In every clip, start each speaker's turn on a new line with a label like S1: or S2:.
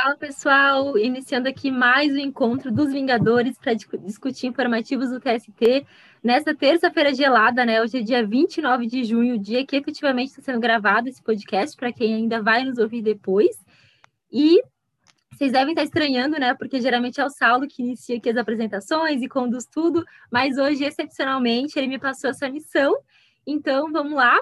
S1: Fala pessoal, iniciando aqui mais o um encontro dos Vingadores para discutir informativos do TST nessa terça-feira gelada, né? Hoje é dia 29 de junho, dia que efetivamente está sendo gravado esse podcast para quem ainda vai nos ouvir depois. E vocês devem estar estranhando, né? Porque geralmente é o Saulo que inicia aqui as apresentações e conduz tudo, mas hoje, excepcionalmente, ele me passou essa missão. Então, vamos lá.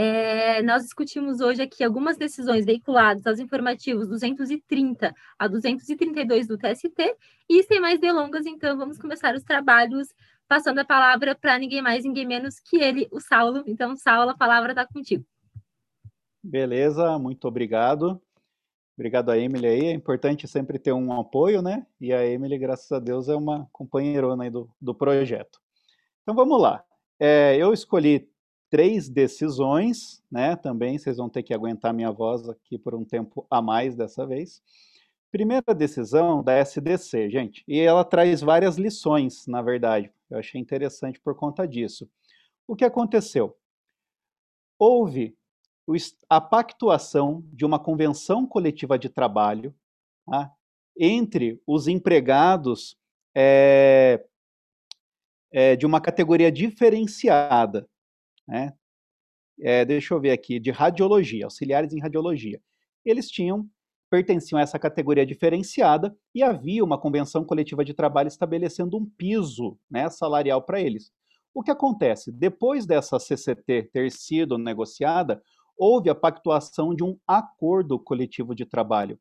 S1: É, nós discutimos hoje aqui algumas decisões veiculadas aos informativos 230 a 232 do TST, e sem mais delongas, então, vamos começar os trabalhos, passando a palavra para ninguém mais, ninguém menos que ele, o Saulo. Então, Saulo, a palavra está contigo.
S2: Beleza, muito obrigado. Obrigado a Emily aí. É importante sempre ter um apoio, né? E a Emily, graças a Deus, é uma companheirona aí do, do projeto. Então vamos lá. É, eu escolhi três decisões, né? Também vocês vão ter que aguentar minha voz aqui por um tempo a mais dessa vez. Primeira decisão da SDC, gente, e ela traz várias lições, na verdade. Eu achei interessante por conta disso. O que aconteceu? Houve a pactuação de uma convenção coletiva de trabalho tá, entre os empregados é, é, de uma categoria diferenciada, né? É, deixa eu ver aqui, de radiologia, auxiliares em radiologia. Eles tinham, pertenciam a essa categoria diferenciada e havia uma convenção coletiva de trabalho estabelecendo um piso né, salarial para eles. O que acontece? Depois dessa CCT ter sido negociada, houve a pactuação de um acordo coletivo de trabalho.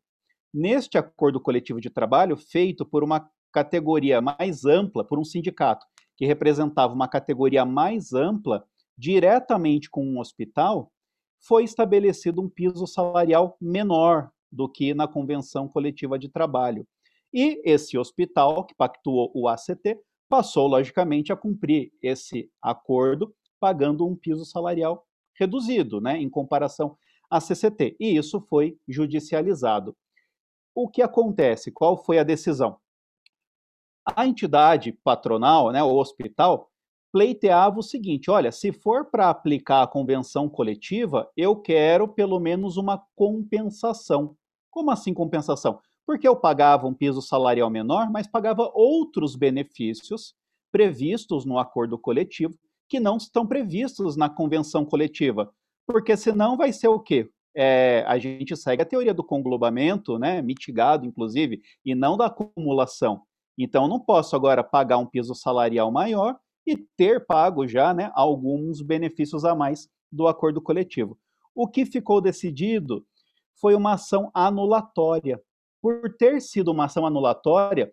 S2: Neste acordo coletivo de trabalho, feito por uma categoria mais ampla, por um sindicato, que representava uma categoria mais ampla, diretamente com um hospital, foi estabelecido um piso salarial menor do que na convenção coletiva de trabalho. E esse hospital, que pactuou o ACT, passou, logicamente, a cumprir esse acordo, pagando um piso salarial reduzido, né, em comparação à CCT. E isso foi judicializado. O que acontece? Qual foi a decisão? A entidade patronal, né, o hospital, pleiteava o seguinte: olha, se for para aplicar a convenção coletiva, eu quero pelo menos uma compensação. Como assim compensação? Porque eu pagava um piso salarial menor, mas pagava outros benefícios previstos no acordo coletivo que não estão previstos na convenção coletiva. Porque senão vai ser o quê? É, a gente segue a teoria do conglobamento, né, mitigado, inclusive, e não da acumulação. Então, não posso agora pagar um piso salarial maior e ter pago já né, alguns benefícios a mais do acordo coletivo. O que ficou decidido foi uma ação anulatória. Por ter sido uma ação anulatória,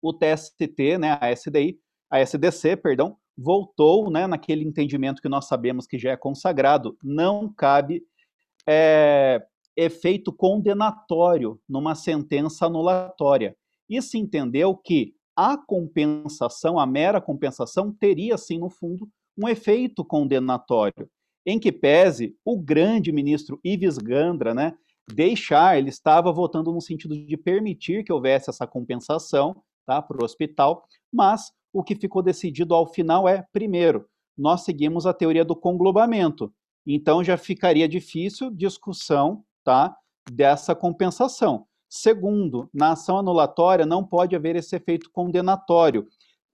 S2: o TST, né, a SDI, a SDC, perdão, voltou né, naquele entendimento que nós sabemos que já é consagrado, não cabe é, efeito condenatório numa sentença anulatória. E se entendeu que a compensação, a mera compensação, teria, sim, no fundo, um efeito condenatório, em que pese o grande ministro Ives Gandra, né, deixar, ele estava votando no sentido de permitir que houvesse essa compensação tá, para o hospital, mas o que ficou decidido ao final é, primeiro, nós seguimos a teoria do conglobamento. Então já ficaria difícil discussão, tá, dessa compensação. Segundo, na ação anulatória não pode haver esse efeito condenatório.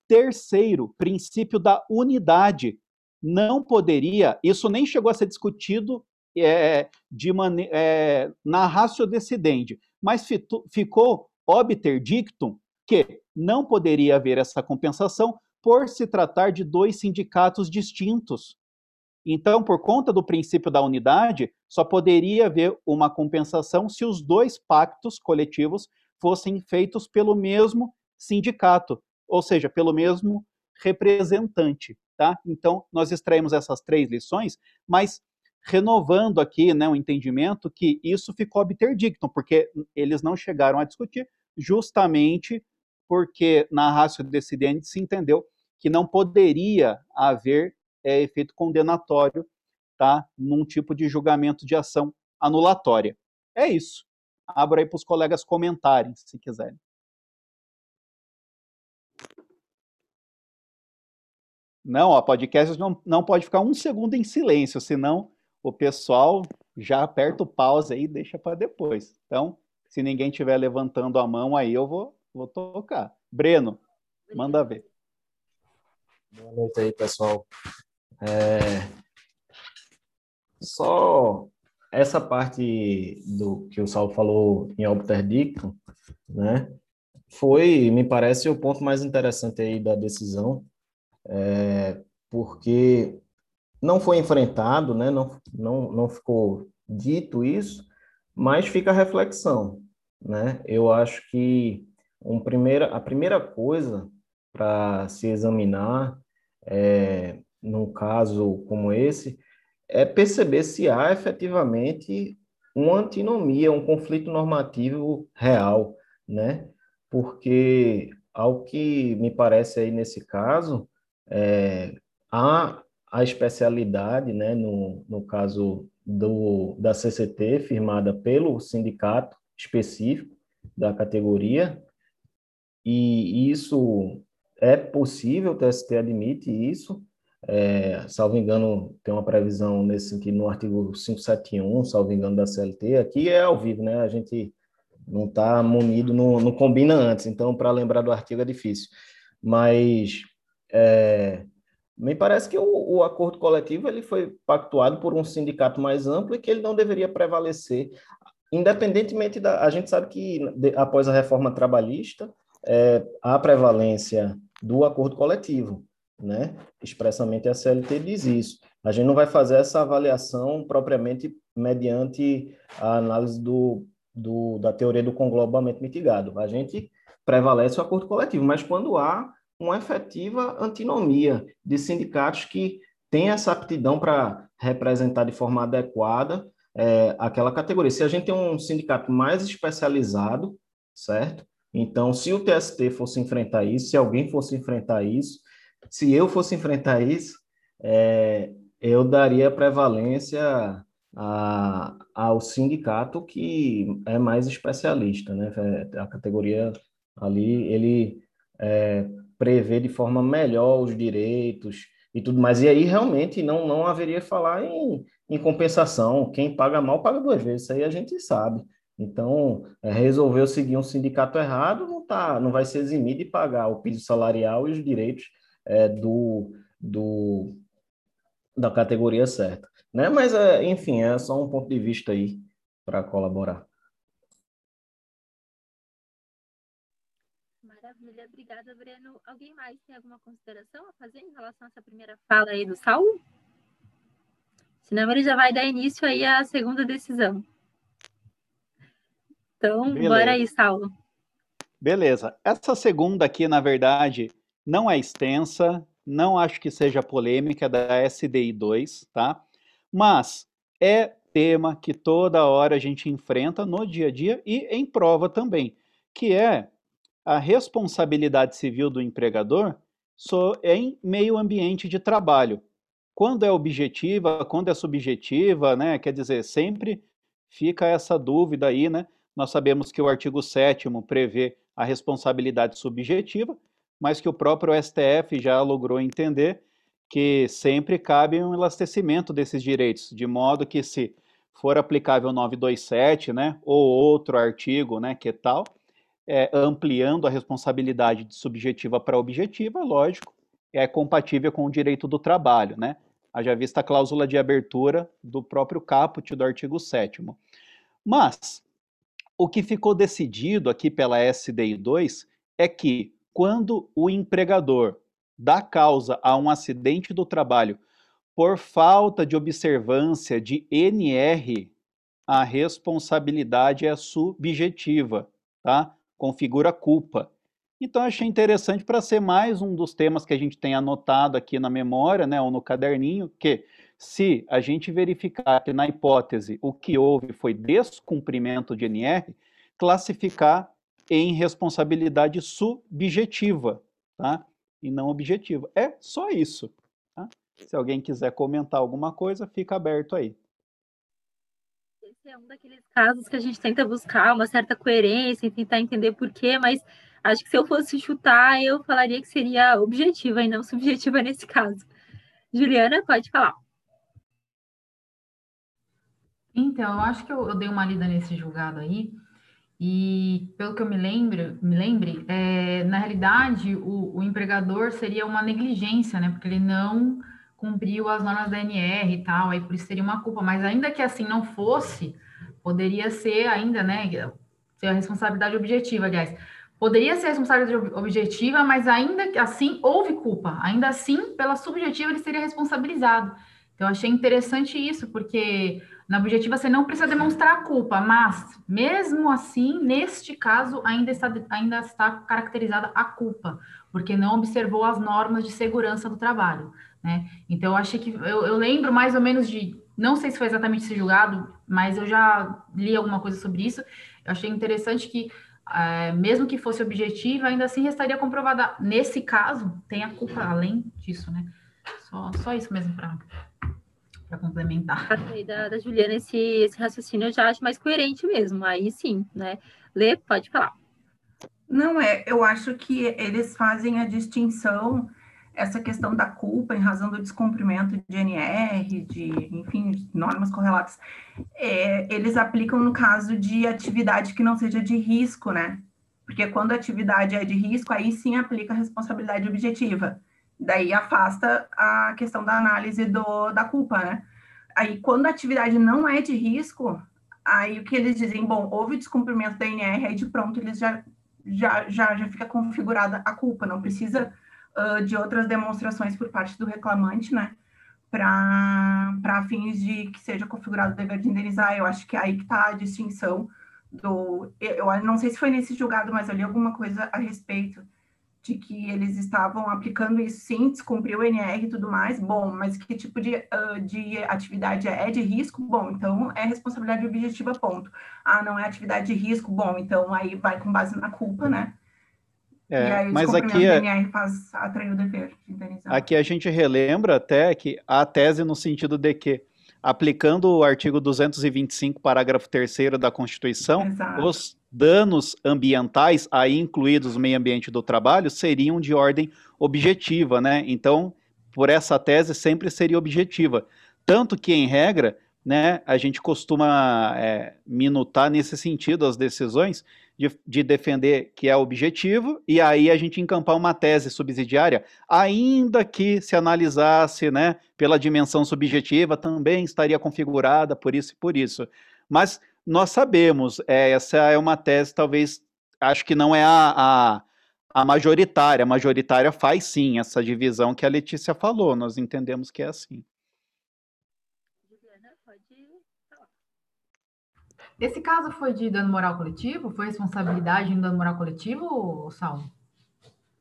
S2: Terceiro, princípio da unidade. Não poderia, isso nem chegou a ser discutido é, de mane é, na ratio decidente, mas ficou obter dictum que não poderia haver essa compensação por se tratar de dois sindicatos distintos. Então, por conta do princípio da unidade, só poderia haver uma compensação se os dois pactos coletivos fossem feitos pelo mesmo sindicato, ou seja, pelo mesmo representante, tá? Então, nós extraímos essas três lições, mas renovando aqui, né, o entendimento que isso ficou obter dictum, porque eles não chegaram a discutir justamente porque na ratio decidente se entendeu que não poderia haver é, efeito condenatório tá, num tipo de julgamento de ação anulatória. É isso. Abro aí para os colegas comentarem, se quiserem. Não, o podcast não, não pode ficar um segundo em silêncio, senão o pessoal já aperta o pause aí e deixa para depois. Então, Se ninguém estiver levantando a mão, aí eu vou, vou tocar. Breno, manda ver.
S3: Boa noite aí, pessoal. É... Só essa parte do que o Saulo falou em Dictum, né, foi, me parece, o ponto mais interessante aí da decisão, é, porque não foi enfrentado, né, não, não, não ficou dito isso, mas fica a reflexão, né? Eu acho que um primeira, a primeira coisa para se examinar é, num caso como esse é perceber se há efetivamente uma antinomia, um conflito normativo real, né? Porque, ao que me parece aí nesse caso, é, há a especialidade, né, no, no caso do, da CCT, firmada pelo sindicato específico da categoria, e isso é possível, o TST admite isso, é, salvo engano, tem uma previsão nesse sentido no artigo 571, salvo engano, da CLT. Aqui é ao vivo, né? A gente não está munido, não, não, combina antes, então para lembrar do artigo é difícil. Mas é, me parece que o, o, acordo coletivo ele foi pactuado por um sindicato mais amplo e que ele não deveria prevalecer, independentemente da. A gente sabe que de, após a reforma trabalhista, é, há prevalência do acordo coletivo né? Expressamente a CLT diz isso. A gente não vai fazer essa avaliação propriamente mediante a análise do, do, da teoria do conglobamento mitigado. A gente prevalece o acordo coletivo, mas quando há uma efetiva antinomia de sindicatos que têm essa aptidão para representar de forma adequada é, aquela categoria. Se a gente tem um sindicato mais especializado, certo? Então, se o TST fosse enfrentar isso, se alguém fosse enfrentar isso, se eu fosse enfrentar isso, é, eu daria prevalência a, ao sindicato que é mais especialista, né? É, a categoria ali, ele é, prevê de forma melhor os direitos e tudo mais. E aí, realmente, não, não haveria falar em, em compensação. Quem paga mal, paga duas vezes. Isso aí a gente sabe. Então, é, resolveu seguir um sindicato errado, não, tá, não vai ser eximido de pagar o piso salarial e os direitos é, do, do, da categoria certa. Né? Mas, é, enfim, é só um ponto de vista aí para colaborar.
S1: Maravilha, obrigada, Breno. Alguém mais tem alguma consideração a fazer em relação a essa primeira fala aí do Saulo? Senão ele já vai dar início aí à segunda decisão. Então, Beleza. bora aí, Saulo.
S2: Beleza. Essa segunda aqui, na verdade, não é extensa, não acho que seja polêmica da SDI 2, tá? Mas é tema que toda hora a gente enfrenta no dia a dia e em prova também, que é a responsabilidade civil do empregador em meio ambiente de trabalho. Quando é objetiva, quando é subjetiva, né? Quer dizer, sempre fica essa dúvida aí, né? Nós sabemos que o artigo 7 prevê a responsabilidade subjetiva, mas que o próprio STF já logrou entender que sempre cabe um elastecimento desses direitos, de modo que se for aplicável 927, né, ou outro artigo, né, que tal, é, ampliando a responsabilidade de subjetiva para objetiva, lógico, é compatível com o direito do trabalho, né, haja vista a cláusula de abertura do próprio caput do artigo 7 Mas, o que ficou decidido aqui pela SDI 2 é que quando o empregador dá causa a um acidente do trabalho por falta de observância de NR, a responsabilidade é subjetiva, tá? Configura culpa. Então achei interessante para ser mais um dos temas que a gente tem anotado aqui na memória, né, ou no caderninho, que se a gente verificar que na hipótese o que houve foi descumprimento de NR, classificar em responsabilidade subjetiva, tá? E não objetiva. É só isso. Tá? Se alguém quiser comentar alguma coisa, fica aberto aí.
S1: Esse é um daqueles casos que a gente tenta buscar uma certa coerência e tentar entender por quê, mas acho que se eu fosse chutar, eu falaria que seria objetiva e não subjetiva nesse caso. Juliana, pode falar.
S4: Então, eu acho que eu, eu dei uma lida nesse julgado aí, E pelo que eu me lembro, me lembre, é, na realidade o, o, empregador seria uma negligência, né? Porque ele não cumpriu as normas da NR e tal, aí por isso seria uma culpa. Mas ainda que assim não fosse, poderia ser ainda, né? Ser a responsabilidade objetiva, aliás. Poderia ser a responsabilidade objetiva, mas ainda assim houve culpa. Ainda assim, pela subjetiva, ele seria responsabilizado. Então, achei interessante isso, porque na objetiva você não precisa demonstrar a culpa, mas mesmo assim, neste caso, ainda está, ainda está caracterizada a culpa, porque não observou as normas de segurança do trabalho. Né? Então, eu achei que eu, eu lembro mais ou menos de, não sei se foi exatamente esse julgado, mas eu já li alguma coisa sobre isso. Eu achei interessante que é, mesmo que fosse objetiva, ainda assim restaria comprovada. Nesse caso, tem a culpa além disso, né? Só, só isso mesmo para para complementar.
S1: Da, da Juliana, esse, esse raciocínio eu já acho mais coerente mesmo. Aí sim, né? Lê, pode falar.
S5: Não é, eu acho que eles fazem a distinção, essa questão da culpa em razão do descumprimento de NR, de, enfim, normas correlatas, é, eles aplicam no caso de atividade que não seja de risco, né? Porque quando a atividade é de risco, aí sim aplica a responsabilidade objetiva. Daí afasta a questão da análise do, da culpa, né? Aí, quando a atividade não é de risco, aí o que eles dizem, bom, houve descumprimento da INR, aí de pronto eles já, já, já, já fica configurada a culpa, não precisa uh, de outras demonstrações por parte do reclamante, né? Para fins de que seja configurado o dever de indenizar. Eu acho que é aí que está a distinção do. Eu não sei se foi nesse julgado, mas eu li alguma coisa a respeito de que eles estavam aplicando isso sim, descumpriu o NR e tudo mais, bom, mas que tipo de, uh, de atividade é? de risco? Bom, então é responsabilidade objetiva, ponto. Ah, não é atividade de risco? Bom, então aí vai com base na culpa, né?
S2: É, e aí, mas aqui
S5: é... NR faz atrair o dever de indenizar.
S2: Aqui a gente relembra até que a tese no sentido de que aplicando o artigo 225, parágrafo 3 da Constituição, Exato. os danos ambientais, aí incluídos o meio ambiente do trabalho, seriam de ordem objetiva, né? Então, por essa tese, sempre seria objetiva. Tanto que, em regra, né, a gente costuma é, minutar nesse sentido as decisões de, de, defender que é objetivo, e aí a gente encampar uma tese subsidiária, ainda que se analisasse né, pela dimensão subjetiva, também estaria configurada por isso e por isso. Mas nós sabemos, é, essa é uma tese, talvez, acho que não é a, a, a, majoritária. A majoritária faz sim essa divisão que a Letícia falou, nós entendemos que é assim.
S4: Esse caso foi de dano moral coletivo? Foi responsabilidade em dano moral coletivo, Saulo?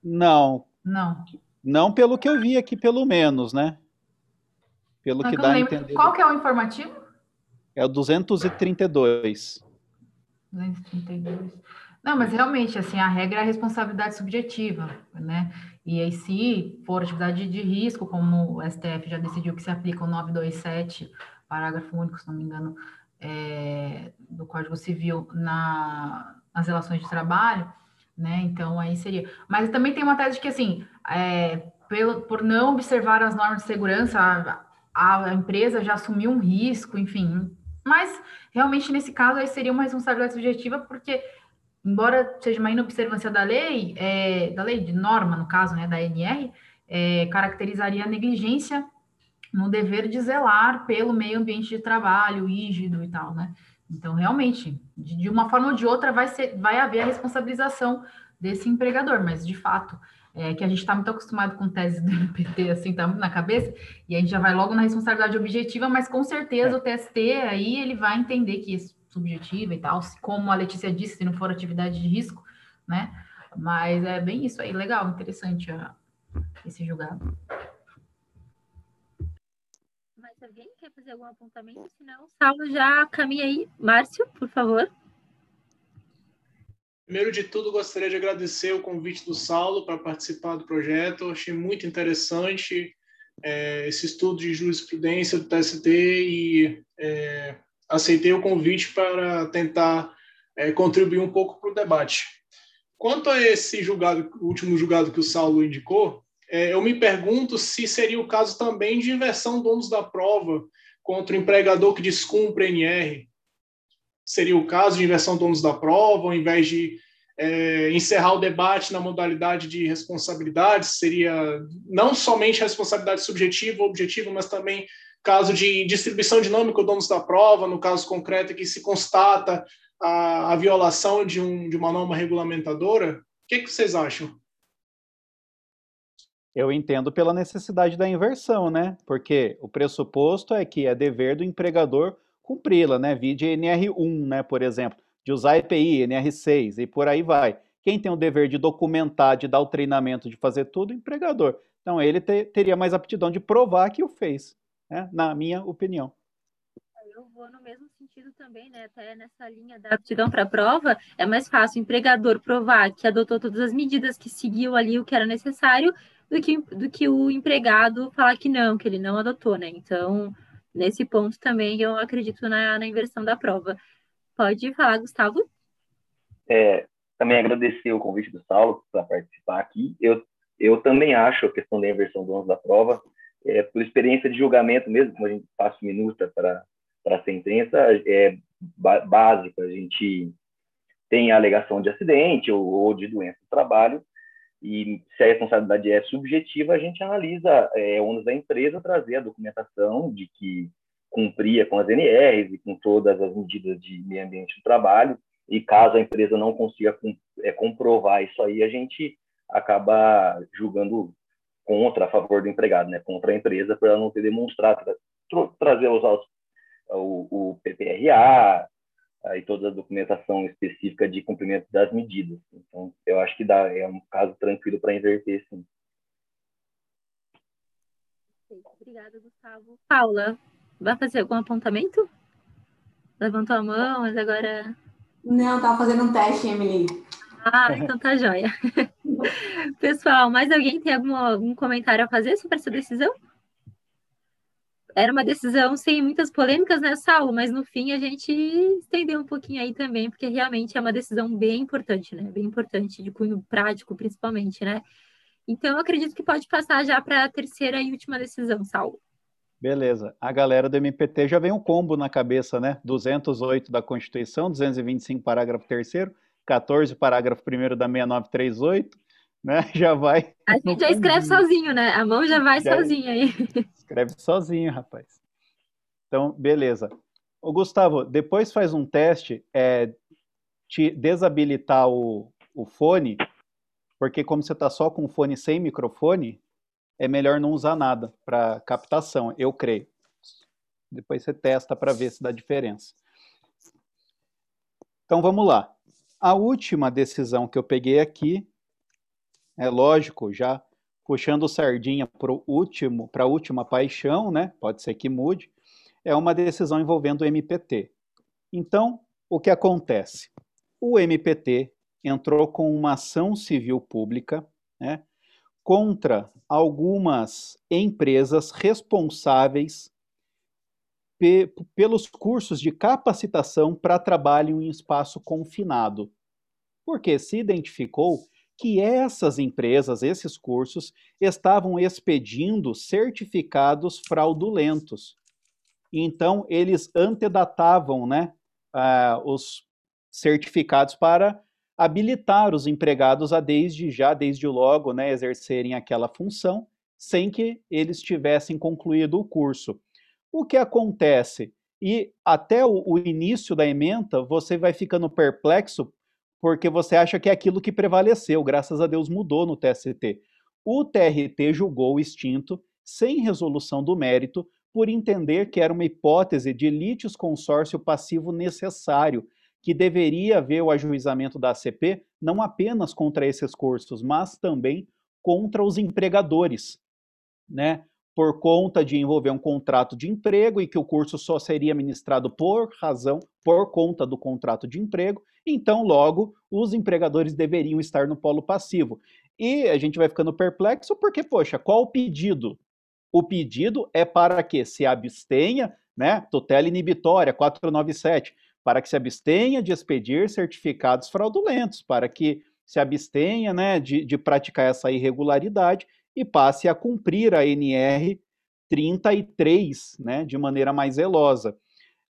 S2: Não.
S4: Não.
S2: Não pelo que eu vi aqui, pelo menos, né? Pelo não, que dá a entender.
S4: Qual que é o informativo?
S2: É o 232.
S4: 232. Não, mas realmente, assim, a regra é a responsabilidade subjetiva, né? E aí, se for atividade de risco, como o STF já decidiu que se aplica o 927, parágrafo único, se não me engano, é, do Código Civil na, nas relações de trabalho, né? Então, aí seria. Mas também tem uma tese de que, assim, é, pelo, por não observar as normas de segurança, a, a empresa já assumiu um risco, enfim, mas, realmente, nesse caso, aí seria uma responsabilidade subjetiva, porque, embora seja uma inobservância da lei, é, da lei de norma, no caso, né, da NR, é, caracterizaria a negligência no dever de zelar pelo meio ambiente de trabalho, rígido e tal, né? Então, realmente, de, de uma forma ou de outra, vai, ser, vai haver a responsabilização desse empregador, mas, de fato, é, que a gente está muito acostumado com tese do MPT, assim, tá muito na cabeça, e a gente já vai logo na responsabilidade objetiva, mas com certeza é. o TST aí ele vai entender que é subjetiva e tal, como a Letícia disse, se não for atividade de risco, né? Mas é bem isso aí, legal, interessante ó, esse julgado.
S1: Mas alguém quer fazer algum apontamento? Se não, Saulo já caminha aí. Márcio, por favor.
S6: Primeiro de tudo, gostaria de agradecer o convite do Saulo para participar do projeto. Eu achei muito interessante é, esse estudo de jurisprudência do TST e é, aceitei o convite para tentar é, contribuir um pouco para o debate. Quanto a esse julgado, último julgado que o Saulo indicou, é, eu me pergunto se seria o caso também de inversão do ônus da prova contra o empregador que descumpre NR, seria o caso de inversão de ônus da prova, ao invés de é, encerrar o debate na modalidade de responsabilidade, seria não somente responsabilidade subjetiva ou objetiva, mas também caso de distribuição dinâmica do ônus da prova, no caso concreto que se constata a, a violação de, um, de uma norma regulamentadora. O que, que vocês acham?
S2: Eu entendo pela necessidade da inversão, né? Porque o pressuposto é que é dever do empregador cumpri-la, né? Vide NR1, né, por exemplo, de usar EPI, NR6 e por aí vai. Quem tem o dever de documentar, de dar o treinamento, de fazer tudo, o empregador. Então ele te, teria mais aptidão de provar que o fez, né? na minha opinião.
S1: Eu vou no mesmo sentido também, né? Até nessa linha da aptidão para prova, é mais fácil o empregador provar que adotou todas as medidas, que seguiu ali o que era necessário, do que, do que o empregado falar que não, que ele não adotou, né? Então, nesse ponto também eu acredito na, na inversão da prova. Pode falar, Gustavo?
S7: É, também agradecer o convite do Saulo para participar aqui. Eu, eu também acho a questão da inversão do ônus da prova, é, por experiência de julgamento mesmo, como a gente passa minuta para a sentença, é básico. A gente tem a alegação de acidente ou, ou de doença do trabalho, e se a responsabilidade é subjetiva, a gente analisa é, ônus da empresa trazer a documentação de que cumpria com as NRs e com todas as medidas de meio ambiente do trabalho, e caso a empresa não consiga é, comprovar isso aí, a gente acaba julgando contra, a favor do empregado, né, contra a empresa, por ela não ter demonstrado, tra trazer os, o, o PPRA, aí toda a documentação específica de cumprimento das medidas. Então, eu acho que dá, é um caso tranquilo para inverter, sim.
S1: Obrigada, Gustavo. Paula, vai fazer algum apontamento? Levantou a mão, mas agora.
S8: Não, estava fazendo um teste, Emily.
S1: Ah, então tá jóia. Pessoal, mais alguém tem algum, algum comentário a fazer sobre essa decisão? Era uma decisão sem muitas polêmicas, né, Saulo? Mas no fim a gente estendeu um pouquinho aí também, porque realmente é uma decisão bem importante, né? Bem importante, de cunho prático, principalmente, né? Então eu acredito que pode passar já para a terceira e última decisão, Saulo.
S2: Beleza. A galera do MPT já vem um combo na cabeça, né? 208 da Constituição, 225 parágrafo 3 14 parágrafo 1 da 6938, né? Já vai.
S1: A gente já escreve sozinho, né? A mão já vai já sozinha aí.
S2: Escreve sozinho, rapaz. Então, beleza. O Gustavo, depois faz um teste, é, te desabilitar o, o fone, porque como você está só com o fone sem microfone, é melhor não usar nada para captação, eu creio. Depois você testa para ver se dá diferença. Então vamos lá. A última decisão que eu peguei aqui é lógico, já puxando sardinha para último, para a última paixão, né? Pode ser que mude. É uma decisão envolvendo o MPT. Então, o que acontece? O MPT entrou com uma ação civil pública, né, contra algumas empresas responsáveis pe pelos cursos de capacitação para trabalho em espaço confinado, porque se identificou que essas empresas, esses cursos, estavam expedindo certificados fraudulentos. Então, eles antedatavam né, uh, os certificados para habilitar os empregados a desde já, desde logo, né, exercerem aquela função, sem que eles tivessem concluído o curso. O que acontece? E até o, o início da ementa, você vai ficando perplexo porque você acha que é aquilo que prevaleceu, graças a Deus mudou no TST. O TRT julgou o extinto sem resolução do mérito por entender que era uma hipótese de litígios consórcio passivo necessário, que deveria haver o ajuizamento da ACP não apenas contra esses cursos, mas também contra os empregadores, né? Por conta de envolver um contrato de emprego e que o curso só seria ministrado por razão, por conta do contrato de emprego, então, logo, os empregadores deveriam estar no polo passivo. E a gente vai ficando perplexo porque, poxa, qual o pedido? O pedido é para que se abstenha, né, tutela inibitória 497, para que se abstenha de expedir certificados fraudulentos, para que se abstenha né, de, de praticar essa irregularidade e passe a cumprir a NR 33 né, de maneira mais zelosa.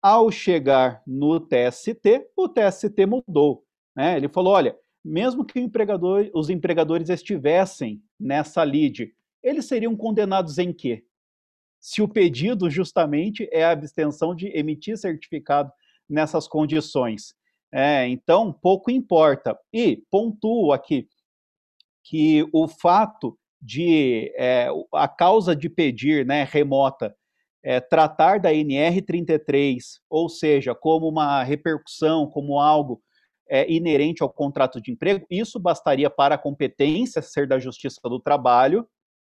S2: Ao chegar no TST, o TST mudou. Né? Ele falou: olha, mesmo que empregador, os empregadores estivessem nessa lide, eles seriam condenados em quê? Se o pedido justamente é a abstenção de emitir certificado nessas condições. É, então, pouco importa. E pontuo aqui que o fato de é, a causa de pedir né, remota é, tratar da NR33, ou seja, como uma repercussão, como algo é, inerente ao contrato de emprego, isso bastaria para a competência ser da Justiça do Trabalho,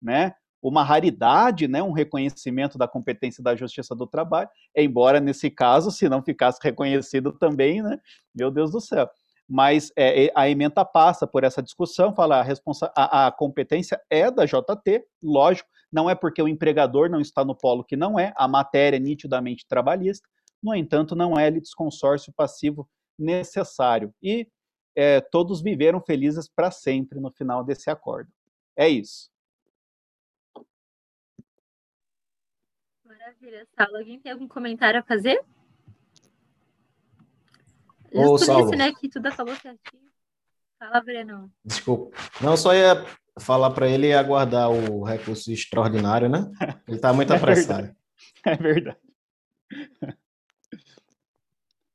S2: né? Uma raridade, né? Um reconhecimento da competência da Justiça do Trabalho, embora nesse caso, se não ficasse reconhecido também, né? Meu Deus do céu. Mas é, a emenda passa por essa discussão, fala a, responsa a, a competência é da JT, lógico, não é porque o empregador não está no polo que não é, a matéria é nitidamente trabalhista, no entanto, não é litisconsórcio passivo necessário. E é, todos viveram felizes para sempre no final desse acordo. É isso.
S1: Maravilha, Saulo. Alguém tem algum comentário a fazer?
S3: Ô, Saulo.
S1: Isso, né, que tudo acabou certinho. Fala, Breno.
S3: Desculpa. Não, só ia falar para ele aguardar o recurso extraordinário, né? Ele está muito apressado.
S2: É verdade. É verdade.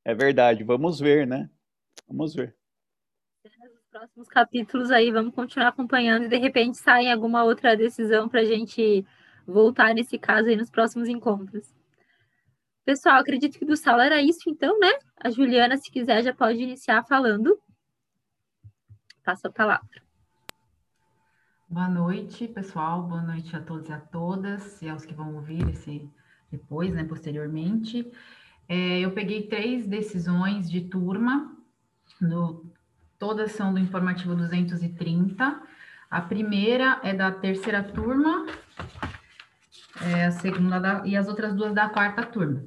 S2: É verdade, vamos ver, né? Vamos ver.
S1: Nos próximos capítulos aí, vamos continuar acompanhando e de repente sai alguma outra decisão para a gente voltar nesse caso aí nos próximos encontros. Pessoal, acredito que do sala era isso então, né? A Juliana, se quiser, já pode iniciar falando. Passa a palavra.
S4: Boa noite, pessoal. Boa noite a todos e a todas, e aos que vão ouvir esse depois, né, posteriormente. É, eu peguei três decisões de turma, no, todas são do informativo 230. A primeira é da terceira turma, é a segunda da, e as outras duas da quarta turma.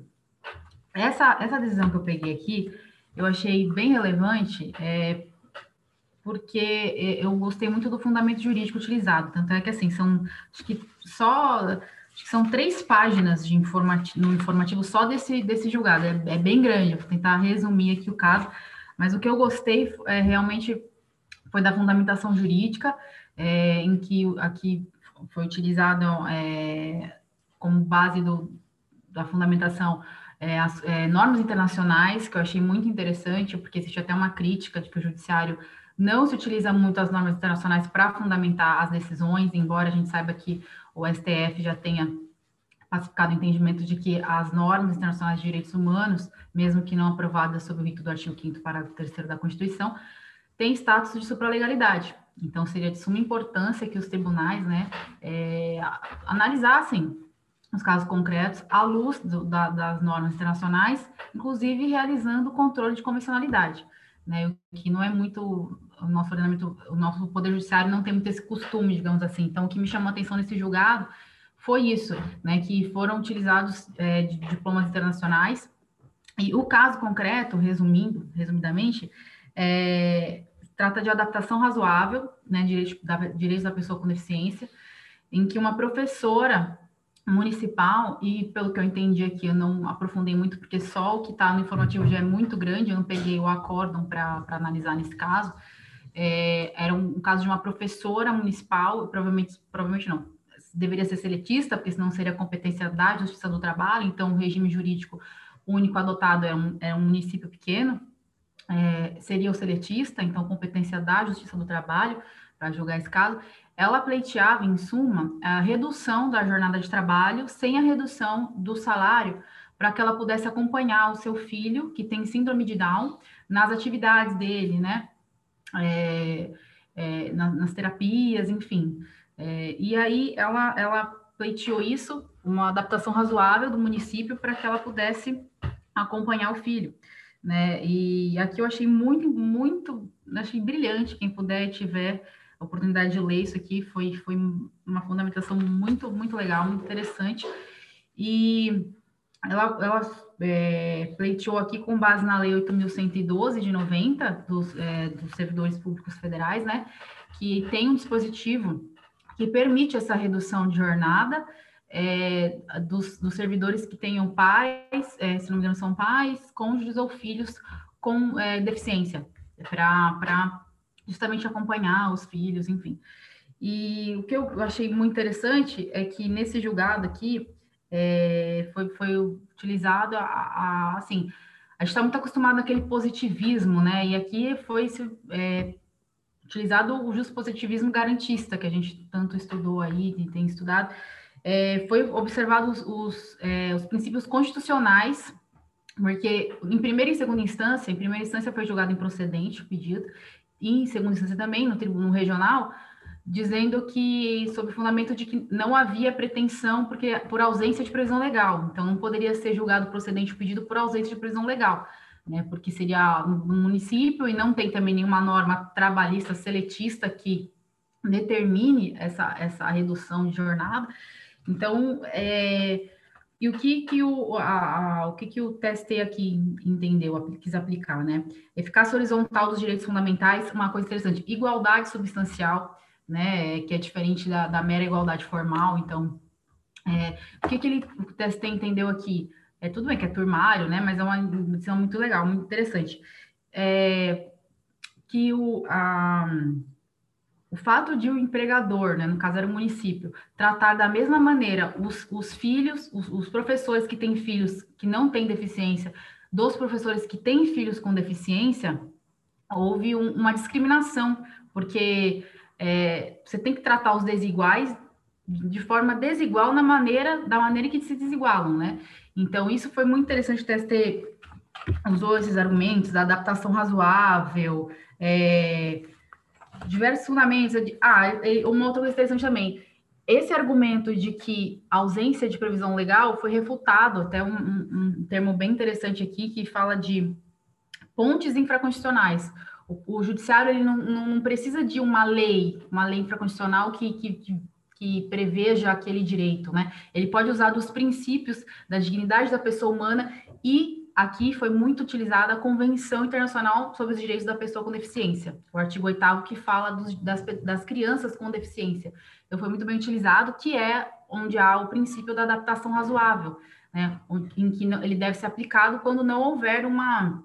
S4: Essa, essa decisão que eu peguei aqui, eu achei bem relevante, é, porque é, eu gostei muito do fundamento jurídico utilizado. Tanto é que, assim, são, acho que só Acho que são três páginas de informativo, no informativo só desse, desse julgado. É, é, bem grande, vou tentar resumir aqui o caso. Mas o que eu gostei é, realmente foi da fundamentação jurídica, é, em que aqui foi utilizado é, como base do, da fundamentação é, as é, normas internacionais, que eu achei muito interessante, porque existe até uma crítica de que o judiciário não se utiliza muito as normas internacionais para fundamentar as decisões, embora a gente saiba que o STF já tenha pacificado o entendimento de que as normas internacionais de direitos humanos, mesmo que não aprovadas sob o rito do artigo 5º parágrafo 3 da Constituição, têm status de supralegalidade. Então, seria de suma importância que os tribunais né, é, analisassem os casos concretos à luz do, da, das normas internacionais, inclusive realizando o controle de convencionalidade, né, que não é muito o nosso ordenamento, o nosso poder judiciário não tem muito esse costume, digamos assim. Então, o que me chamou a atenção nesse julgado foi isso, né, que foram utilizados é, de diplomas internacionais. E o caso concreto, resumindo, resumidamente, é, trata de adaptação razoável, né, direitos da, direitos da pessoa com deficiência, em que uma professora municipal, e pelo que eu entendi aqui, eu não aprofundei muito, porque só o que está no informativo já é muito grande, eu não peguei o acórdão para analisar nesse caso, é, era um, um, caso de uma professora municipal, provavelmente, provavelmente não, deveria ser seletista, porque senão seria competência da Justiça do Trabalho, então o regime jurídico único adotado é um, é um município pequeno, é, seria o seletista, então competência da Justiça do Trabalho para julgar esse caso. Ela pleiteava, em suma, a redução da jornada de trabalho sem a redução do salário, para que ela pudesse acompanhar o seu filho, que tem síndrome de Down, nas atividades dele, né? é, é, nas, nas, terapias, enfim. É, e aí ela, ela pleiteou isso, uma adaptação razoável do município para que ela pudesse acompanhar o filho. Né? E aqui eu achei muito, muito, achei brilhante quem puder e tiver a oportunidade de ler isso aqui, foi, foi uma fundamentação muito, muito legal, muito interessante. E ela, ela é, pleiteou aqui com base na Lei 8.112 de 90 dos, é, dos servidores públicos federais, né, que tem um dispositivo que permite essa redução de jornada é, dos, dos, servidores que tenham pais, é, se não me engano, são pais, cônjuges ou filhos com é, deficiência, para justamente acompanhar os filhos, enfim. E o que eu achei muito interessante é que nesse julgado aqui é, foi, foi utilizado a, a, assim, a gente está muito acostumado àquele positivismo, né? E aqui foi é, utilizado o justo positivismo garantista, que a gente tanto estudou aí e tem estudado. É, foi observado os, é, os princípios constitucionais porque em primeira e segunda instância, em primeira instância foi julgado improcedente o pedido, e em segunda instância também, no tribunal regional, dizendo que, sob o fundamento de que não havia pretensão porque, por ausência de previsão legal. Então, não poderia ser julgado procedente o pedido por ausência de previsão legal, né? Porque seria no município e não tem também nenhuma norma trabalhista seletista que determine essa, essa redução de jornada. Então, é, e o que que o, a, a, o que que o TST aqui entendeu, quis aplicar, né? Eficácia horizontal dos direitos fundamentais, uma coisa interessante, igualdade substancial, né? Que é diferente da, da mera igualdade formal. Então, é, o que que ele, o TST entendeu aqui? É tudo bem que é turmário, né? Mas é uma decisão muito legal, muito interessante. É, que o, a, o fato de o empregador, né, no caso era o município, tratar da mesma maneira os, os filhos, os, os, professores que têm filhos que não têm deficiência, dos professores que têm filhos com deficiência, houve um, uma discriminação, porque é, você tem que tratar os desiguais de forma desigual na maneira da maneira que se desigualam, né? Então isso foi muito interessante o TST usou esses argumentos da adaptação razoável, é, diversos fundamentos. Ah, uma outra coisa interessante também. Esse argumento de que ausência de previsão legal foi refutado, até um, um, um termo bem interessante aqui, que fala de pontes infraconstitucionais. O, o judiciário ele não, não, precisa de uma lei, uma lei infraconstitucional que, que, que preveja aquele direito, né? Ele pode usar dos princípios da dignidade da pessoa humana e aqui foi muito utilizada a Convenção Internacional sobre os Direitos da Pessoa com Deficiência, o artigo 8 que fala dos, das, das crianças com deficiência. Então, foi muito bem utilizado, que é onde há o princípio da adaptação razoável, né, em que ele deve ser aplicado quando não houver uma,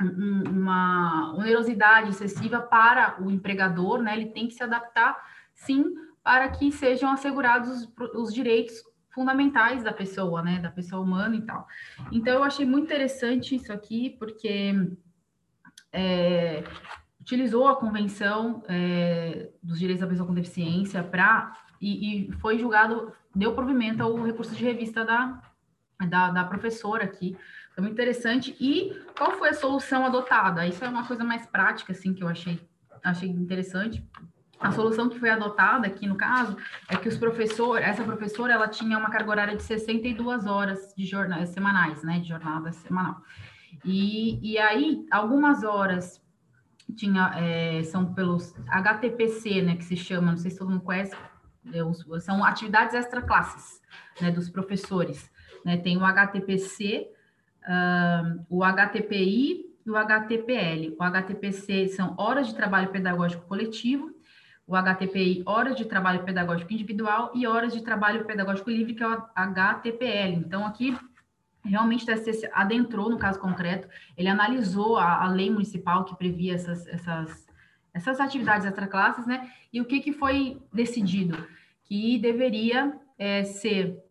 S4: uma onerosidade excessiva para o empregador, né, ele tem que se adaptar, sim, para que sejam assegurados os, os direitos fundamentais da pessoa, né, da pessoa humana e tal. Então, eu achei muito interessante isso aqui, porque é, utilizou a Convenção é, dos Direitos da Pessoa com Deficiência para e, e, foi julgado, deu provimento ao recurso de revista da, da, da professora aqui. Foi muito interessante. E qual foi a solução adotada? Isso é uma coisa mais prática, assim, que eu achei, achei interessante a solução que foi adotada aqui no caso é que os professores, essa professora, ela tinha uma carga horária de 62 horas de jornada semanais, né, de jornada semanal. E, e aí, algumas horas tinha, é, são pelos HTPC, né, que se chama, não sei se todo mundo conhece, é, são atividades extra-classes, né, dos professores. Né, tem o HTPC, uh, o HTPI e o HTPL. O HTPC são horas de trabalho pedagógico coletivo, o HTPI, horas de trabalho pedagógico individual, e horas de trabalho pedagógico livre, que é o HTPL. Então, aqui, realmente, o TSC adentrou no caso concreto, ele analisou a, a lei municipal que previa essas, essas, essas atividades extraclasses, né? E o que, que foi decidido? Que deveria é, ser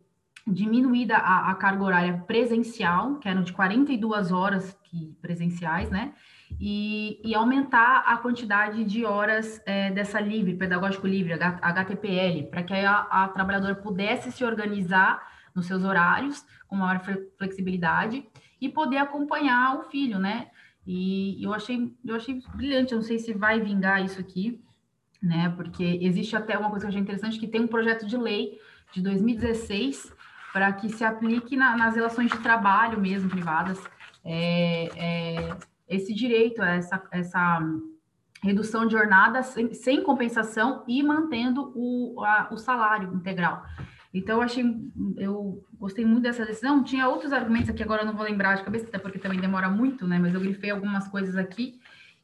S4: diminuída a, a, carga horária presencial, que eram de 42 horas que, presenciais, né? E, e aumentar a quantidade de horas é, dessa livre, pedagógico livre, HTPL, para que a, a trabalhadora pudesse se organizar nos seus horários, com maior flexibilidade, e poder acompanhar o filho, né? E eu achei, eu achei brilhante, eu não sei se vai vingar isso aqui, né? Porque existe até uma coisa que eu achei interessante, que tem um projeto de lei de 2016 para que se aplique na, nas relações de trabalho mesmo, privadas, é, é, esse direito essa, essa redução de jornada sem, sem compensação e mantendo o, a, o salário integral. Então, eu achei, eu gostei muito dessa decisão. Tinha outros argumentos aqui, agora eu não vou lembrar de cabeça, até porque também demora muito, né? Mas eu grifei algumas coisas aqui.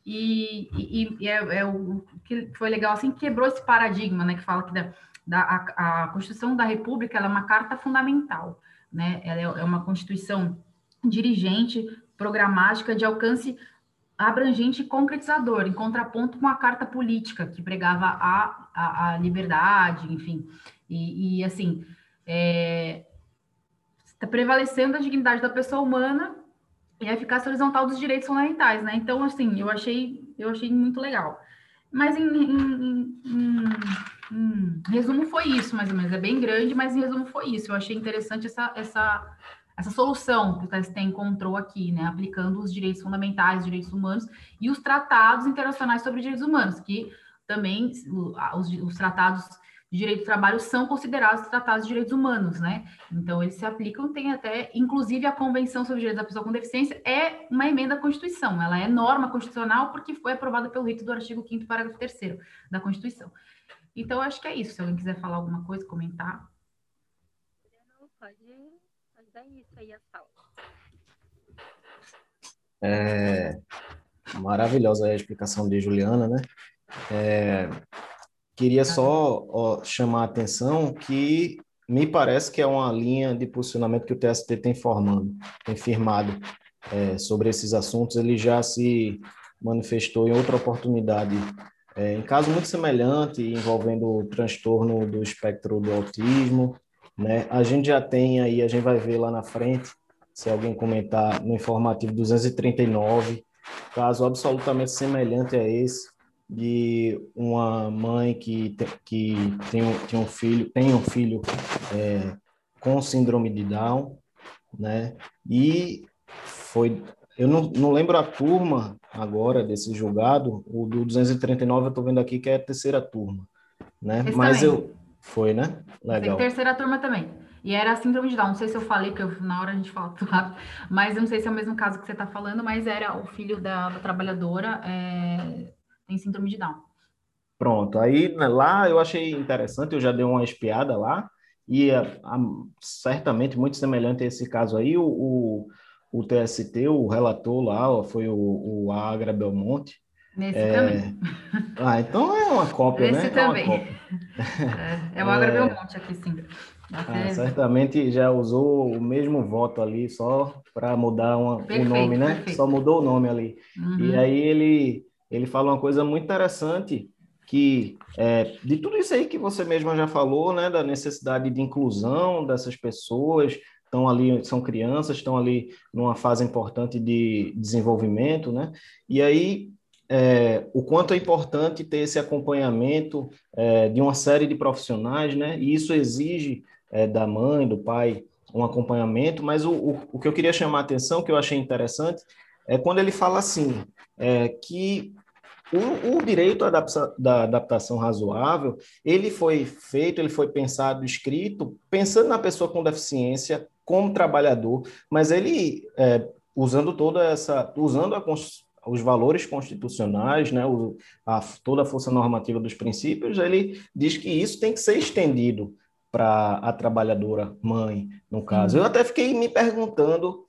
S4: E, e, e é, é, o que foi legal, assim, quebrou esse paradigma, né? Que fala que da, da, a, a Constituição da República é uma carta fundamental, né? Ela é, é uma Constituição dirigente, programática, de alcance abrangente e concretizador, em contraponto com a carta política, que pregava a, a, a liberdade, enfim. E, e assim, é, está prevalecendo a dignidade da pessoa humana e a eficácia horizontal dos direitos fundamentais, né? Então, assim, eu achei, eu achei muito legal. Mas em, em, em, em, resumo foi isso, mais ou menos. É bem grande, mas em resumo foi isso. Eu achei interessante essa, essa, essa solução que o TST encontrou aqui, né? Aplicando os direitos fundamentais, os direitos humanos e os tratados internacionais sobre direitos humanos, que também os, os tratados de direito do trabalho são considerados tratados de direitos humanos, né? Então, eles se aplicam, tem até, inclusive, a Convenção sobre os Direitos da Pessoa com Deficiência é uma emenda à Constituição, ela é norma constitucional porque foi aprovada pelo rito do artigo 5 parágrafo 3 da Constituição. Então, acho que é isso. Se alguém quiser falar alguma coisa, comentar.
S1: Pode, pode dar isso a sala.
S3: É, maravilhosa a explicação de Juliana, né? É, Queria só ó, chamar a atenção que me parece que é uma linha de posicionamento que o TST tem formando, tem firmado é, sobre esses assuntos. Ele já se manifestou em outra oportunidade, é, em caso muito semelhante, envolvendo o transtorno do espectro do autismo. Né? A gente já tem aí, a gente vai ver lá na frente, se alguém comentar, no informativo 239, caso absolutamente semelhante a esse, de uma mãe que, que tem, tem um filho, tem um filho é, com síndrome de Down, né? E foi, eu não, não lembro a turma agora desse julgado, o do 239 eu estou vendo aqui que é a terceira turma, né?
S4: Esse
S3: Mas
S4: também.
S3: eu foi, né? Legal.
S4: Tem terceira turma também. E era a síndrome de Down. Não sei se eu falei, porque eu, na hora a gente fala rápido, mas não sei se é o mesmo caso que você está falando, mas era o filho da, da trabalhadora é, tem síndrome de Down.
S3: Pronto, aí né, lá eu achei interessante, eu já dei uma espiada lá, e a, a, certamente muito semelhante a esse caso aí, o, o, o TST, o relator lá, foi o, o Agra Belmonte.
S4: Nesse é... também.
S3: Ah, então é uma cópia,
S4: Nesse
S3: né?
S4: também.
S3: É,
S4: é, é o Agra Belmonte aqui, sim.
S3: Ah, certamente já usou o mesmo voto ali só para mudar uma, perfeito, o nome, né? Perfeito. Só mudou o nome ali. Uhum. E aí ele ele fala uma coisa muito interessante que é, de tudo isso aí que você mesma já falou, né, da necessidade de inclusão dessas pessoas, estão ali, são crianças, estão ali numa fase importante de desenvolvimento, né, e aí é, o quanto é importante ter esse acompanhamento é, de uma série de profissionais, né, e isso exige é, da mãe, do pai, um acompanhamento, mas o, o, o que eu queria chamar a atenção, que eu achei interessante, é quando ele fala assim, é, que o, o direito da adaptação razoável, ele foi feito, ele foi pensado, escrito, pensando na pessoa com deficiência como trabalhador, mas ele, é, usando toda essa, usando a, os valores constitucionais, né, o, a, toda a força normativa dos princípios, ele diz que isso tem que ser estendido para a trabalhadora mãe, no caso. Eu até fiquei me perguntando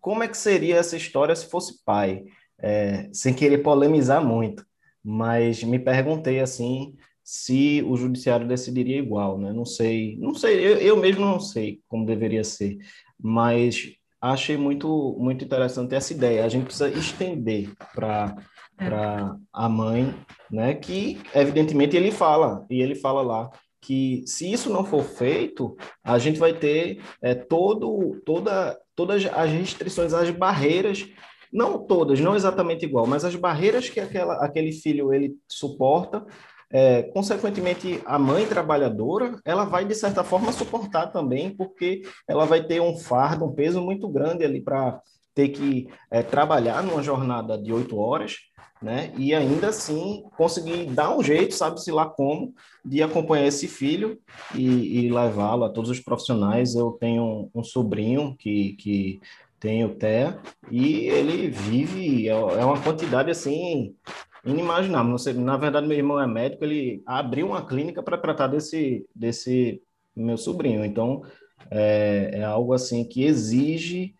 S3: como é que seria essa história se fosse pai é, sem querer polemizar muito, mas me perguntei assim se o judiciário decidiria igual, né? Não sei, não sei, eu, eu mesmo não sei como deveria ser, mas achei muito muito interessante essa ideia. A gente precisa estender para para a mãe, né? Que evidentemente ele fala e ele fala lá que se isso não for feito, a gente vai ter é, todo, toda, todas as restrições, as barreiras não todas, não exatamente igual, mas as barreiras que aquela, aquele filho ele suporta, é, consequentemente, a mãe trabalhadora, ela vai, de certa forma, suportar também, porque ela vai ter um fardo, um peso muito grande ali para ter que é, trabalhar numa jornada de oito horas, né? E ainda assim conseguir dar um jeito, sabe-se lá como, de acompanhar esse filho e, e levá-lo a todos os profissionais. Eu tenho um, sobrinho que, que tem o TEA, e ele vive, é, é uma quantidade assim inimaginável. Sei, na verdade, meu irmão é médico, ele abriu uma clínica para tratar desse, desse meu sobrinho. Então, é, é algo assim que exige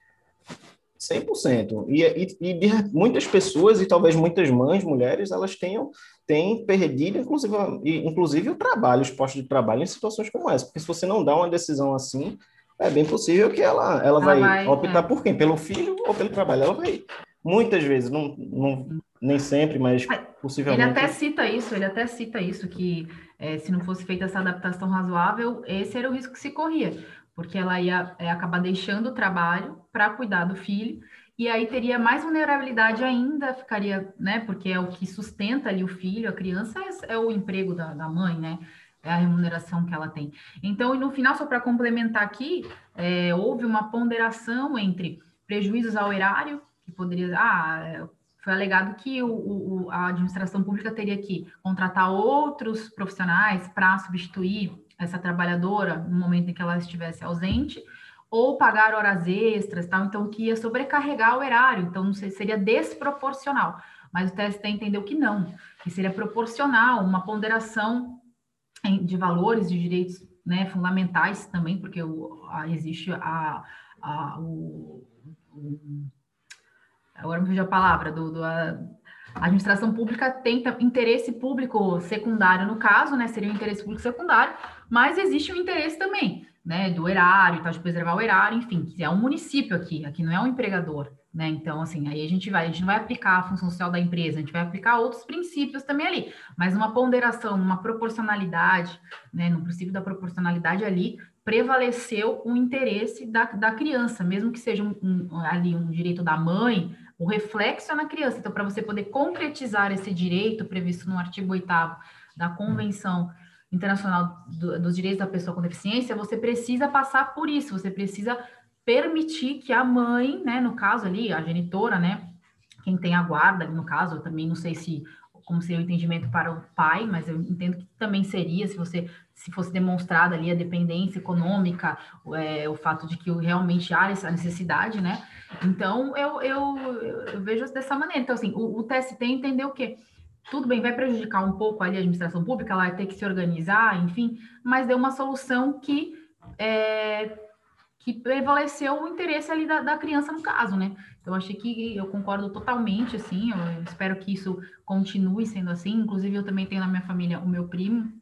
S3: 100%. E, e, e de, muitas pessoas, e talvez muitas mães, mulheres, elas tenham têm perdido, inclusive, inclusive o trabalho, os postos de trabalho em situações como essa. Porque se você não dá uma decisão assim, é bem possível que ela, ela, ela vai, vai, optar é. por quem? Pelo filho ou pelo trabalho? Ela vai, muitas vezes, não, não, nem sempre, mas possivelmente.
S4: Ele até cita isso, ele até cita isso, que é, se não fosse feita essa adaptação razoável, esse era o risco que se corria, porque ela ia é, acabar deixando o trabalho para cuidar do filho, e aí teria mais vulnerabilidade ainda, ficaria, né? Porque é o que sustenta ali o filho, a criança é, é o emprego da, da mãe, né? é a remuneração que ela tem. Então, e no final, só para complementar aqui, é, houve uma ponderação entre prejuízos ao erário, que poderia. Ah, foi alegado que o, o, a administração pública teria que contratar outros profissionais para substituir essa trabalhadora no momento em que ela estivesse ausente, ou pagar horas extras, tal, então que ia sobrecarregar o erário, então não sei, seria desproporcional. Mas o TST entendeu que não, que seria proporcional, uma ponderação de valores, de direitos né, fundamentais também, porque o, a, existe a, a, o, o, agora me fugiu a palavra, do, do a, administração pública tem interesse público secundário no caso, né? Seria um interesse público secundário, mas existe um interesse também, né? Do erário, tá, de preservar o erário, enfim, que é um município aqui, aqui não é um empregador. Né? Então, assim, aí a gente vai, a gente não vai aplicar a função social da empresa, a gente vai aplicar outros princípios também ali, mas uma ponderação, uma proporcionalidade, né? No princípio da proporcionalidade ali, prevaleceu o interesse da, da criança, mesmo que seja um, um, ali um direito da mãe, o reflexo é na criança. Então, para você poder concretizar esse direito previsto no artigo 8 da Convenção Internacional do, dos Direitos da Pessoa com Deficiência, você precisa passar por isso, você precisa permitir que a mãe, né, no caso ali, a genitora, né, quem tem a guarda, no caso, eu também não sei se como seria o entendimento para o pai, mas eu entendo que também seria se você se fosse demonstrada ali a dependência econômica, é, o fato de que realmente há essa necessidade, né? Então eu, eu, eu vejo dessa maneira. Então, assim, o, o TST entendeu o quê? Tudo bem, vai prejudicar um pouco ali a administração pública, ela vai ter que se organizar, enfim, mas deu uma solução que é, que prevaleceu o interesse ali da, da, criança no caso, né? Então, achei que eu concordo totalmente, assim, eu espero que isso continue sendo assim. Inclusive, eu também tenho na minha família o meu primo,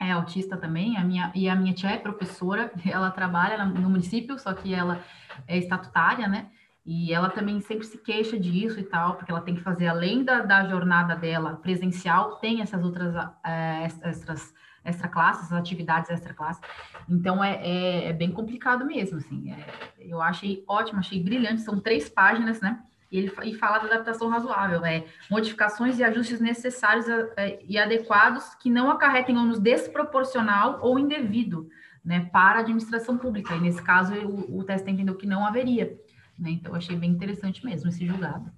S4: é autista também, a minha, e a minha tia é professora, ela trabalha no município, só que ela é estatutária, né? E ela também sempre se queixa disso e tal, porque ela tem que fazer, além da, da jornada dela presencial, tem essas outras é, extras extra classes, atividades extra classes. Então é, é, é, bem complicado mesmo, assim. É, eu achei ótimo, achei brilhante. São três páginas, né? E ele e fala da adaptação razoável, é modificações e ajustes necessários é, e adequados que não acarretem ônus desproporcional ou indevido, né, para a administração pública. E nesse caso o, o teste entendeu que não haveria. Né? Então achei bem interessante mesmo esse julgado.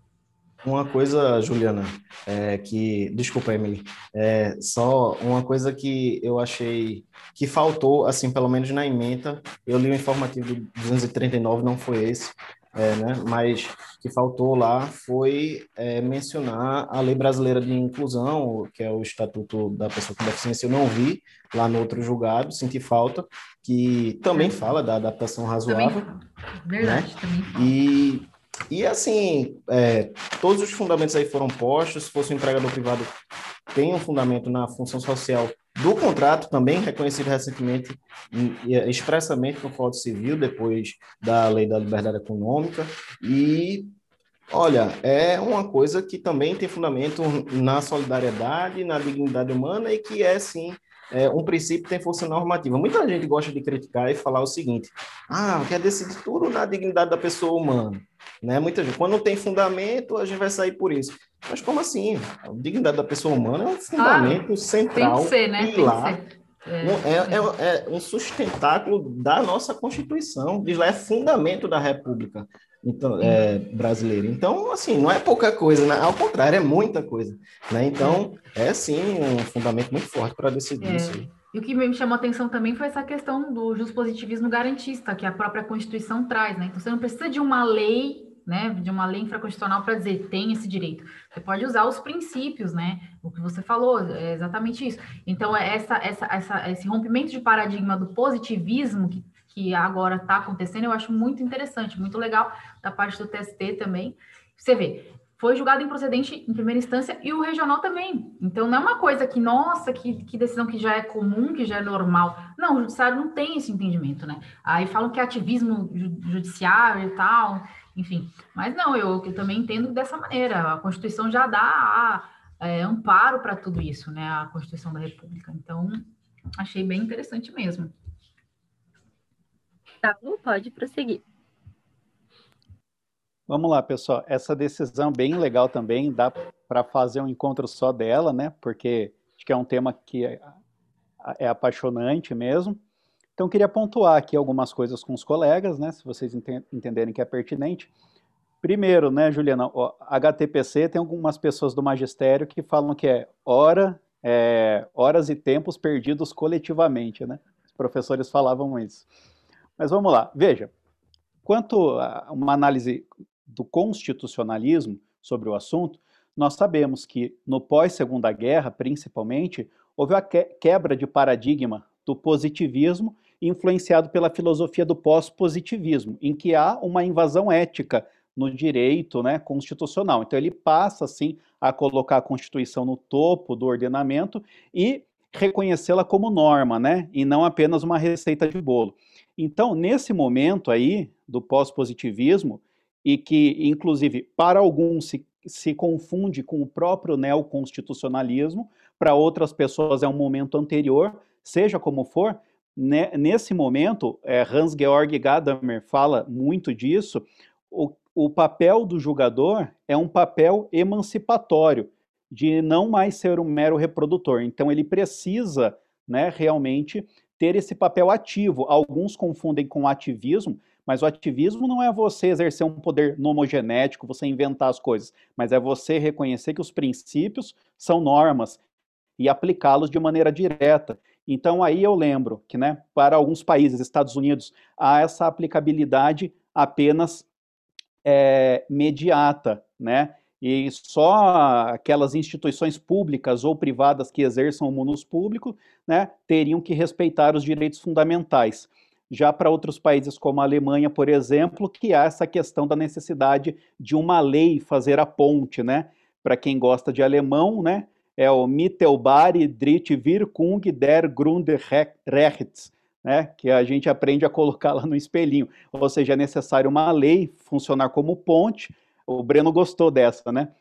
S3: Uma coisa, Juliana, é que. Desculpa, Emily. É, só uma coisa que eu achei que faltou, assim, pelo menos na emenda. Eu li o informativo 239, não foi esse, é, né? Mas que faltou lá foi é, mencionar a Lei Brasileira de Inclusão, que é o Estatuto da Pessoa com Deficiência. Eu não vi lá no outro julgado, senti falta, que também fala da adaptação razoável. Também, verdade, né? também. E e assim, é, todos os fundamentos aí foram postos. Se fosse um empregador privado, tem um fundamento na função social do contrato, também reconhecido recentemente expressamente no Código Civil, depois da Lei da Liberdade Econômica. E Olha, é uma coisa que também tem fundamento na solidariedade, na dignidade humana e que é, sim, é, um princípio tem força normativa. Muita gente gosta de criticar e falar o seguinte: ah, quer decidir tudo na dignidade da pessoa humana. Né? Muita gente, quando não tem fundamento, a gente vai sair por isso. Mas como assim? A dignidade da pessoa humana é um fundamento ah, central, tem que ser, né? pilar. É, é, é, é, um sustentáculo da nossa Constituição, diz lá, é fundamento da República então, é, brasileira. Então, assim, não é pouca coisa, né? ao contrário, é muita coisa. Né? Então, é sim um fundamento muito forte para decidir é. isso.
S4: E o que me chamou a atenção também foi essa questão do positivismo garantista, que a própria Constituição traz, né? Então, você não precisa de uma lei né, de uma lei infraconstitucional para dizer tem esse direito. Você pode usar os princípios, né? O que você falou, é exatamente isso. Então, é essa, essa, essa, esse rompimento de paradigma do positivismo que que agora está acontecendo, eu acho muito interessante, muito legal da parte do TST também. Você vê, foi julgado improcedente em primeira instância e o regional também. Então não é uma coisa que, nossa, que, que decisão que já é comum, que já é normal. Não, o judiciário não tem esse entendimento, né? Aí falam que é ativismo judiciário e tal, enfim. Mas não, eu, eu também entendo dessa maneira. A Constituição já dá é, amparo para tudo isso, né? A Constituição da República. Então, achei bem interessante mesmo.
S1: Tá, pode prosseguir.
S2: Vamos lá, pessoal. Essa decisão bem legal também, dá para fazer um encontro só dela, né? Porque acho que é um tema que é, é apaixonante mesmo. Então, queria pontuar aqui algumas coisas com os colegas, né? Se vocês entenderem que é pertinente. Primeiro, né, Juliana, o HTPC tem algumas pessoas do magistério que falam que é hora, é, horas e tempos perdidos coletivamente, né? Os professores falavam isso. Mas vamos lá, veja, quanto a uma análise do constitucionalismo sobre o assunto, nós sabemos que no pós-segunda guerra, principalmente, houve a quebra de paradigma do positivismo influenciado pela filosofia do pós-positivismo, em que há uma invasão ética no direito né, constitucional. Então ele passa, assim, a colocar a Constituição no topo do ordenamento e reconhecê-la como norma, né, e não apenas uma receita de bolo. Então, nesse momento aí do pós-positivismo, e que, inclusive, para alguns se, se confunde com o próprio neoconstitucionalismo, para outras pessoas é um momento anterior, seja como for, né, nesse momento, é, Hans-Georg Gadamer fala muito disso, o, o papel do julgador é um papel emancipatório, de não mais ser um mero reprodutor. Então, ele precisa né, realmente ter esse papel ativo. Alguns confundem com ativismo, mas o ativismo não é você exercer um poder nomogenético, você inventar as coisas, mas é você reconhecer que os princípios são normas e aplicá-los de maneira direta. Então aí eu lembro que, né, para alguns países, Estados Unidos, há essa aplicabilidade apenas é, mediata, né? E só aquelas instituições públicas ou privadas que exerçam o munus público né, teriam que respeitar os direitos fundamentais. Já para outros países como a Alemanha, por exemplo, que há essa questão da necessidade de uma lei fazer a ponte, né? Para quem gosta de alemão, né? É o Mittelbare Dritte Wirkung der Grundrechts, né? Que a gente aprende a colocar lá no espelhinho. Ou seja, é necessário uma lei funcionar como ponte o Breno gostou dessa, né?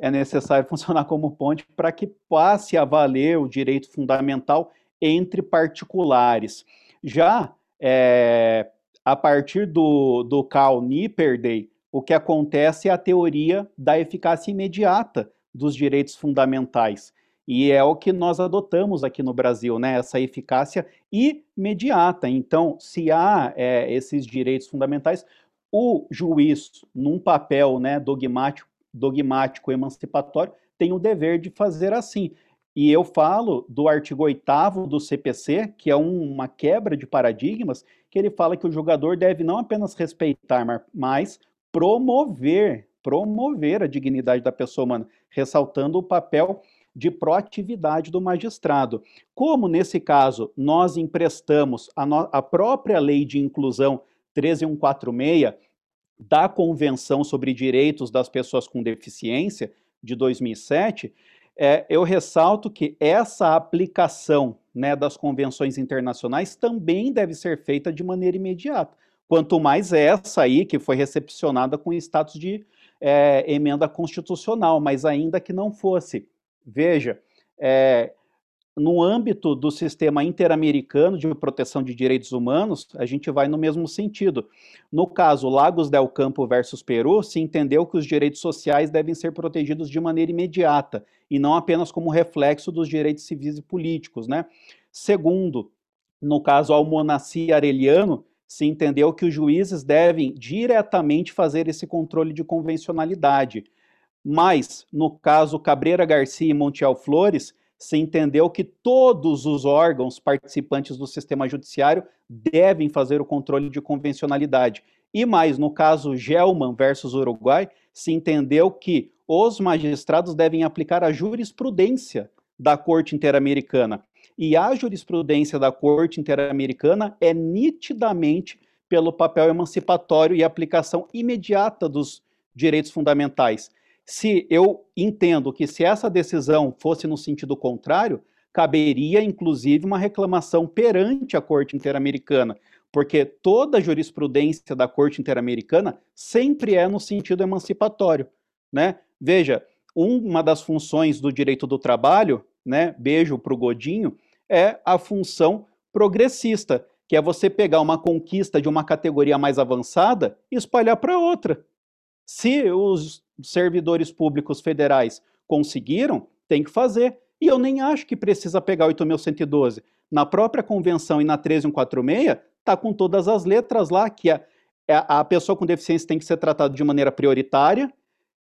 S2: É necessário funcionar como ponte para que passe a valer o direito fundamental entre particulares. Já é, a partir do, do Carl Nipperdey, o que acontece é a teoria da eficácia imediata dos direitos fundamentais. E é o que nós adotamos aqui no Brasil, né? Essa eficácia imediata. Então, se há é, esses direitos fundamentais, o juiz, num papel né, dogmático, dogmático emancipatório, tem o dever de fazer assim. E eu falo do artigo 8 do CPC, que é um, uma quebra de paradigmas, que ele fala que o julgador deve não apenas respeitar, mas promover, promover a dignidade da pessoa humana, ressaltando o papel de proatividade do magistrado. Como nesse caso nós emprestamos a, no, a própria lei de inclusão 13146 da Convenção sobre Direitos das Pessoas com Deficiência, de 2007, é, eu ressalto que essa aplicação né, das convenções internacionais também deve ser feita de maneira imediata. Quanto mais essa aí, que foi recepcionada com status de é, emenda constitucional, mas ainda que não fosse. Veja, é, no âmbito do sistema interamericano de proteção de direitos humanos, a gente vai no mesmo sentido. No caso Lagos del Campo versus Peru, se entendeu que os direitos sociais devem ser protegidos de maneira imediata e não apenas como reflexo dos direitos civis e políticos, né? Segundo, no caso Almonaci Areliano, se entendeu que os juízes devem diretamente fazer esse controle de convencionalidade. Mas, no caso Cabreira Garcia e Montiel Flores, se entendeu que todos os órgãos participantes do sistema judiciário devem fazer o controle de convencionalidade. E mais, no caso Gelman versus Uruguai, se entendeu que os magistrados devem aplicar a jurisprudência da Corte Interamericana. E a jurisprudência da Corte Interamericana é nitidamente pelo papel emancipatório e aplicação imediata dos direitos fundamentais. Se eu entendo que se essa decisão fosse no sentido contrário, caberia inclusive uma reclamação perante a Corte Interamericana, porque toda a jurisprudência da Corte Interamericana sempre é no sentido emancipatório, né? Veja, uma das funções do direito do trabalho, né, beijo para o Godinho, é a função progressista, que é você pegar uma conquista de uma categoria mais avançada e espalhar para outra. Se os servidores públicos federais conseguiram, tem que fazer. E eu nem acho que precisa pegar 8.112. Na própria convenção e na 13146, está com todas as letras lá, que a, a pessoa com deficiência tem que ser tratada de maneira prioritária,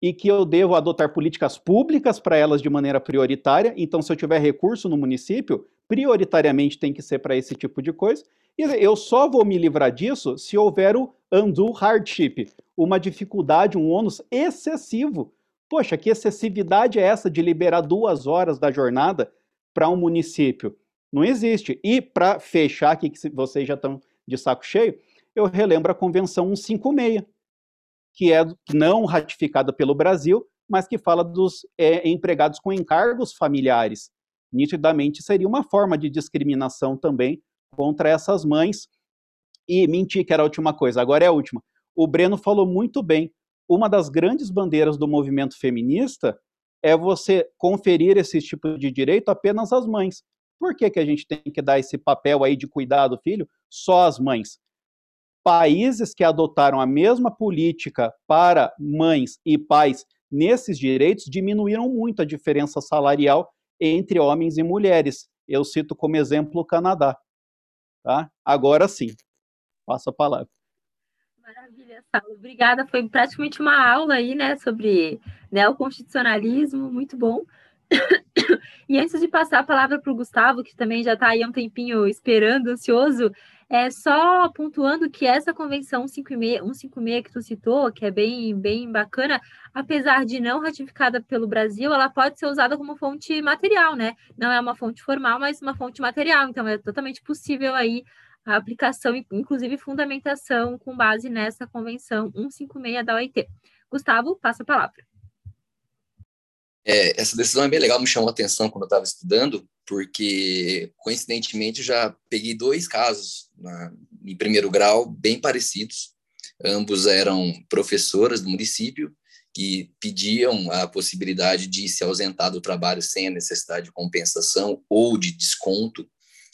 S2: e que eu devo adotar políticas públicas para elas de maneira prioritária. Então, se eu tiver recurso no município, prioritariamente tem que ser para esse tipo de coisa. Eu só vou me livrar disso se houver o undue hardship, uma dificuldade, um ônus excessivo. Poxa, que excessividade é essa de liberar duas horas da jornada para um município? Não existe. E para fechar aqui, que vocês já estão de saco cheio, eu relembro a Convenção 156, que é não ratificada pelo Brasil, mas que fala dos é, empregados com encargos familiares. Nitidamente seria uma forma de discriminação também contra essas mães. E menti que era a última coisa, agora é a última. O Breno falou muito bem. Uma das grandes bandeiras do movimento feminista é você conferir esse tipo de direito apenas às mães. Por que, que a gente tem que dar esse papel aí de cuidar do filho só às mães? países que adotaram a mesma política para mães e pais nesses direitos diminuíram muito a diferença salarial entre homens e mulheres. Eu cito como exemplo o Canadá. Tá? Agora sim, passa a palavra.
S1: Maravilha, Saulo. Obrigada. Foi praticamente uma aula aí, né, sobre neoconstitucionalismo, muito bom. E antes de passar a palavra para o Gustavo, que também já está aí há um tempinho esperando, ansioso, é só pontuando que essa convenção 156, 156 que tu citou, que é bem, bem bacana, apesar de não ratificada pelo Brasil, ela pode ser usada como fonte material, né? Não é uma fonte formal, mas uma fonte material. Então é totalmente possível aí a aplicação, inclusive fundamentação com base nessa convenção 156 da OIT. Gustavo, passa a palavra.
S9: É, essa decisão é bem legal, me chamou a atenção quando eu estava estudando, porque, coincidentemente, já peguei dois casos na, em primeiro grau bem parecidos. Ambos eram professoras do município que pediam a possibilidade de se ausentar do trabalho sem a necessidade de compensação ou de desconto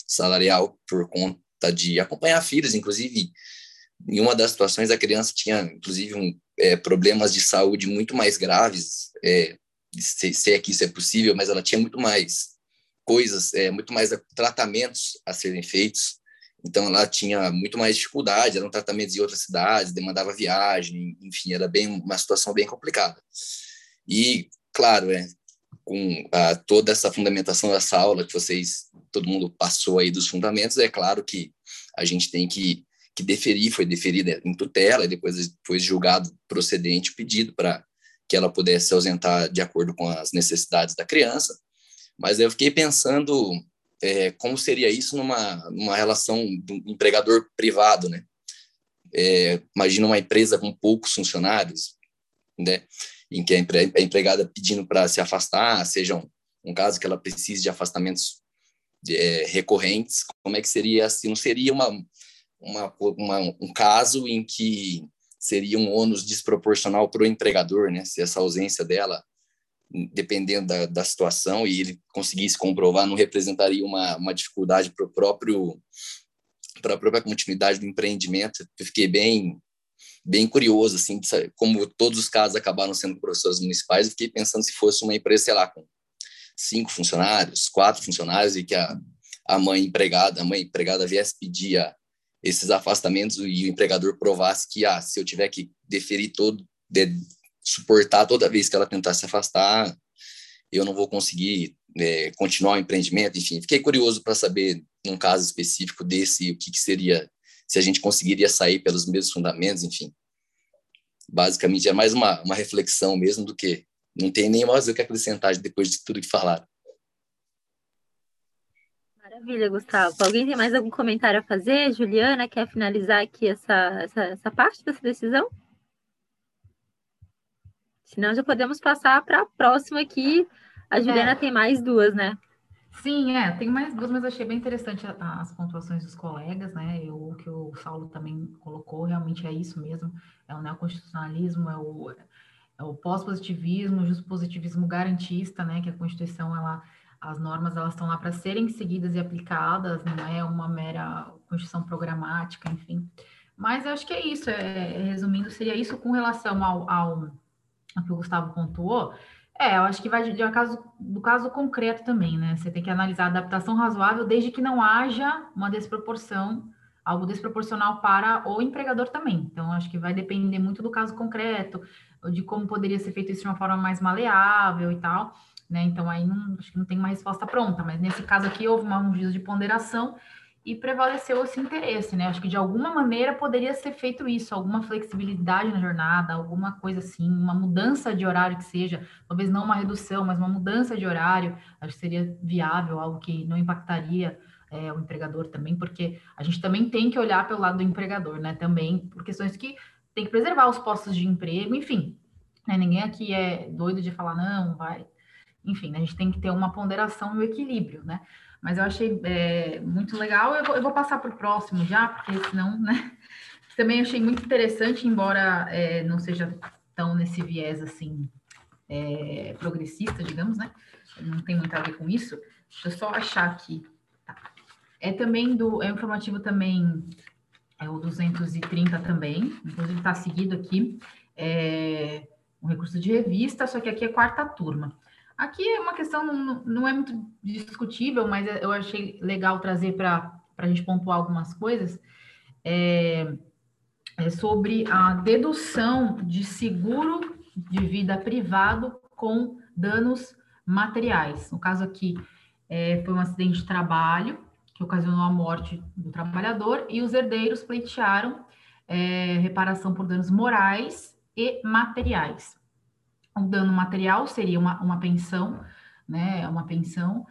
S9: salarial por conta de acompanhar filhos, inclusive em uma das situações a criança tinha inclusive um, é, problemas de saúde muito mais graves é, se, se é que isso é possível, mas ela tinha muito mais coisas, é, muito mais tratamentos a serem feitos. Então ela tinha muito mais dificuldade, eram tratamentos em outras cidades, demandava viagem, enfim, era bem uma situação bem complicada. E claro, é, com a, toda essa fundamentação dessa aula que vocês, todo mundo passou aí dos fundamentos, é claro que a gente tem que, que deferir, foi deferida em tutela, e depois foi julgado procedente o pedido para que ela pudesse se ausentar de acordo com as necessidades da criança. Mas eu fiquei pensando é, como seria isso numa, numa relação do empregador privado, né? É, imagina uma empresa com poucos funcionários, né? Em que a, empre, a empregada pedindo para se afastar, seja um, um, caso que ela precise de afastamentos é, recorrentes, como é que seria assim? Não seria uma, uma, uma um caso em que seria um ônus desproporcional para o empregador, né? Se essa ausência dela, dependendo da, da situação, e ele conseguisse comprovar, não representaria uma, uma dificuldade para o próprio para a própria continuidade do empreendimento. Eu fiquei bem bem curioso, assim, como todos os casos acabaram sendo professores municipais, eu fiquei pensando se fosse uma empresa, sei lá, com cinco funcionários, quatro funcionários, e que a, a mãe empregada, a mãe empregada viesse pedir esses afastamentos e o empregador provasse que, ah, se eu tiver que deferir todo, de, suportar toda vez que ela tentar se afastar, eu não vou conseguir é, continuar o empreendimento, enfim. Fiquei curioso para saber, num caso específico desse, o que, que, seria, se a gente conseguiria sair pelos mesmos fundamentos, enfim. Basicamente, é mais uma, uma reflexão mesmo do que, não tem nem mais o que acrescentar depois de tudo que falaram.
S1: Maravilha, Gustavo. Alguém tem mais algum comentário a fazer? Juliana, quer finalizar aqui essa, essa, essa parte dessa decisão? Senão já podemos passar para a próxima aqui. A Juliana é. tem mais duas, né?
S4: Sim, é, tem mais duas, mas achei bem interessante as pontuações dos colegas, né? Eu, o que o Saulo também colocou, realmente é isso mesmo, é o neoconstitucionalismo, é o, é o pós-positivismo, o positivismo garantista, né? Que a Constituição, ela, as normas, elas estão lá para serem seguidas e aplicadas, não é uma mera Constituição programática, enfim. Mas eu acho que é isso, é, resumindo, seria isso com relação ao, ao o que o Gustavo pontuou, é, eu acho que vai de, caso, do caso concreto também, né? Você tem que analisar a adaptação razoável desde que não haja uma desproporção, algo desproporcional para o empregador também. Então, acho que vai depender muito do caso concreto, de como poderia ser feito isso de uma forma mais maleável e tal, né? Então, aí não, acho que não tem uma resposta pronta, mas nesse caso aqui houve uma, um juízo de ponderação e prevaleceu esse interesse, né? Acho que de alguma maneira poderia ser feito isso, alguma flexibilidade na jornada, alguma coisa assim, uma mudança de horário que seja, talvez não uma redução, mas uma mudança de horário, acho que seria viável, algo que não impactaria é, o empregador também, porque a gente também tem que olhar pelo lado do empregador, né? Também por questões que tem que preservar os postos de emprego, enfim. Né? Ninguém aqui é doido de falar, não, vai. Enfim, né? a gente tem que ter uma ponderação e um equilíbrio, né? Mas eu achei é, muito legal. Eu vou, eu vou passar para o próximo já, porque senão, né? Também achei muito interessante, embora é, não seja tão nesse viés assim é, progressista, digamos, né? Não tem muito a ver com isso. Deixa eu só achar aqui. Tá. É também do. É informativo também, é o 230 também, inclusive está seguido aqui. É, um recurso de revista, só que aqui é quarta turma. Aqui é uma questão, não, não é muito discutível, mas é, eu achei legal trazer para a gente pontuar algumas coisas. É, é sobre a dedução de seguro de vida privado com danos materiais. No caso aqui, é, foi um acidente de trabalho que ocasionou a morte do trabalhador e os herdeiros pleitearam é, reparação por danos morais e materiais. O dano material seria uma, uma pensão, né? Uma pensão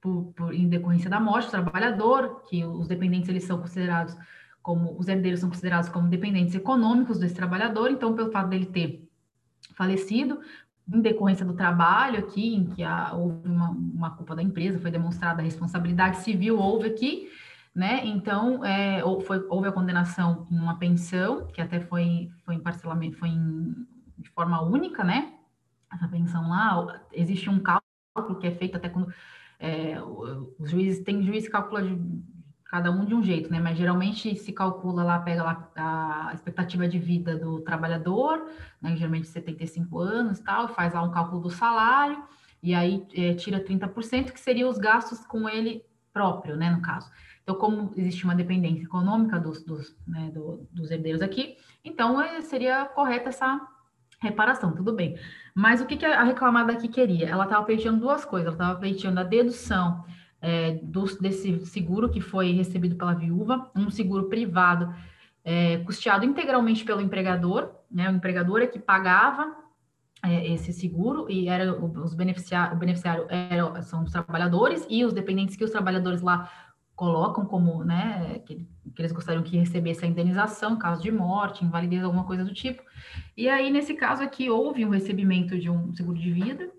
S4: por, por, em decorrência da morte do trabalhador, que os dependentes eles são considerados como os herdeiros são considerados como dependentes econômicos desse trabalhador, então pelo fato dele ter falecido em decorrência do trabalho aqui, em que há, houve uma, uma culpa da empresa, foi demonstrada a responsabilidade civil, houve aqui, né? Então, é, foi, houve a condenação em uma pensão, que até foi, foi em parcelamento, foi em de forma única, né? Essa pensão lá, existe um cálculo que é feito até quando é, os juízes, tem juiz que calcula de, cada um de um jeito, né? Mas geralmente se calcula lá, pega lá a expectativa de vida do trabalhador, né? Geralmente 75 anos tal, faz lá um cálculo do salário, e aí é, tira 30%, que seria os gastos com ele próprio, né? No caso. Então, como existe uma dependência econômica dos, dos, né, do, dos herdeiros aqui, então é, seria correta essa Reparação, tudo bem. Mas o que, que a reclamada aqui queria? Ela estava pleiteando duas coisas. Ela estava pleiteando a dedução é, do, desse seguro que foi recebido pela viúva, um seguro privado é, custeado integralmente pelo empregador, né? O empregador é que pagava é, esse seguro e era os beneficiários, o beneficiário era, são os trabalhadores e os dependentes que os trabalhadores lá colocam como, né, que, que, eles gostariam que recebesse a indenização, caso de morte, invalidez, alguma coisa do tipo. E aí, nesse caso aqui, houve um recebimento de um seguro de vida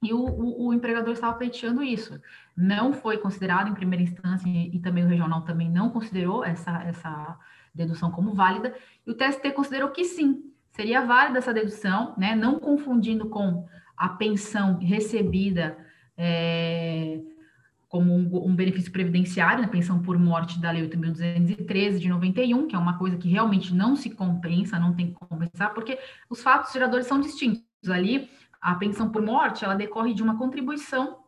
S4: e o, o, o empregador estava pleiteando isso. Não foi considerado em primeira instância e, e também o regional também não considerou essa, essa dedução como válida, e o TST considerou que sim, seria válida essa dedução, né, não confundindo com a pensão recebida é, como um, um, benefício previdenciário, né, pensão por morte da Lei 8.213 de 91, que é uma coisa que realmente não se compensa, não tem que compensar, porque os fatos geradores são distintos. Ali, a pensão por morte, ela decorre de uma contribuição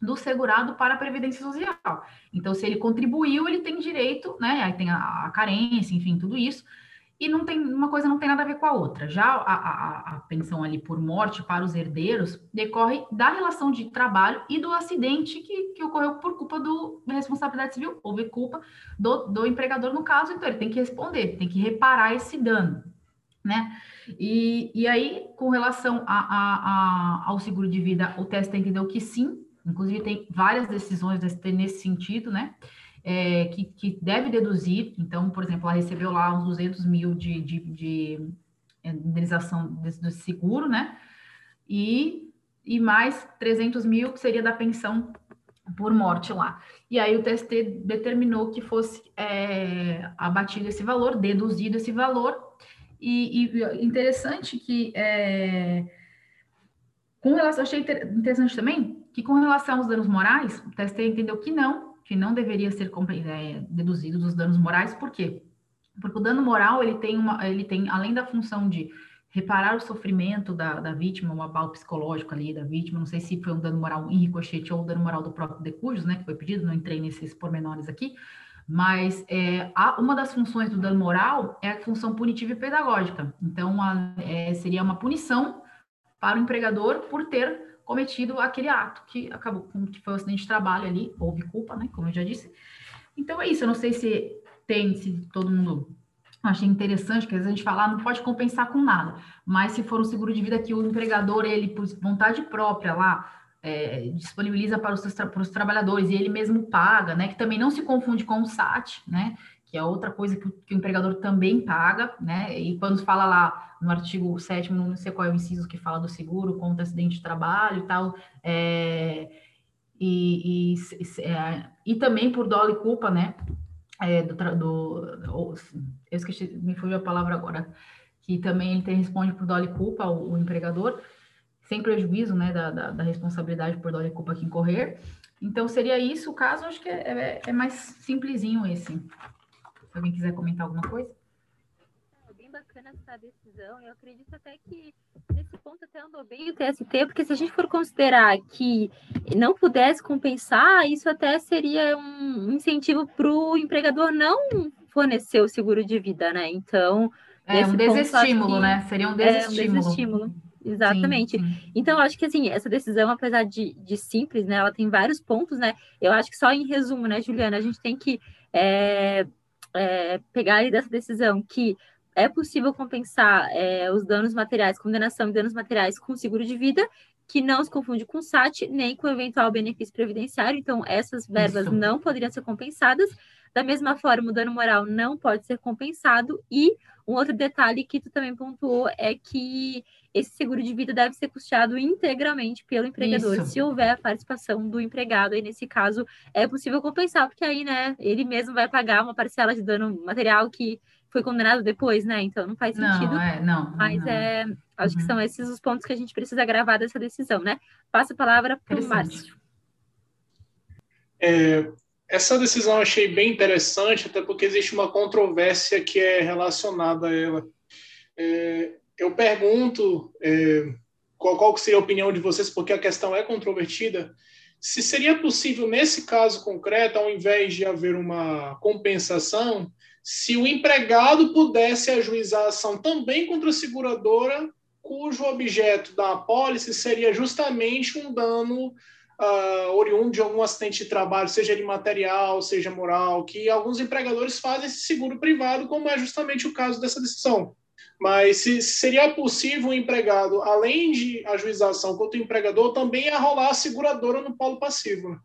S4: do segurado para a Previdência Social. Então, se ele contribuiu, ele tem direito, né? Aí tem a, a carência, enfim, tudo isso e não tem uma coisa não tem nada a ver com a outra. Já a, a, a, pensão ali por morte para os herdeiros decorre da relação de trabalho e do acidente que, que ocorreu por culpa do, da responsabilidade civil, houve culpa do, do empregador no caso, então ele tem que responder, tem que reparar esse dano, né? E, e aí, com relação a, a, ao seguro de vida, o TST entendeu que sim, inclusive tem várias decisões nesse sentido, né? É, que, que, deve deduzir, então, por exemplo, ela recebeu lá uns 200 mil de, de, de indenização do seguro, né? E, e mais 300 mil que seria da pensão por morte lá. E aí o TST determinou que fosse é, abatido esse valor, deduzido esse valor, e, e interessante que é, com relação, achei interessante também que com relação aos danos morais, o TST entendeu que não, que não deveria ser é, deduzido dos danos morais, por quê? Porque o dano moral ele tem uma, ele tem além da função de reparar o sofrimento da, da vítima, um abalo psicológico ali da vítima, não sei se foi um dano moral em ricochete ou um dano moral do próprio decujus, né, que foi pedido, não entrei nesses pormenores aqui, mas é, a, uma das funções do dano moral é a função punitiva e pedagógica. Então, a, é, seria uma punição para o empregador por ter cometido aquele ato que acabou com que foi um acidente de trabalho ali, houve culpa, né, como eu já disse. Então é isso, eu não sei se tem, se todo mundo achei interessante, que às vezes a gente fala, ah, não pode compensar com nada, mas se for um seguro de vida que o empregador, ele, por vontade própria lá, é, disponibiliza para os, para os trabalhadores e ele mesmo paga, né, que também não se confunde com o SAT, né, que é outra coisa que, que o empregador também paga, né, e quando fala lá no artigo 7 não sei qual é o inciso que fala do seguro contra acidente de trabalho e tal, é, e, e, é, e também por dolo e culpa, né, é, do, do, eu esqueci, me fugiu a palavra agora, que também ele tem, responde por dolo e culpa, o, o empregador, sem prejuízo, né, da, da, da, responsabilidade por dolo e culpa que incorrer. Então, seria isso o caso, acho que é, é, é mais simplesinho esse. Se alguém quiser comentar alguma coisa
S1: bacana essa decisão. Eu acredito até que nesse ponto até andou bem o TST, porque se a gente for considerar que não pudesse compensar, isso até seria um incentivo para o empregador não fornecer o seguro de vida, né? Então.
S4: É um desestímulo, né? Seria um desestímulo. É um desestímulo.
S1: Exatamente. Sim, sim. Então, eu acho que assim, essa decisão, apesar de, de simples, né? Ela tem vários pontos, né? Eu acho que só em resumo, né, Juliana, a gente tem que é, é, pegar aí dessa decisão que é possível compensar é, os danos materiais, condenação e danos materiais com seguro de vida, que não se confunde com SAT, nem com eventual benefício previdenciário. Então, essas verbas Isso. não poderiam ser compensadas. Da mesma forma, o dano moral não pode ser compensado. E um outro detalhe que tu também pontuou é que esse seguro de vida deve ser custeado integralmente pelo empregador, Isso. se houver a participação do empregado. Aí, nesse caso, é possível compensar, porque aí, né, ele mesmo vai pagar uma parcela de dano material que foi condenado depois, né? Então não faz sentido.
S4: Não, é, não.
S1: Mas
S4: não.
S1: é, acho uhum. que são esses os pontos que a gente precisa gravar dessa decisão, né? Passa a palavra para o Márcio.
S6: É, essa decisão eu achei bem interessante, até porque existe uma controvérsia que é relacionada a ela. É, eu pergunto é, qual, qual seria a opinião de vocês, porque a questão é controvertida. Se seria possível, nesse caso concreto, ao invés de haver uma compensação, se o empregado pudesse ajuizar a ação também contra a seguradora, cujo objeto da apólice seria justamente um dano uh, oriundo de algum acidente de trabalho, seja de material, seja moral, que alguns empregadores fazem esse seguro privado, como é justamente o caso dessa decisão. Mas se seria possível o empregado, além de ajuizar ação contra o empregador, também arrolar a seguradora no polo passivo.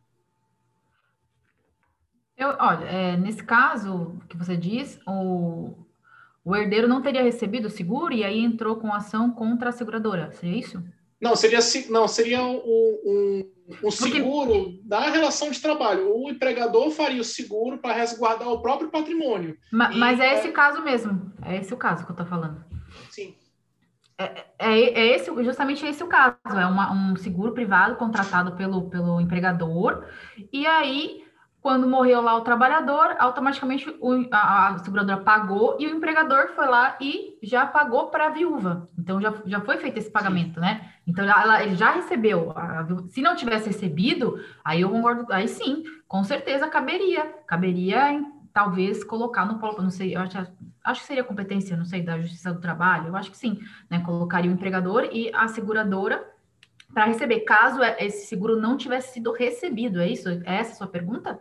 S4: Eu, olha, é, nesse caso que você diz, o, o herdeiro não teria recebido o seguro e aí entrou com ação contra a seguradora, seria isso?
S6: Não, seria, não, seria um, um, um seguro Porque... da relação de trabalho. O empregador faria o seguro para resguardar o próprio patrimônio.
S4: Ma, e, mas é, é esse caso mesmo. É esse o caso que eu estou falando.
S6: Sim.
S4: É, é, é, esse, justamente esse o caso. É uma, um seguro privado contratado pelo, pelo empregador. E aí quando morreu lá o trabalhador, automaticamente o, a, a, seguradora pagou e o empregador foi lá e já pagou para a viúva. Então já, já foi feito esse pagamento, né? Então ela, ele já recebeu. A, se não tivesse recebido, aí eu concordo, aí sim, com certeza caberia. Caberia em, talvez colocar no polo, não sei, eu acho, acho que seria competência, não sei, da Justiça do Trabalho, eu acho que sim, né? Colocaria o empregador e a seguradora para receber, caso esse seguro não tivesse sido recebido, é isso? É essa a sua pergunta?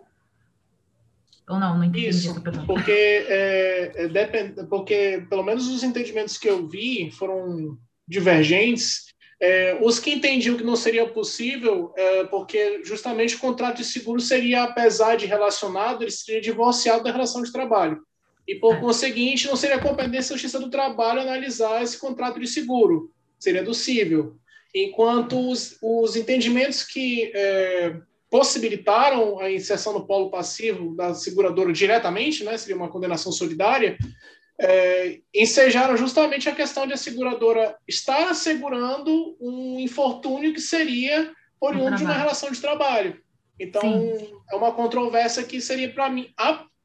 S4: Ou não, não entendi
S6: Isso, porque, é, é, depend, porque pelo menos os entendimentos que eu vi foram divergentes, É, os que entendiam que não seria possível, é, porque justamente o contrato de seguro seria, apesar de relacionado, ele seria divorciado da relação de trabalho. E, por conseguinte, não seria competência da Justiça do Trabalho analisar esse contrato de seguro, seria do cível. Enquanto os, os entendimentos que é, possibilitaram a inserção no polo passivo da seguradora diretamente, né, seria uma condenação solidária, é, ensejaram justamente a questão de a seguradora estar assegurando um infortúnio que seria oriundo de uma relação de trabalho. Então, Sim. é uma controvérsia que seria para mim,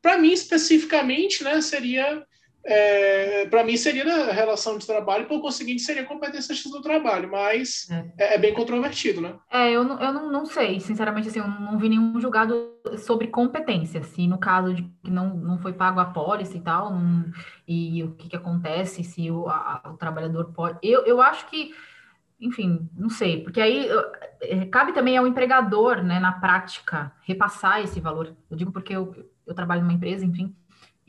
S6: para mim especificamente, né, seria é, para mim seria relação de trabalho, por conseguinte seria competência do trabalho, mas é. é, é, bem controvertido, né?
S4: É, eu, não, eu não, não sei, sinceramente, assim, eu não vi nenhum julgado sobre competência, se no caso de que não, não foi pago a pólice e tal, não, e o que, que acontece, se o, a, o trabalhador pode... Eu, eu acho que, enfim, não sei, porque aí é, cabe também ao empregador, né, na prática, repassar esse valor. Eu digo porque eu, eu trabalho numa empresa, enfim,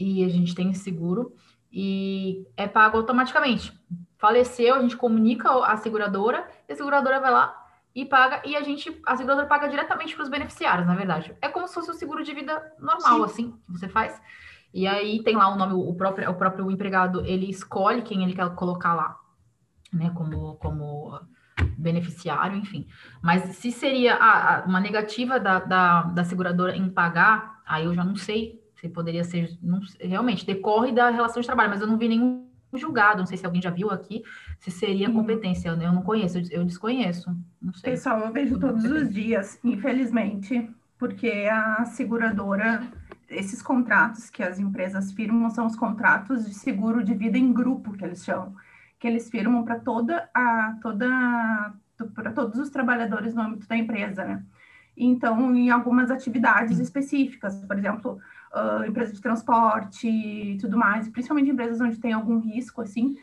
S4: e a gente tem seguro e é pago automaticamente. Faleceu, a gente comunica a seguradora, e a seguradora vai lá e paga, e a gente, a seguradora paga diretamente para os beneficiários, na verdade. É como se fosse o seguro de vida normal, Sim. assim, que você faz. E aí tem lá o nome, o próprio, o próprio empregado, ele escolhe quem ele quer colocar lá, né, como, como beneficiário, enfim. Mas se seria a, a, uma negativa da, da, da seguradora em pagar, aí eu já não sei se poderia ser, não, realmente, decorre da relação de trabalho, mas eu não vi nenhum julgado, não sei se alguém já viu aqui, se seria competência, eu, eu não conheço, eu desconheço, não sei.
S5: Pessoal, eu vejo todos os dias, infelizmente, porque a seguradora, esses contratos que as empresas firmam são os contratos de seguro de vida em grupo, que eles chamam, que eles firmam para toda a, toda, para todos os trabalhadores no âmbito da empresa, né? Então, em algumas atividades específicas, por exemplo, uh, empresa de transporte e tudo mais, principalmente empresas onde tem algum risco, assim,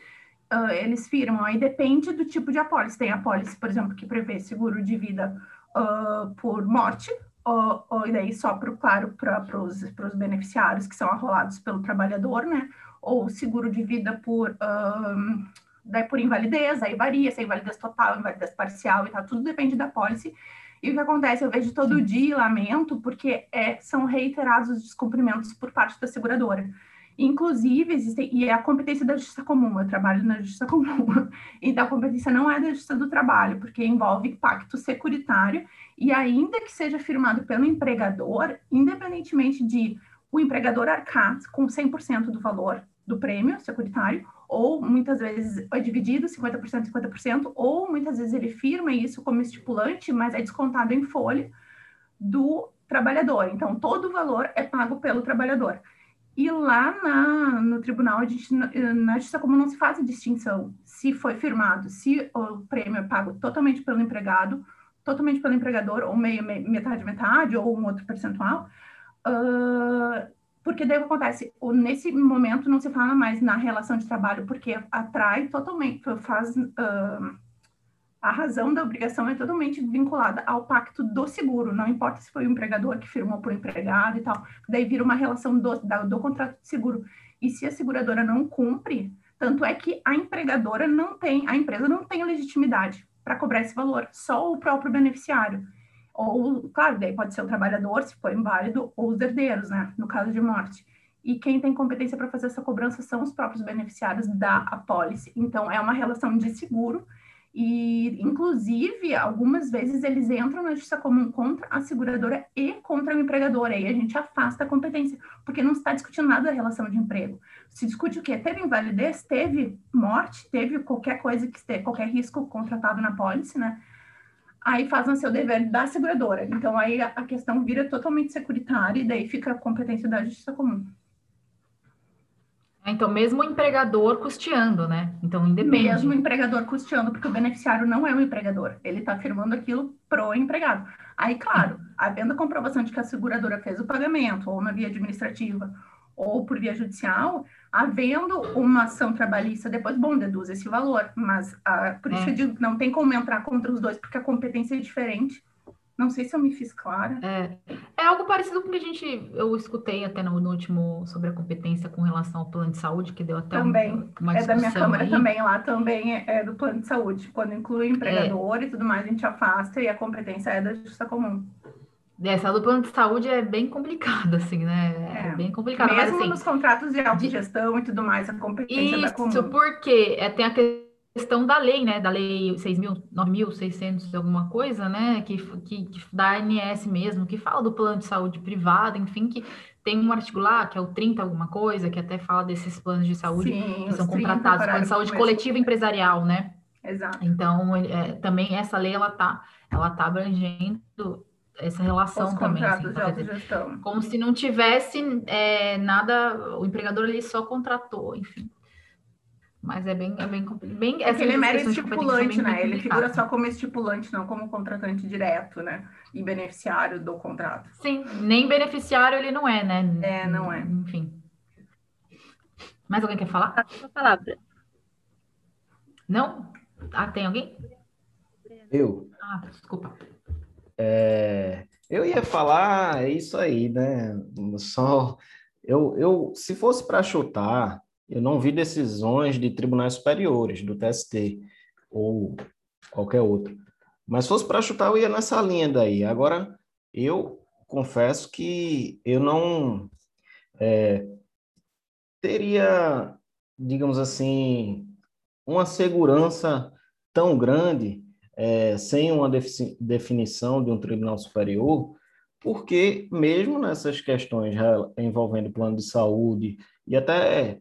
S5: uh, eles firmam. Aí depende do tipo de apólice. Tem apólice, por exemplo, que prevê seguro de vida uh, por morte, ou, ou e daí só, pro, claro, para os beneficiários que são arrolados pelo trabalhador, né? Ou seguro de vida por... daí por invalidez, aí varia, se é invalidez total, invalidez parcial e tal, tudo depende da apólice. E o que acontece? Eu vejo todo Sim. dia lamento, porque é, são reiterados os descumprimentos por parte da seguradora. Inclusive, existem, e é a competência da justiça comum, eu trabalho na justiça comum, então a competência não é da justiça do trabalho, porque envolve pacto securitário, e ainda que seja firmado pelo empregador, independentemente de o empregador arcar com 100% do valor do prêmio securitário, ou muitas vezes é dividido 50%, 50%, ou muitas vezes ele firma isso como estipulante, mas é descontado em folha do trabalhador. Então, todo o valor é pago pelo trabalhador. E lá na, no tribunal, a gente, na justiça comum não se faz a distinção se foi firmado, se o prêmio é pago totalmente pelo empregado, totalmente pelo empregador, ou meio, meio metade, metade, ou um outro percentual. Uh, porque daí o acontece? Nesse momento não se fala mais na relação de trabalho, porque atrai totalmente, faz uh, a razão da obrigação é totalmente vinculada ao pacto do seguro, não importa se foi o empregador que firmou por empregado e tal, daí vira uma relação do, do contrato de seguro. E se a seguradora não cumpre, tanto é que a empregadora não tem, a empresa não tem legitimidade para cobrar esse valor, só o próprio beneficiário ou, claro, daí pode ser o trabalhador, se for inválido, ou os herdeiros, né, no caso de morte. E quem tem competência para fazer essa cobrança são os próprios beneficiários da apólice. Então, é uma relação de seguro e, inclusive, algumas vezes eles entram na justiça comum contra a seguradora e contra o empregador. Aí a gente afasta a competência, porque não está discutindo nada da relação de emprego. Se discute o quê? Teve invalidez, teve morte, teve qualquer coisa que esteja, qualquer risco contratado na apólice, né? Aí fazem o seu dever da seguradora. Então, aí a questão vira totalmente securitária e daí fica a competência da justiça comum.
S4: Então, mesmo o empregador custeando, né? Então, independe.
S5: Mesmo o empregador custeando, porque o beneficiário não é o empregador. Ele está afirmando aquilo pro empregado. Aí, claro, havendo a comprovação de que a seguradora fez o pagamento, ou na via administrativa, ou por via judicial, havendo uma ação trabalhista, depois, bom, deduz esse valor, mas ah, por isso é. eu digo que não tem como entrar contra os dois, porque a competência é diferente, Não sei se eu me fiz clara.
S4: É, é algo parecido com o que a gente, eu escutei até no, no último sobre a competência com relação ao plano de saúde, que deu até
S5: também.
S4: Um, uma
S5: É da minha Câmara
S4: aí.
S5: também, lá também é, é do plano de saúde. Quando inclui o empregador e tudo mais, a gente afasta e a competência é da justiça comum.
S4: Essa do plano de saúde é bem complicada, assim, né? É,
S5: É.
S4: bem complicada. mas,
S5: Mesmo
S4: assim,
S5: nos contratos de autogestão e tudo mais, a competência é da comum.
S4: Isso, porque é, tem a questão da lei, né? Da lei 6.000, 9.600 alguma coisa, né? Que, que, que da ANS mesmo, que fala do plano de saúde privado, enfim, que tem um artigo lá, que é o 30 alguma coisa, que até fala desses planos de saúde
S5: Sim,
S4: que são
S5: os 30
S4: contratados, plano de saúde
S5: começo.
S4: coletiva empresarial, né?
S5: Exato.
S4: Então, é, também essa lei, ela tá, ela tá abrangendo essa relação também, assim,
S5: de autogestão.
S4: como se não tivesse é, nada, o empregador ele só contratou, enfim. Mas é bem, é bem, bem
S5: É ele é mero
S4: são
S5: estipulante, né? Ele figura só como estipulante, não como contratante direto, né? E beneficiário do contrato.
S4: Sim, nem beneficiário ele não é, né?
S5: É, não é.
S4: Enfim. Mais alguém quer falar?
S1: Passa a palavra.
S4: Não? Ah, tem alguém?
S3: Eu.
S4: Ah, desculpa.
S3: É, eu ia falar é isso aí, né? Só eu, eu se fosse para chutar, eu não vi decisões de tribunais superiores, do TST ou qualquer outro. Mas se fosse para chutar, eu ia nessa linha daí. Agora, eu confesso que eu não é, teria, digamos assim, uma segurança tão grande é, sem uma defi- definição de um tribunal superior, porque mesmo nessas questões envolvendo plano de saúde e até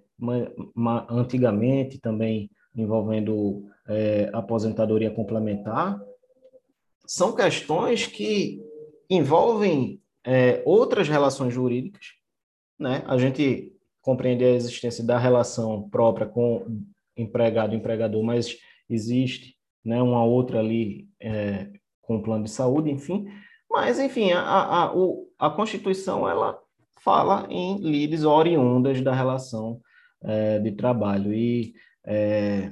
S3: ma- antigamente também envolvendo é, aposentadoria complementar, são questões que envolvem é, outras relações jurídicas, né? A gente compreende a existência da relação própria com empregado empregador, mas existe né, uma outra ali é, com plano de saúde, enfim. Mas, enfim, a, a, o, a Constituição, ela fala em lides oriundas da relação é, de trabalho. E é,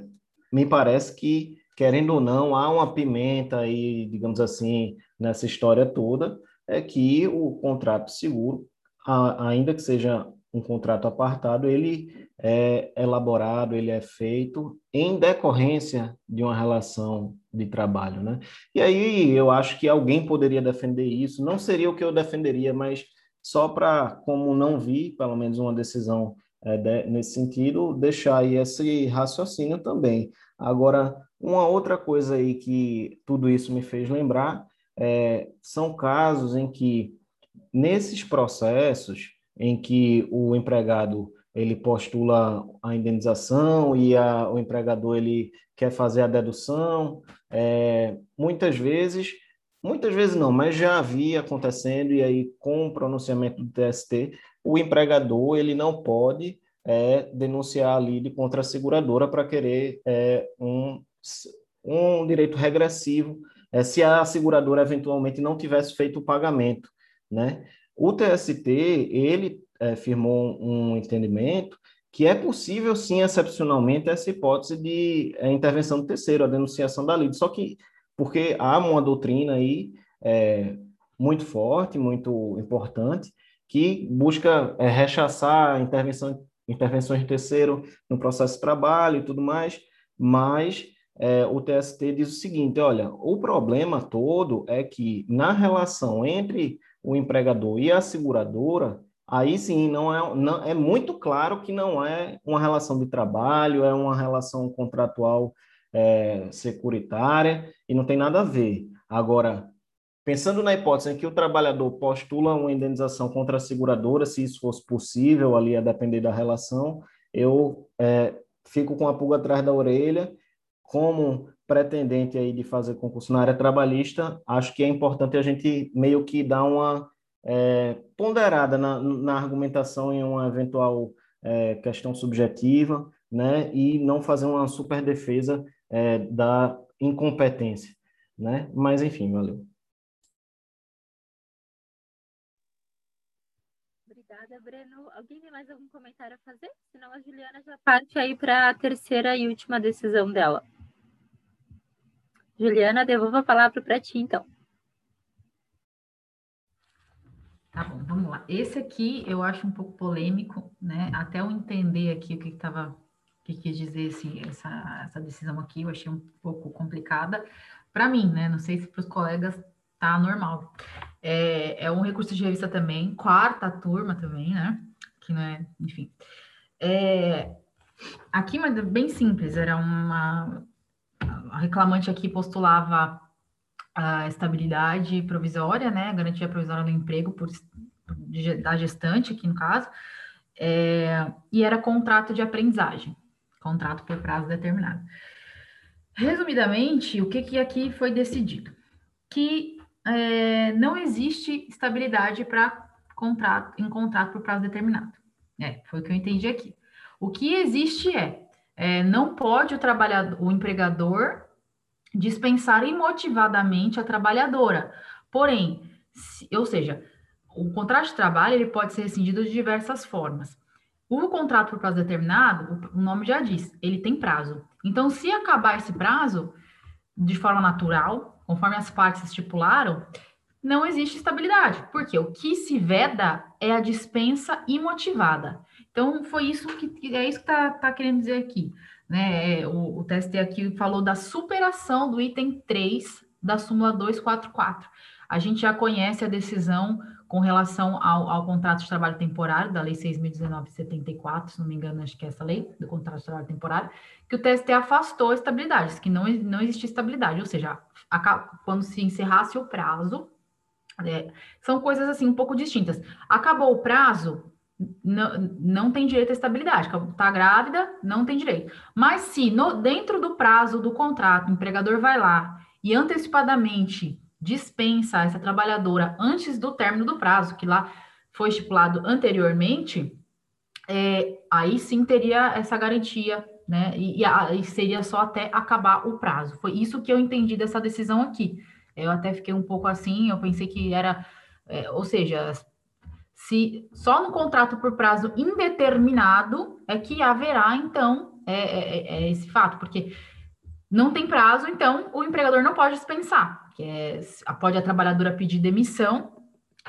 S3: me parece que, querendo ou não, há uma pimenta aí, digamos assim, nessa história toda, é que o contrato seguro, a, ainda que seja um contrato apartado, ele é elaborado, ele é feito em decorrência de uma relação de trabalho, né? E aí eu acho que alguém poderia defender isso, não seria o que eu defenderia, mas só para, como não vi, pelo menos uma decisão é, de, nesse sentido, deixar aí esse raciocínio também. Agora, uma outra coisa aí que tudo isso me fez lembrar é, são casos em que, nesses processos, em que o empregado ele postula a indenização e a, o empregador ele quer fazer a dedução. É, muitas vezes, muitas vezes não, mas já havia acontecendo e aí com o pronunciamento do TST, o empregador ele não pode é, denunciar a lide contra a seguradora para querer é, um, um direito regressivo é, se a seguradora eventualmente não tivesse feito o pagamento, né? O TST ele é, firmou um entendimento que é possível, sim, excepcionalmente, essa hipótese de é, intervenção do terceiro, a denunciação da lei. Só que, porque há uma doutrina aí é, muito forte, muito importante, que busca é, rechaçar intervenção, intervenções de terceiro no processo de trabalho e tudo mais, mas é, o TST diz o seguinte, olha, o problema todo é que na relação entre o empregador e a seguradora, aí sim não é, não, é muito claro que não é uma relação de trabalho, é uma relação contratual é, securitária e não tem nada a ver. Agora, pensando na hipótese em que o trabalhador postula uma indenização contra a seguradora, se isso fosse possível, ali a depender da relação, eu é, fico com a pulga atrás da orelha, como pretendente aí de fazer concurso na área trabalhista, acho que é importante a gente meio que dar uma é, ponderada na, na, argumentação em uma eventual é, questão subjetiva, né, e não fazer uma super defesa é, da incompetência, né? Mas enfim, valeu.
S1: Obrigada, Breno. Alguém tem mais algum comentário a fazer? Senão a Juliana já parte aí para a terceira e última decisão dela. Juliana, devolvo a palavra para ti, então.
S4: Tá bom, vamos lá. Esse aqui eu acho um pouco polêmico, né? Até eu entender aqui o que estava, o que quis dizer assim, essa, essa decisão aqui, eu achei um pouco complicada para mim, né? Não sei se para os colegas tá normal. É, é um recurso de revista também, quarta turma também, né? Que não é, enfim. É, aqui, mas bem simples, era uma. A reclamante aqui postulava a estabilidade provisória, né? Garantia provisória do emprego por, da gestante, aqui no caso, é, e era contrato de aprendizagem, contrato por prazo determinado. Resumidamente, o que, que aqui foi decidido? Que é, não existe estabilidade para contrato em contrato por prazo determinado. É, foi o que eu entendi aqui. O que existe é, é não pode o trabalhador, o empregador dispensar imotivadamente a trabalhadora. Porém, se, ou seja, o contrato de trabalho ele pode ser rescindido de diversas formas. O contrato por prazo determinado, o nome já diz, ele tem prazo. Então, se acabar esse prazo de forma natural, conforme as partes estipularam, não existe estabilidade, porque o que se veda é a dispensa imotivada. Então, foi isso que é isso que está tá querendo dizer aqui. Né? É, o, o TST aqui falou da superação do item 3 da súmula 244. A gente já conhece a decisão com relação ao, ao, contrato de trabalho temporário, da Lei 6.019-74, se não me engano, acho que é essa lei, do contrato de trabalho temporário, que o TST afastou a estabilidade, que não, não existia estabilidade, ou seja, a, quando se encerrasse o prazo, é, são coisas assim um pouco distintas. Acabou o prazo, não, não tem direito à estabilidade. Está grávida, não tem direito. Mas se no, dentro do prazo do contrato, o empregador vai lá e antecipadamente dispensa essa trabalhadora antes do término do prazo, que lá foi estipulado anteriormente, é, aí sim teria essa garantia, né? E, e, e, seria só até acabar o prazo. Foi isso que eu entendi dessa decisão aqui. Eu até fiquei um pouco assim, eu pensei que era, é, ou seja, se só no contrato por prazo indeterminado é que haverá, então, é, é, é, é esse fato, porque não tem prazo, então o empregador não pode dispensar, que é, pode a trabalhadora pedir demissão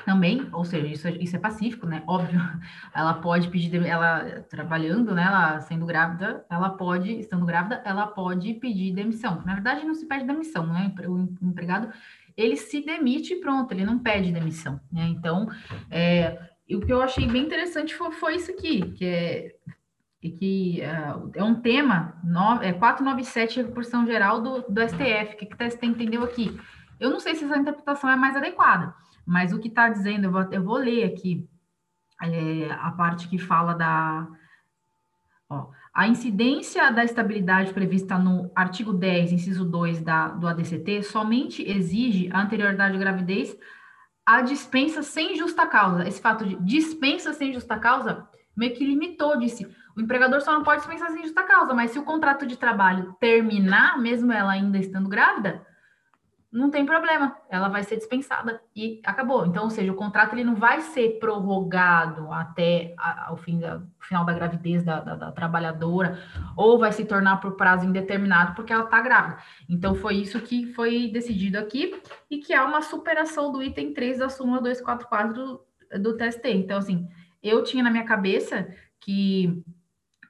S4: também, ou seja, isso, é, isso é pacífico, né? Óbvio, ela pode pedir, ela trabalhando, né? Ela sendo grávida, ela pode, estando grávida, ela pode pedir demissão. Na verdade, não se pede demissão, né? O empregado ele se demite e pronto, ele não pede demissão, né? Então, é, o que eu achei bem interessante foi, foi isso aqui, que é que uh, é um tema, no, é 497, repercussão geral do, do STF, o que, que o STF entendeu aqui? Eu não sei se essa interpretação é mais adequada, mas o que está dizendo, eu vou, eu vou ler aqui é, a parte que fala da, ó, a incidência da estabilidade prevista no artigo 10, inciso 2 da, do ADCT, somente exige a anterioridade à gravidez a dispensa sem justa causa. Esse fato de dispensa sem justa causa meio que limitou, disse, o empregador só não pode dispensar sem justa causa, mas se o contrato de trabalho terminar, mesmo ela ainda estando grávida, não tem problema, ela vai ser dispensada e acabou. Então, ou seja, o contrato ele não vai ser prorrogado até a, ao fim da, final da gravidez da, da, da, trabalhadora, ou vai se tornar por prazo indeterminado porque ela está grávida. Então, foi isso que foi decidido aqui e que é uma superação do item 3 da súmula 244 do, do TST. Então, assim, eu tinha na minha cabeça que,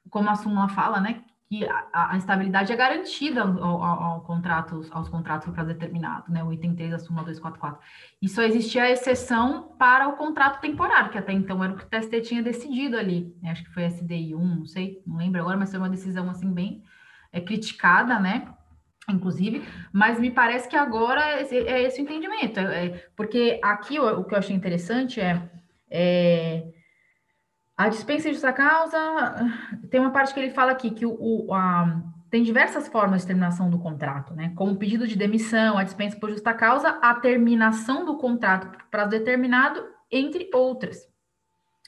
S4: como a súmula fala, né, que a, a, estabilidade é garantida ao, ao, ao contrato, aos contratos prazo determinado, né? O item 3 da súmula 244. E só existia a exceção para o contrato temporário, que até então era o que o TST tinha decidido ali. Né? Acho que foi SDI 1, não sei, não lembro agora, mas foi uma decisão assim bem é, criticada, né? Inclusive, mas me parece que agora é esse, é esse o entendimento, é, é, porque aqui o, o, que eu achei interessante é, é a dispensa de justa causa, tem uma parte que ele fala aqui que o, o a, tem diversas formas de terminação do contrato, né? Como pedido de demissão, a dispensa por justa causa, a terminação do contrato por prazo determinado, entre outras.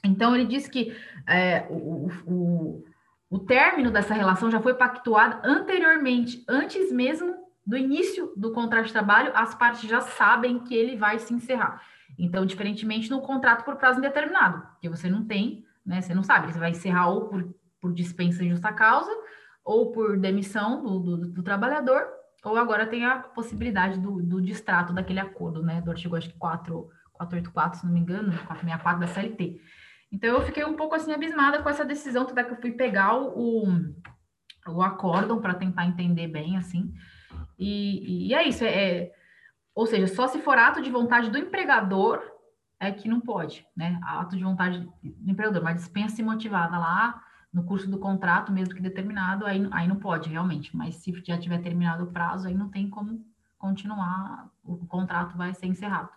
S4: Então, ele diz que é, o, o, o término dessa relação já foi pactuado anteriormente, antes mesmo do início do contrato de trabalho, as partes já sabem que ele vai se encerrar. Então, diferentemente no contrato por prazo indeterminado, que você não tem né? Você não sabe, você vai encerrar ou por, por dispensa justa causa, ou por demissão do, do, do trabalhador, ou agora tem a possibilidade do, do distrato daquele acordo, né? Do artigo acho que 4, 484, se não me engano, 464 da CLT. Então, eu fiquei um pouco assim abismada com essa decisão, até que eu fui pegar o, o acórdão para tentar entender bem, assim. E, e é isso, é, é, ou seja, só se for ato de vontade do empregador é que não pode, né? Ato de vontade do empregador, mas dispensa motivada lá no curso do contrato, mesmo que determinado, aí, aí não pode, realmente. Mas se já tiver terminado o prazo, aí não tem como continuar, o contrato vai ser encerrado.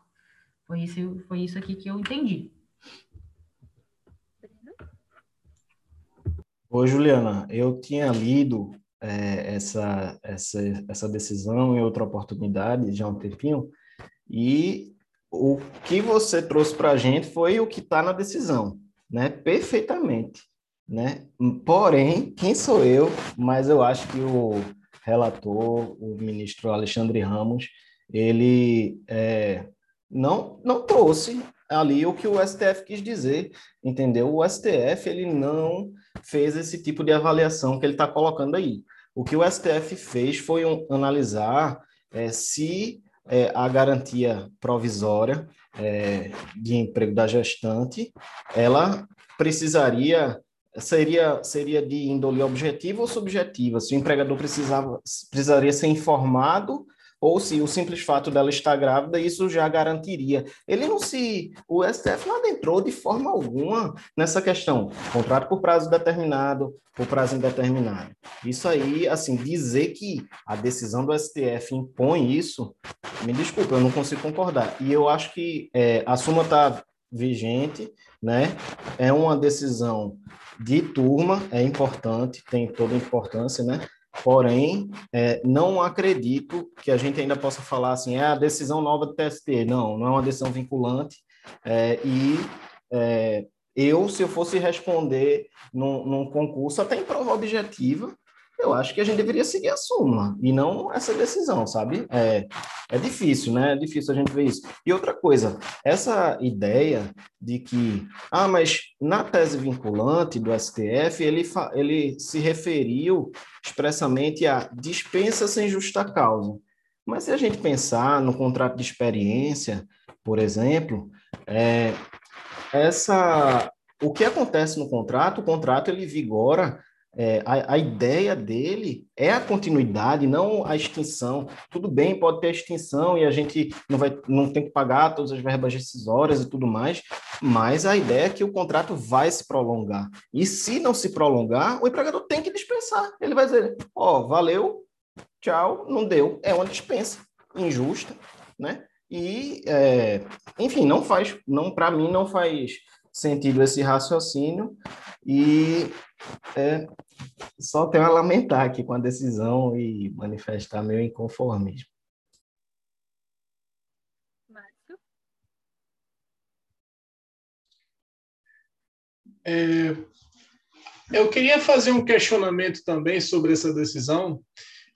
S4: Foi isso, foi isso aqui que eu entendi.
S3: Oi, Juliana, eu tinha lido é, essa, essa, essa decisão em outra oportunidade, já há um tempinho, e o que você trouxe para a gente foi o que está na decisão, né? Perfeitamente, né? Porém, quem sou eu? Mas eu acho que o relator, o ministro Alexandre Ramos, ele é, não, não trouxe ali o que o STF quis dizer, entendeu? O STF ele não fez esse tipo de avaliação que ele está colocando aí. O que o STF fez foi um, analisar é, se é, a garantia provisória é, de emprego da gestante, ela precisaria seria seria de índole objetiva ou subjetiva? Se o empregador precisava precisaria ser informado ou se o simples fato dela estar grávida, isso já garantiria. Ele não se. O STF não adentrou de forma alguma nessa questão. Contrato por prazo determinado, por prazo indeterminado. Isso aí, assim, dizer que a decisão do STF impõe isso, me desculpa, eu não consigo concordar. E eu acho que é, a súmula está vigente, né? É uma decisão de turma, é importante, tem toda a importância, né? Porém, é, não acredito que a gente ainda possa falar assim, é a decisão nova do TST. Não, não é uma decisão vinculante. É, e é, eu, se eu fosse responder num, num concurso, até em prova objetiva, eu acho que a gente deveria seguir a súmula e não essa decisão, sabe? É, é difícil, né? É difícil a gente ver isso. E outra coisa, essa ideia de que, ah, mas na tese vinculante do STF, ele, ele se referiu expressamente a dispensa sem justa causa. Mas se a gente pensar no contrato de experiência, por exemplo, é, essa o que acontece no contrato, o contrato ele vigora é, a, a, ideia dele é a continuidade, não a extinção. Tudo bem, pode ter extinção e a gente não, vai, não tem que pagar todas as verbas decisórias e tudo mais, mas a ideia é que o contrato vai se prolongar. E se não se prolongar, o empregador tem que dispensar. Ele vai dizer: Ó, oh, valeu, tchau, não deu. É uma dispensa injusta, né? E, é, enfim, não faz, não para mim, não faz sentido esse raciocínio e é, só tenho a lamentar aqui com a decisão e manifestar meu inconformismo.
S6: Márcio? É, eu queria fazer um questionamento também sobre essa decisão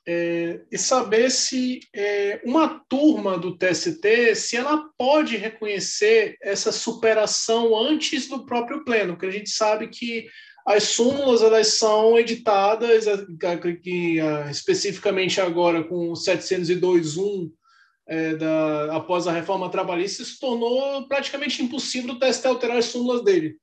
S6: é, e saber se é, uma turma do TST, se ela pode reconhecer essa superação antes do próprio pleno, porque a gente sabe que as súmulas elas são editadas, que, ah, especificamente agora com 702.1 é, da, após a reforma trabalhista, se tornou praticamente impossível o TST alterar as súmulas dele.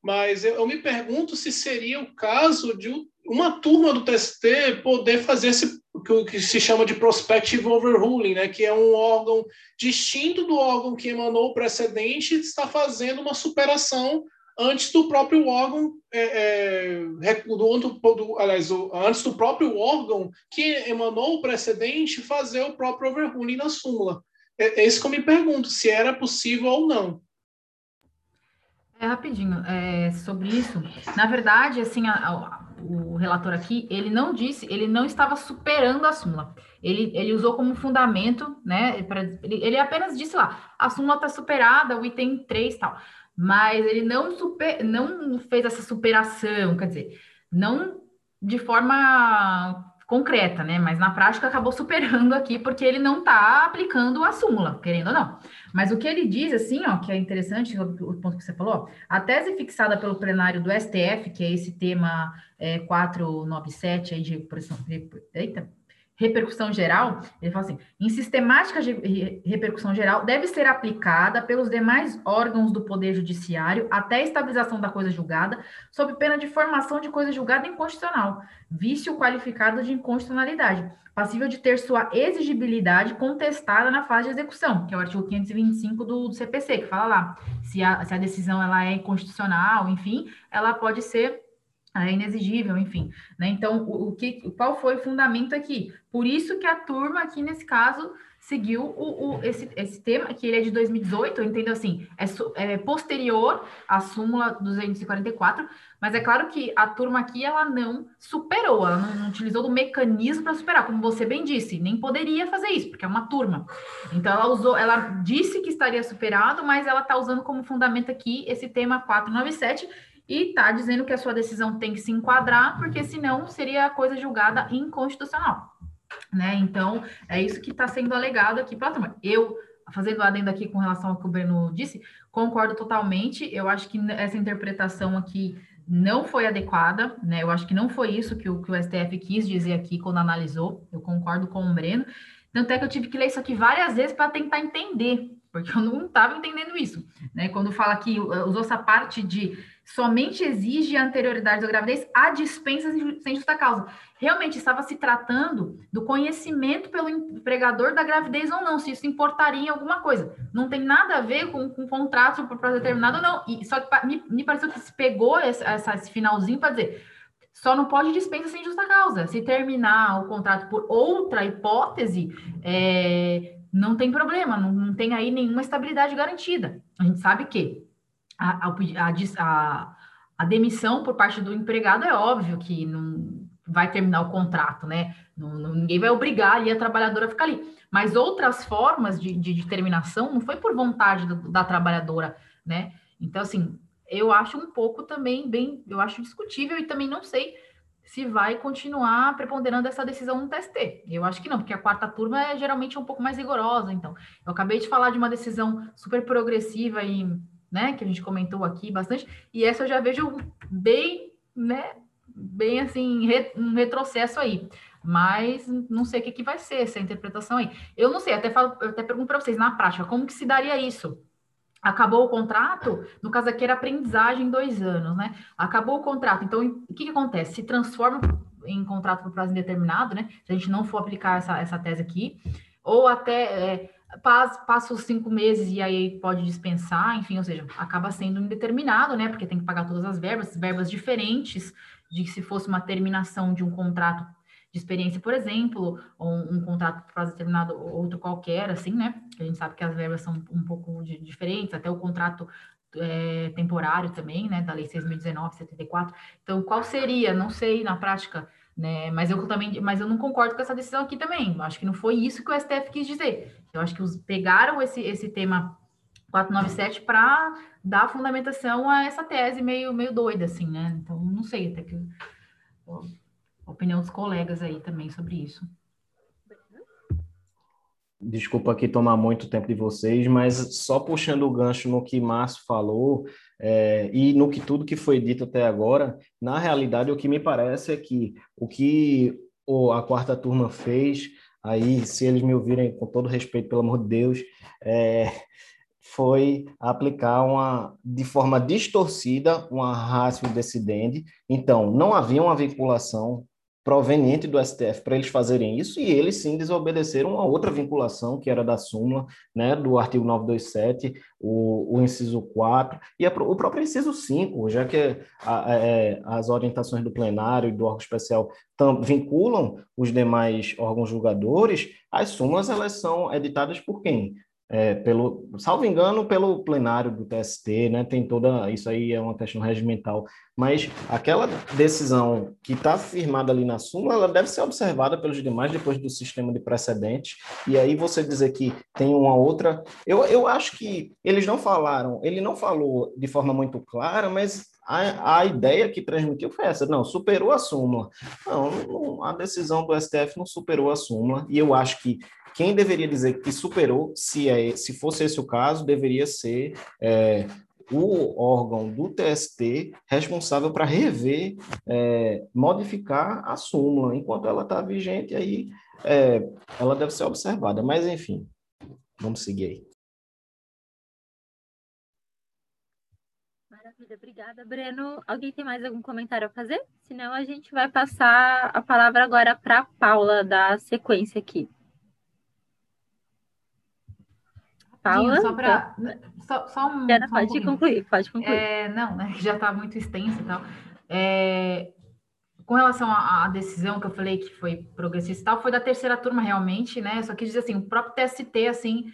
S6: Mas eu, eu me pergunto se seria o caso de uma turma do TST poder fazer esse o que se chama de prospective overruling, né, que é um órgão distinto do órgão que emanou o precedente, está fazendo uma superação antes do próprio órgão, é, é, do, do, aliás, antes do próprio órgão que emanou o precedente fazer o próprio overruling na súmula. É, é isso que eu me pergunto, se era possível ou não.
S4: É rapidinho, é, sobre isso. Na verdade, assim, a, a, o relator aqui, ele não disse, ele não estava superando a súmula. Ele, ele usou como fundamento, né? Pra, ele, ele apenas disse lá, a súmula está superada, o item 3 tal. Mas ele não, super, não fez essa superação, quer dizer, não de forma concreta, né? Mas na prática acabou superando aqui porque ele não está aplicando a súmula, querendo ou não. Mas o que ele diz, assim, ó, que é interessante, o ponto que você falou, a tese fixada pelo plenário do STF, que é esse tema é, 497 aí de, eita, repercussão geral, ele fala assim: em sistemática de repercussão geral, deve ser aplicada pelos demais órgãos do Poder Judiciário até a estabilização da coisa julgada, sob pena de formação de coisa julgada inconstitucional, vício qualificado de inconstitucionalidade, passível de ter sua exigibilidade contestada na fase de execução, que é o artigo 525 do, do CPC, que fala lá, se a, se a decisão ela é inconstitucional, enfim, ela pode ser é inexigível, enfim. Né? Então, o, o, que, qual foi o fundamento aqui? Por isso que a turma aqui, nesse caso, seguiu o, o, esse, esse tema, que ele é de 2018, entendo assim, é, é, posterior à súmula 244, mas é claro que a turma aqui, ela não superou, ela não, não utilizou do mecanismo para superar, como você bem disse, nem poderia fazer isso, porque é uma turma. Então, ela usou, ela disse que estaria superado, mas ela está usando como fundamento aqui esse tema 497, e está dizendo que a sua decisão tem que se enquadrar, porque senão seria coisa julgada inconstitucional. Né? Então, é isso que está sendo alegado aqui pela turma. Eu, fazendo adendo aqui com relação ao que o Breno disse, concordo totalmente. Eu acho que essa interpretação aqui não foi adequada, né? Eu acho que não foi isso que o, que o STF quis dizer aqui quando analisou. Eu concordo com o Breno. Tanto é que eu tive que ler isso aqui várias vezes para tentar entender, porque eu não estava entendendo isso. Né? Quando fala que usou essa parte de somente exige a anterioridade da gravidez a dispensa sem justa causa. Realmente estava se tratando do conhecimento pelo empregador da gravidez ou não, se isso importaria em alguma coisa. Não tem nada a ver com, com contrato por prazo determinado ou não. E, só que me, me pareceu que se pegou esse, esse finalzinho para dizer só não pode dispensa sem justa causa. Se terminar o contrato por outra hipótese, é, não tem problema, não, não tem aí nenhuma estabilidade garantida. A gente sabe que a, a, a, a, demissão por parte do empregado é óbvio que não vai terminar o contrato, né? Não, ninguém vai obrigar ali a trabalhadora a ficar ali. Mas outras formas de, de, de terminação não foi por vontade do, da trabalhadora, né? Então, assim, eu acho um pouco também bem, eu acho discutível e também não sei se vai continuar preponderando essa decisão no TST. Eu acho que não, porque a quarta turma é geralmente um pouco mais rigorosa. Então, eu acabei de falar de uma decisão super progressiva e né, que a gente comentou aqui bastante, e essa eu já vejo bem, né, bem assim, um retrocesso aí. Mas não sei o que, que vai ser essa interpretação aí. Eu não sei, até falo, eu até pergunto para vocês, na prática, como que se daria isso? Acabou o contrato, no caso aqui era aprendizagem dois anos, né? Acabou o contrato, então o que, que acontece? Se transforma em contrato por prazo indeterminado, né? Se a gente não for aplicar essa, essa tese aqui, ou até é, passa, os cinco meses e aí pode dispensar, enfim, ou seja, acaba sendo indeterminado, né? Porque tem que pagar todas as verbas, verbas diferentes de se fosse uma terminação de um contrato de experiência, por exemplo, ou um, um contrato por prazo determinado, outro qualquer, assim, né? A gente sabe que as verbas são um pouco de, diferentes, até o contrato é, temporário também, né? Da Lei 6.019, 74. Então, qual seria? Não sei na prática né? Mas eu também, mas eu não concordo com essa decisão aqui também. Acho que não foi isso que o STF quis dizer. Eu acho que os pegaram esse, esse tema 497 para dar fundamentação a essa tese meio, meio doida, assim, né? Então, não sei, até que a opinião dos colegas aí também sobre isso.
S3: Desculpa aqui tomar muito tempo de vocês, mas só puxando o gancho no que Márcio falou, é, e no que tudo que foi dito até agora, na realidade, o que me parece é que o que o, a quarta turma fez, aí, se eles me ouvirem com todo respeito, pelo amor de Deus, é, foi aplicar uma, de forma distorcida uma ratio decidente. Então, não havia uma vinculação proveniente do STF para eles fazerem isso, e eles sim desobedeceram a outra vinculação, que era da súmula, né, do artigo 927, o, o inciso 4, e a, o próprio inciso 5, já que a, a, é, as orientações do plenário e do órgão especial tam, vinculam os demais órgãos julgadores, as súmulas elas são editadas por quem? É, pelo, salvo engano, pelo plenário do TST, né? Tem toda isso aí é uma questão regimental, mas aquela decisão que está firmada ali na súmula, ela deve ser observada pelos demais depois do sistema de precedentes. E aí você dizer que tem uma outra, eu, eu acho que eles não falaram, ele não falou de forma muito clara, mas a, a ideia que transmitiu foi essa, não, superou a súmula. Não, não, a decisão do STF não superou a súmula, e eu acho que quem deveria dizer que superou, se, é, se fosse esse o caso, deveria ser é, o órgão do TST responsável para rever, é, modificar a súmula. Enquanto ela está vigente, aí é, ela deve ser observada, mas enfim, vamos seguir aí.
S1: Maravilha, obrigada, Breno. Alguém tem mais algum comentário a fazer? Senão a gente vai passar a palavra agora para a Paula, da sequência aqui.
S4: Paula, só para só, só um,
S1: Diana,
S4: só um
S1: pode concluir, pode concluir.
S4: É, não, né, já está muito extenso e tal. É, com relação à, à, decisão que eu falei que foi progressista e tal, foi da terceira turma realmente, né? Eu só quis dizer assim, o próprio TST, assim,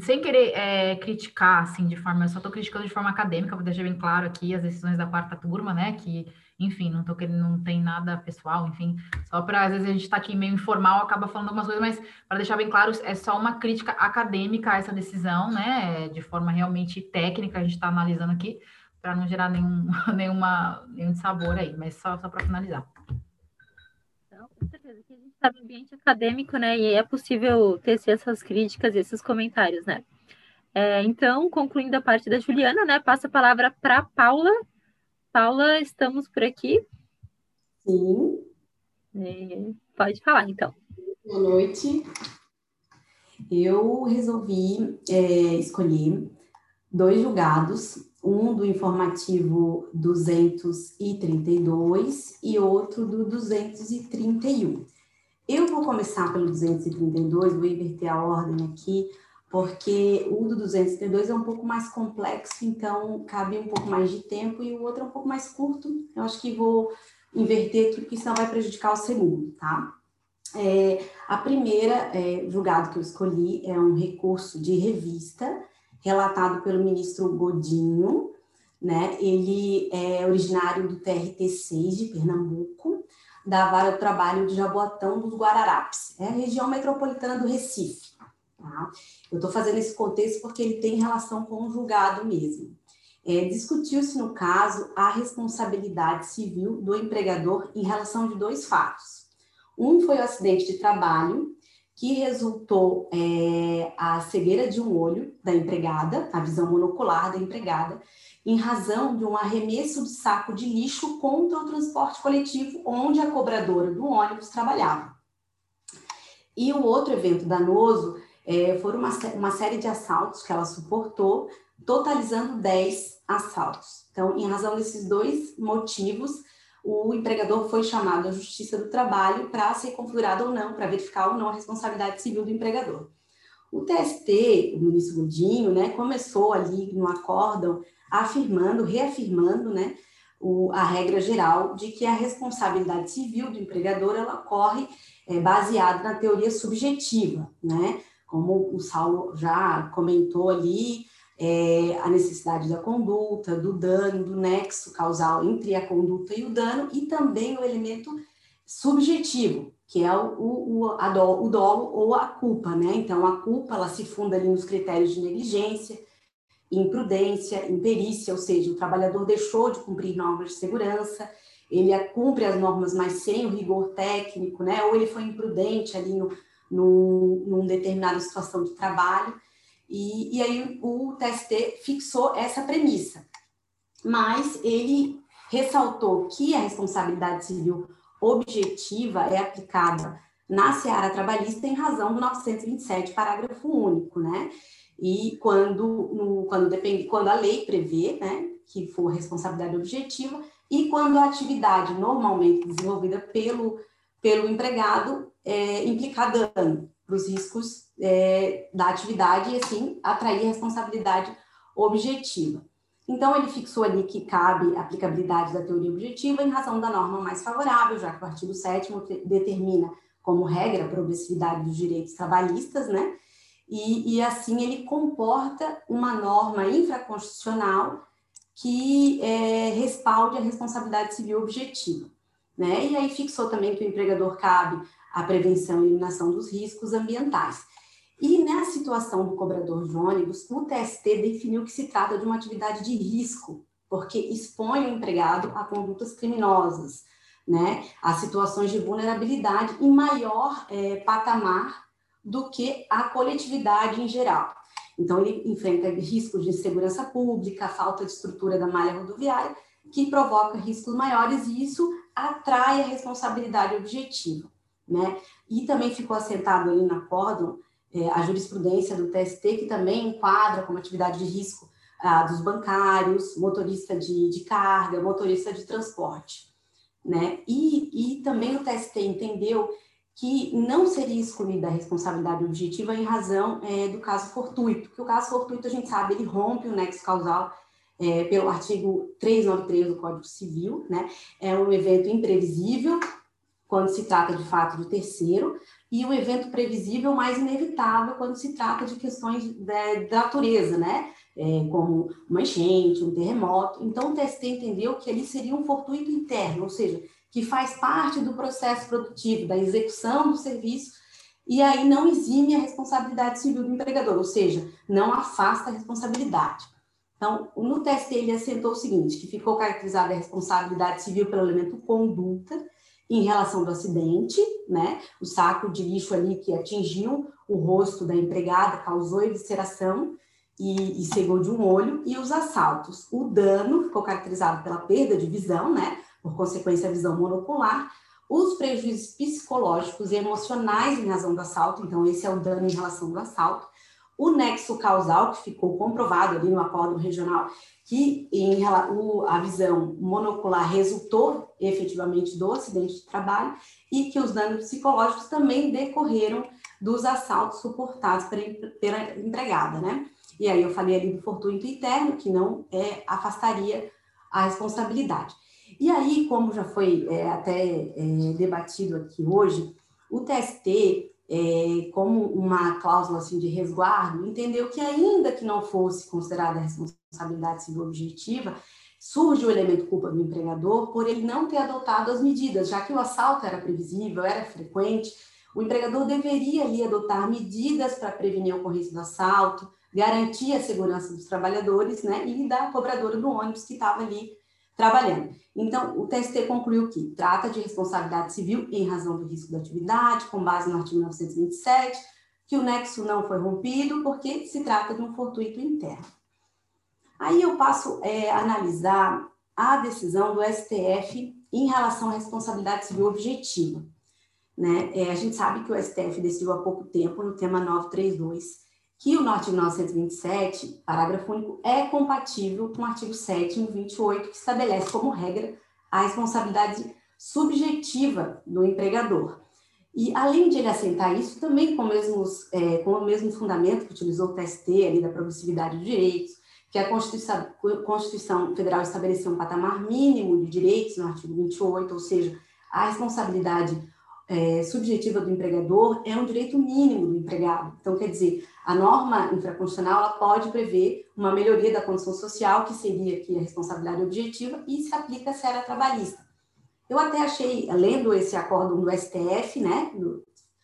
S4: sem querer é, criticar, assim, de forma, eu só estou criticando de forma acadêmica, vou deixar bem claro aqui as decisões da quarta turma, né? Que, enfim, não tô querendo, não tem nada pessoal, enfim, só para às vezes a gente está aqui meio informal, acaba falando algumas coisas, mas para deixar bem claro, é só uma crítica acadêmica a essa decisão, né? De forma realmente técnica, a gente está analisando aqui para não gerar nenhum, nenhuma, nenhum sabor aí, mas só, só para finalizar.
S1: Então, com certeza que a gente está no ambiente acadêmico, né? E é possível tecer essas críticas, esses comentários, né? É, então, concluindo a parte da Juliana, né? Passa a palavra para Paula. Paula, estamos por aqui?
S8: Sim.
S1: É, pode falar, então.
S8: Boa noite. Eu resolvi é, escolher dois julgados um do informativo 232 e outro do 231. Eu vou começar pelo 232, vou inverter a ordem aqui, porque o do 232 é um pouco mais complexo, então cabe um pouco mais de tempo, e o outro é um pouco mais curto. Eu acho que vou inverter aqui, porque senão vai prejudicar o segundo, tá? É, a primeira é, julgado que eu escolhi é um recurso de revista relatado pelo ministro Godinho, né? Ele é originário do TRT6 de Pernambuco, da Vara do Trabalho de Jaboatão dos Guararapes, é a região metropolitana do Recife. Tá? Eu estou fazendo esse contexto porque ele tem relação com o julgado mesmo. É, Discutiu-se, no caso, a responsabilidade civil do empregador em relação de dois fatos. Um foi o acidente de trabalho que resultou é, a cegueira de um olho da empregada, a visão monocular da empregada, em razão de um arremesso de saco de lixo contra o transporte coletivo onde a cobradora do ônibus trabalhava. E o outro evento danoso é, foi uma, uma série de assaltos que ela suportou, totalizando 10 assaltos. Então, em razão desses dois motivos, o empregador foi chamado à Justiça do Trabalho para ser configurado ou não, para verificar ou não a responsabilidade civil do empregador. O TST, o ministro Godinho, né, começou ali no acórdão afirmando, reafirmando, né, o, a regra geral de que a responsabilidade civil do empregador ela ocorre é, baseada na teoria subjetiva, né, como o Saulo já comentou ali, é, a necessidade da conduta, do dano, do nexo causal entre a conduta e o dano, e também o elemento subjetivo, que é o, o, a do, o dolo ou a culpa, né? Então, a culpa, ela se funda ali nos critérios de negligência, imprudência, imperícia, ou seja, o trabalhador deixou de cumprir normas de segurança, ele cumpre as normas, mas sem o rigor técnico, né? Ou ele foi imprudente ali no, no, numa determinada situação de trabalho, e, e aí o TST fixou essa premissa. Mas ele ressaltou que a responsabilidade civil objetiva é aplicada na seara trabalhista em razão do 927, parágrafo único, né? E quando, no, quando, depende, quando a lei prevê, né, que for responsabilidade objetiva, e quando a atividade normalmente desenvolvida pelo, pelo empregado é, implicar dano para os riscos é, da atividade e, assim, atrair responsabilidade objetiva. Então, ele fixou ali que cabe a aplicabilidade da teoria objetiva em razão da norma mais favorável, já que o artigo 7 determina como regra a progressividade dos direitos trabalhistas, né? E, e assim ele comporta uma norma infraconstitucional que é, respalde a responsabilidade civil objetiva. Né? E aí fixou também que o empregador cabe a prevenção e eliminação dos riscos ambientais. E na situação do cobrador de ônibus, o TST definiu que se trata de uma atividade de risco, porque expõe o empregado a condutas criminosas, né, a situações de vulnerabilidade em maior é, patamar do que a coletividade em geral. Então, ele enfrenta riscos de insegurança pública, falta de estrutura da malha rodoviária, que provoca riscos maiores e isso atrai a responsabilidade objetiva. Né? E também ficou assentado ali na acórdão é, a jurisprudência do TST, que também enquadra como atividade de risco ah, dos bancários, motorista de, de carga, motorista de transporte, né? E, e também o TST entendeu que não seria excluída a responsabilidade objetiva em razão é, do caso fortuito, que o caso fortuito, a gente sabe, ele rompe o nexo causal é, pelo artigo 393 do Código Civil, né? É um evento imprevisível, quando se trata de fato de terceiro, e um evento previsível mais inevitável quando se trata de questões de, de natureza, né? É, como uma enchente, um terremoto. Então, o TST entendeu que ali seria um fortuito interno, ou seja, que faz parte do processo produtivo, da execução do serviço, e aí não exime a responsabilidade civil do empregador, ou seja, não afasta a responsabilidade. Então, no TST ele assentou o seguinte, que ficou caracterizada a responsabilidade civil pelo elemento conduta, em relação do acidente, né? O saco de lixo ali que atingiu o rosto da empregada causou evisceração e, e cegou de um olho, e os assaltos. O dano ficou caracterizado pela perda de visão, né? Por consequência, a visão monocular, os prejuízos psicológicos e emocionais em razão do assalto, então esse é o dano em relação do assalto, o nexo causal, que ficou comprovado ali no acórdão regional, que em, a visão monocular resultou efetivamente do acidente de trabalho e que os danos psicológicos também decorreram dos assaltos suportados pela, pela empregada, né? E aí eu falei ali do fortuito interno, que não é, afastaria a responsabilidade. E aí, como já foi é, até é, debatido aqui hoje, o TST é, como uma cláusula assim, de resguardo, entendeu que ainda que não fosse considerada responsabilidade civil objetiva, surge o elemento culpa do empregador por ele não ter adotado as medidas, já que o assalto era previsível, era frequente, o empregador deveria ali adotar medidas para prevenir a ocorrência do assalto, garantir a segurança dos trabalhadores, né, e da cobradora do ônibus que estava ali trabalhando. Então, o TST concluiu que trata de responsabilidade civil em razão do risco da atividade, com base no artigo 927, que o nexo não foi rompido porque se trata de um fortuito interno. Aí eu passo é, a analisar a decisão do STF em relação à responsabilidade civil objetiva. Né? É, a gente sabe que o STF decidiu há pouco tempo no tema 932 que o artigo 927, parágrafo único, é compatível com o artigo 7 28, que estabelece como regra a responsabilidade subjetiva do empregador. E, além de ele assentar isso, também com, mesmos, é, com o mesmo fundamento que utilizou o TST, ali, da progressividade de direitos, que a Constituição, Constituição Federal estabeleceu um patamar mínimo de direitos no artigo 28, ou seja, a responsabilidade é, subjetiva do empregador é um direito mínimo do empregado. Então, quer dizer, a norma infraconstitucional ela pode prever uma melhoria da condição social, que seria aqui a responsabilidade objetiva, e se aplica à esfera trabalhista. Eu até achei, lendo esse acórdão do STF, né,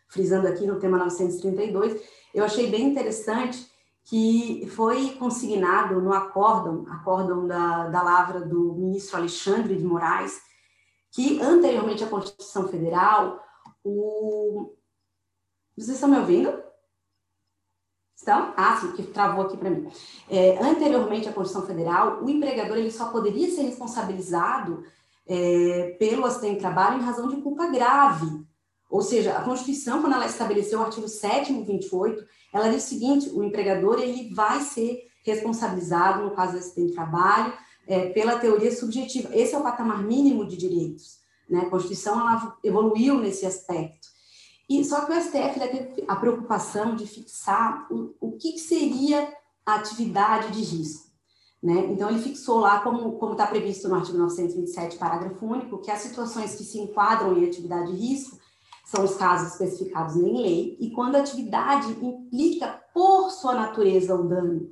S8: frisando aqui no tema 932, eu achei bem interessante que foi consignado no acórdão, acórdão da, da lavra do ministro Alexandre de Moraes, que anteriormente à Constituição Federal, o... Vocês estão me ouvindo? Estão? Ah, sim, que travou aqui para mim. É, anteriormente à Constituição Federal, o empregador ele só poderia ser responsabilizado é, pelo acidente de trabalho em razão de culpa grave. Ou seja, a Constituição, quando ela estabeleceu o artigo 7 e 28, ela diz o seguinte, o empregador ele vai ser responsabilizado, no caso do acidente de trabalho, é, pela teoria subjetiva. Esse é o patamar mínimo de direitos. Né? A Constituição ela evoluiu nesse aspecto. E só que o STF teve a preocupação de fixar o, o que seria a atividade de risco. Né? Então, ele fixou lá, como está previsto no artigo 927, parágrafo único, que as situações que se enquadram em atividade de risco são os casos especificados em lei, e quando a atividade implica, por sua natureza, o dano.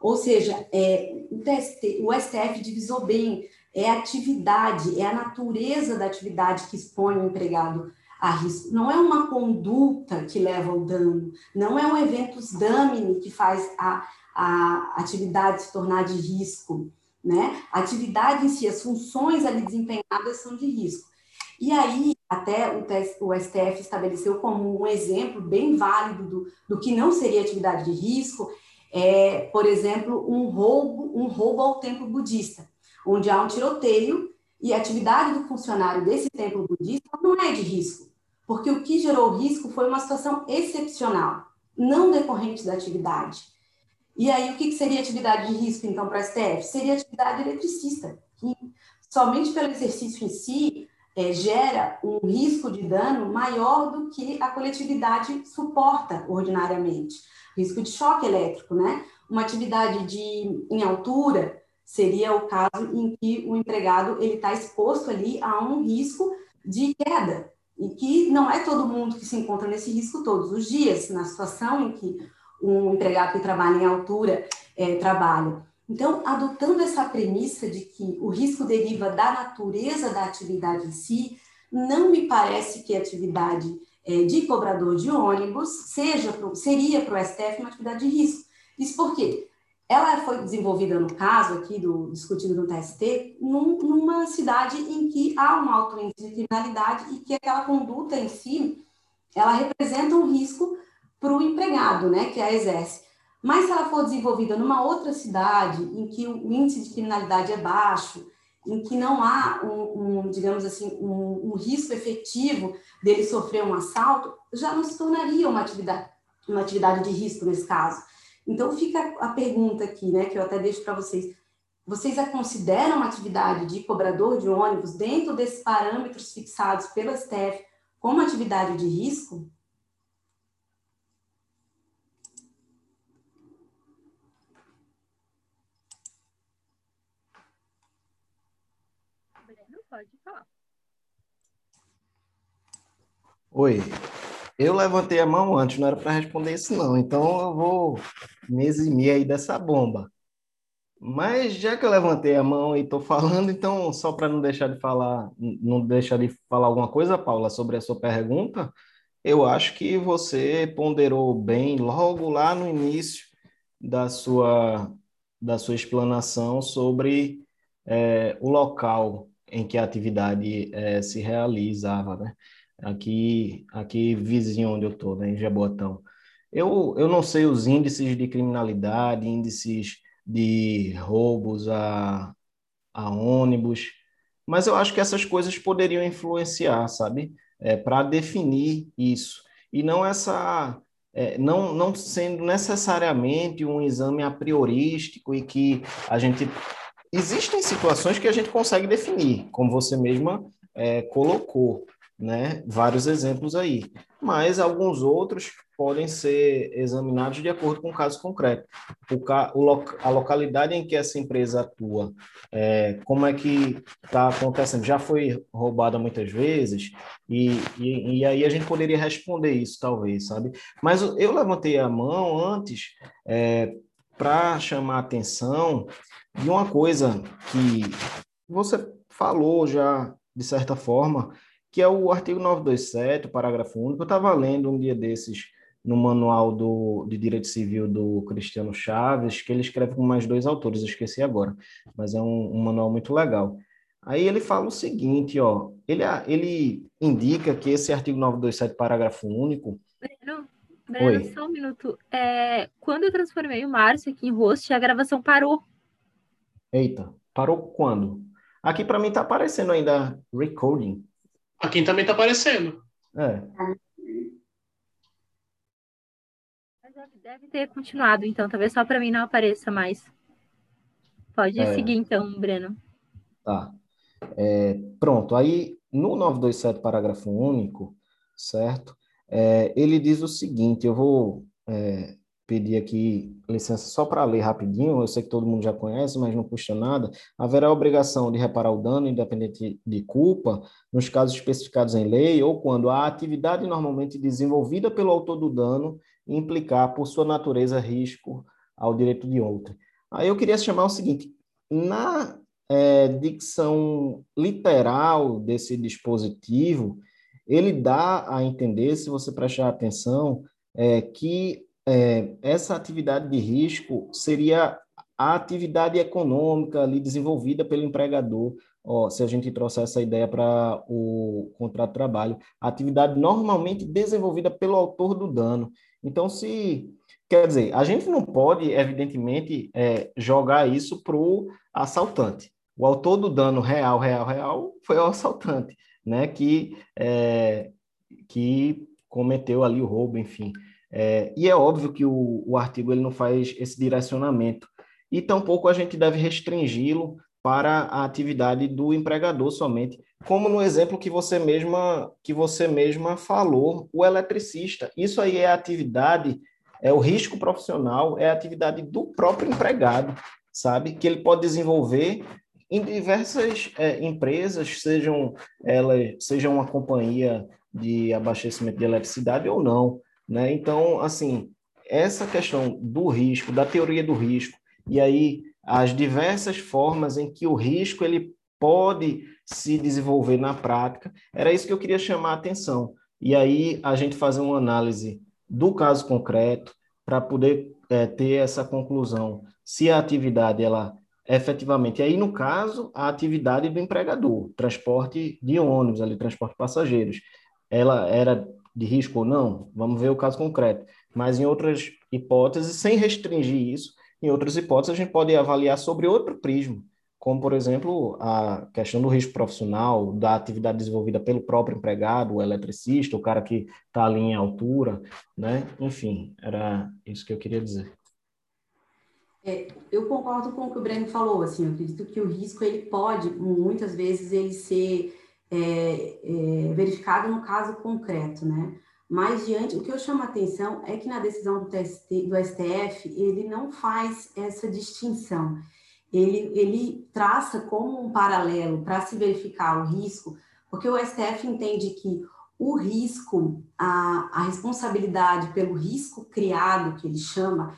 S8: Ou seja, é, o, TST, o STF divisou bem é a atividade, é a natureza da atividade que expõe o empregado a risco. Não é uma conduta que leva ao dano, não é um evento damine que faz a, a atividade se tornar de risco, né? A atividade em si, as funções ali desempenhadas são de risco. E aí, até o, STF estabeleceu como um exemplo bem válido do, do que não seria atividade de risco, é, por exemplo, um roubo, um roubo ao templo budista onde há um tiroteio e a atividade do funcionário desse templo budista não é de risco, porque o que gerou o risco foi uma situação excepcional, não decorrente da atividade. E aí, o que seria atividade de risco, então, para a STF? Seria atividade eletricista, que somente pelo exercício em si é, gera um risco de dano maior do que a coletividade suporta ordinariamente. Risco de choque elétrico, né? Uma atividade de, em altura seria o caso em que o empregado ele está exposto ali a um risco de queda e que não é todo mundo que se encontra nesse risco todos os dias, na situação em que um empregado que trabalha em altura é, trabalha. Então, adotando essa premissa de que o risco deriva da natureza da atividade em si, não me parece que a atividade é, de cobrador de ônibus seja seria para o STF uma atividade de risco. Isso porque ela foi desenvolvida no caso aqui do discutido no TST num, numa cidade em que há um alto índice de criminalidade e que aquela conduta em si ela representa um risco para o empregado, né, que a exerce. Mas se ela for desenvolvida numa outra cidade em que o índice de criminalidade é baixo, em que não há um, um digamos assim, um, um, risco efetivo dele sofrer um assalto, já não se tornaria uma atividade, uma atividade de risco nesse caso. Então fica a pergunta aqui, né, que eu até deixo para vocês. Vocês a consideram uma atividade de cobrador de ônibus dentro desses parâmetros fixados pela STF como atividade de risco?
S1: Pode falar.
S3: Oi, eu levantei a mão antes, não era para responder isso não, então eu vou me eximir aí dessa bomba. Mas já que eu levantei a mão e estou falando, então só para não deixar de falar, não deixar de falar alguma coisa, Paula, sobre a sua pergunta, eu acho que você ponderou bem logo lá no início da sua da sua explanação sobre é, o local em que a atividade é, se realizava, né? Aqui, aqui vizinho onde eu estou, né, em Jaboatão. Eu, eu não sei os índices de criminalidade, índices de roubos a, a ônibus, mas eu acho que essas coisas poderiam influenciar, sabe? É, para definir isso. E não essa. É, não, não sendo necessariamente um exame a priorístico e que a gente Existem situações que a gente consegue definir, como você mesma é, colocou, né? Vários exemplos aí. Mas alguns outros podem ser examinados de acordo com o caso concreto. O, o a localidade em que essa empresa atua, é, como é que está acontecendo? Já foi roubada muitas vezes? E, e, e, aí a gente poderia responder isso, talvez, sabe? Mas eu levantei a mão antes é, para chamar a atenção de uma coisa que você falou já, de certa forma, que é o artigo 927, parágrafo único. Eu estava lendo um dia desses no manual do, de Direito Civil do Cristiano Chaves, que ele escreve com mais dois autores, esqueci agora, mas é um, um manual muito legal. Aí ele fala o seguinte, ó, ele, ele indica que esse artigo 927, parágrafo único...
S1: Breno, Breno só um minuto. É, quando eu transformei o Márcio aqui em host, a gravação parou.
S3: Eita, parou quando? Aqui para mim está aparecendo ainda recording.
S6: Aqui também está aparecendo.
S3: É.
S1: Deve ter continuado, então. Talvez só para mim não apareça mais. Pode é. seguir, então, Breno.
S3: Tá. É, pronto. Aí, no 927, parágrafo único, certo? É, ele diz o seguinte: eu vou é, pedir aqui licença só para ler rapidinho, eu sei que todo mundo já conhece, mas não custa nada. Haverá a obrigação de reparar o dano, independente de culpa, nos casos especificados em lei ou quando a atividade normalmente desenvolvida pelo autor do dano implicar, por sua natureza, risco ao direito de outrem. Aí eu queria chamar o seguinte: na é, dicção literal desse dispositivo, ele dá a entender, se você prestar atenção, é, que é, essa atividade de risco seria a atividade econômica ali desenvolvida pelo empregador, ó, se a gente trouxer essa ideia para o contrato de trabalho, a atividade normalmente desenvolvida pelo autor do dano. Então, se quer dizer, a gente não pode, evidentemente, é, jogar isso para o assaltante. O autor do dano real, real, real foi o assaltante, né? Que é, que cometeu ali o roubo, enfim. É, e é óbvio que o, o artigo ele não faz esse direcionamento, e tampouco a gente deve restringi-lo para a atividade do empregador somente, como no exemplo que você mesma que você mesma falou, o eletricista. Isso aí é atividade, é o risco profissional, é atividade do próprio empregado, sabe? Que ele pode desenvolver em diversas é, empresas, sejam elas sejam uma companhia de abastecimento de eletricidade ou não, né? Então, assim, essa questão do risco, da teoria do risco, e aí as diversas formas em que o risco ele pode se desenvolver na prática. Era isso que eu queria chamar a atenção. E aí a gente fazer uma análise do caso concreto para poder é, ter essa conclusão. Se a atividade ela efetivamente, aí no caso a atividade do empregador, transporte de ônibus, ali transporte de passageiros, ela era de risco ou não? Vamos ver o caso concreto. Mas em outras hipóteses, sem restringir isso, em outras hipóteses a gente pode avaliar sobre outro prisma como, por exemplo, a questão do risco profissional, da atividade desenvolvida pelo próprio empregado, o eletricista, o cara que está ali em altura, né? Enfim, era isso que eu queria dizer.
S8: É, eu concordo com o que o Breno falou, assim, eu acredito que o risco, ele pode, muitas vezes, ele ser é, é, verificado no caso concreto, né? Mas, diante, o que eu chamo a atenção é que na decisão do, TST, do STF, ele não faz essa distinção ele, ele traça como um paralelo para se verificar o risco, porque o STF entende que o risco, a, a responsabilidade pelo risco criado, que ele chama,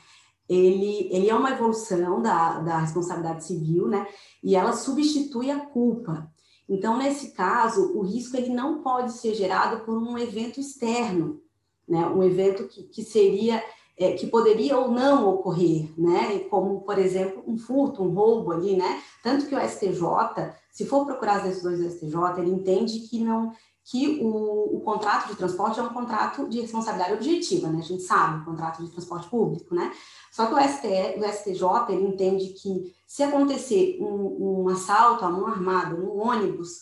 S8: ele, ele é uma evolução da, da responsabilidade civil, né? E ela substitui a culpa. Então, nesse caso, o risco ele não pode ser gerado por um evento externo, né? Um evento que, que seria é, que poderia ou não ocorrer, né? Como, por exemplo, um furto, um roubo ali, né? Tanto que o STJ, se for procurar as decisões do STJ, ele entende que não que o, o, contrato de transporte é um contrato de responsabilidade objetiva, né? A gente sabe, o contrato de transporte público, né? Só que o, STE, o STJ, ele entende que se acontecer um, um assalto à mão armada no ônibus,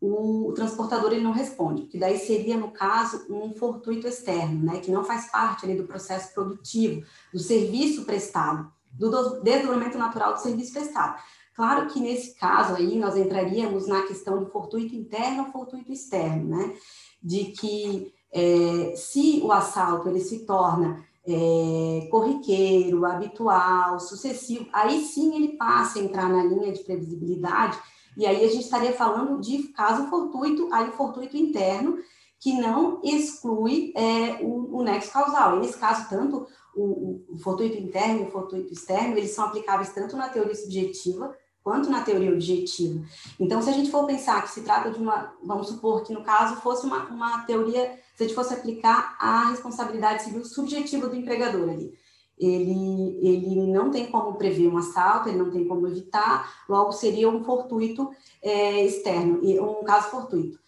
S8: o, transportador ele não responde, que daí seria, no caso, um fortuito externo, né, que não faz parte ali do processo produtivo, do serviço prestado, do desdobramento natural do serviço prestado. Claro que nesse caso aí nós entraríamos na questão do fortuito interno ou fortuito externo, né, de que é, se o assalto ele se torna é, corriqueiro, habitual, sucessivo, aí sim ele passa a entrar na linha de previsibilidade e aí a gente estaria falando de caso fortuito, aí fortuito interno, que não exclui é, o, o, nexo causal. E nesse caso, tanto o, o fortuito interno e o fortuito externo, eles são aplicáveis tanto na teoria subjetiva quanto na teoria objetiva. Então, se a gente for pensar que se trata de uma, vamos supor que no caso fosse uma, uma teoria, se a gente fosse aplicar a responsabilidade civil subjetiva do empregador ali, ele, ele não tem como prever um assalto, ele não tem como evitar, logo seria um fortuito é, externo, um caso fortuito.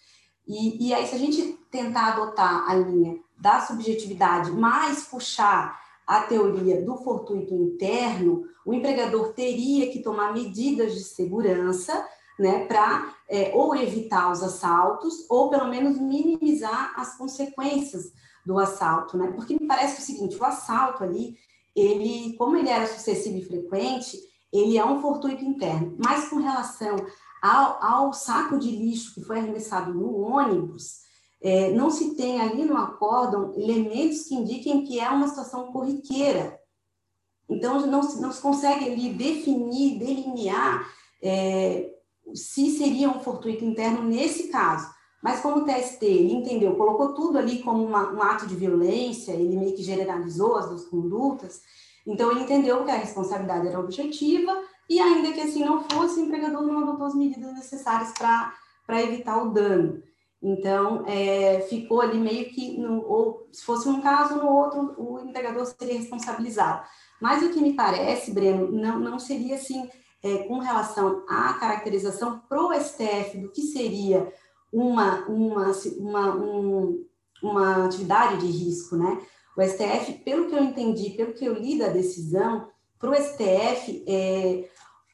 S8: E, e aí, se a gente tentar adotar a linha da subjetividade, mais puxar a teoria do fortuito interno, o empregador teria que tomar medidas de segurança né, para é, ou evitar os assaltos, ou pelo menos minimizar as consequências do assalto, né? Porque me parece o seguinte, o assalto ali, ele, como ele era sucessivo e frequente, ele é um fortuito interno. Mas com relação ao, ao saco de lixo que foi arremessado no ônibus, é, não se tem ali no acórdão elementos que indiquem que é uma situação corriqueira. Então, não, não se consegue ali definir, delinear é, se seria um fortuito interno nesse caso. Mas como o TST entendeu, colocou tudo ali como uma, um ato de violência, ele meio que generalizou as duas condutas, então ele entendeu que a responsabilidade era objetiva e ainda que assim não fosse, o empregador não adotou as medidas necessárias para evitar o dano. Então, é, ficou ali meio que, no, ou se fosse um caso, no outro, o empregador seria responsabilizado. Mas o que me parece, Breno, não, não seria assim, é, com relação à caracterização pro STF do que seria uma, uma, uma, um, uma atividade de risco, né? O STF, pelo que eu entendi, pelo que eu li da decisão, para o STF, é,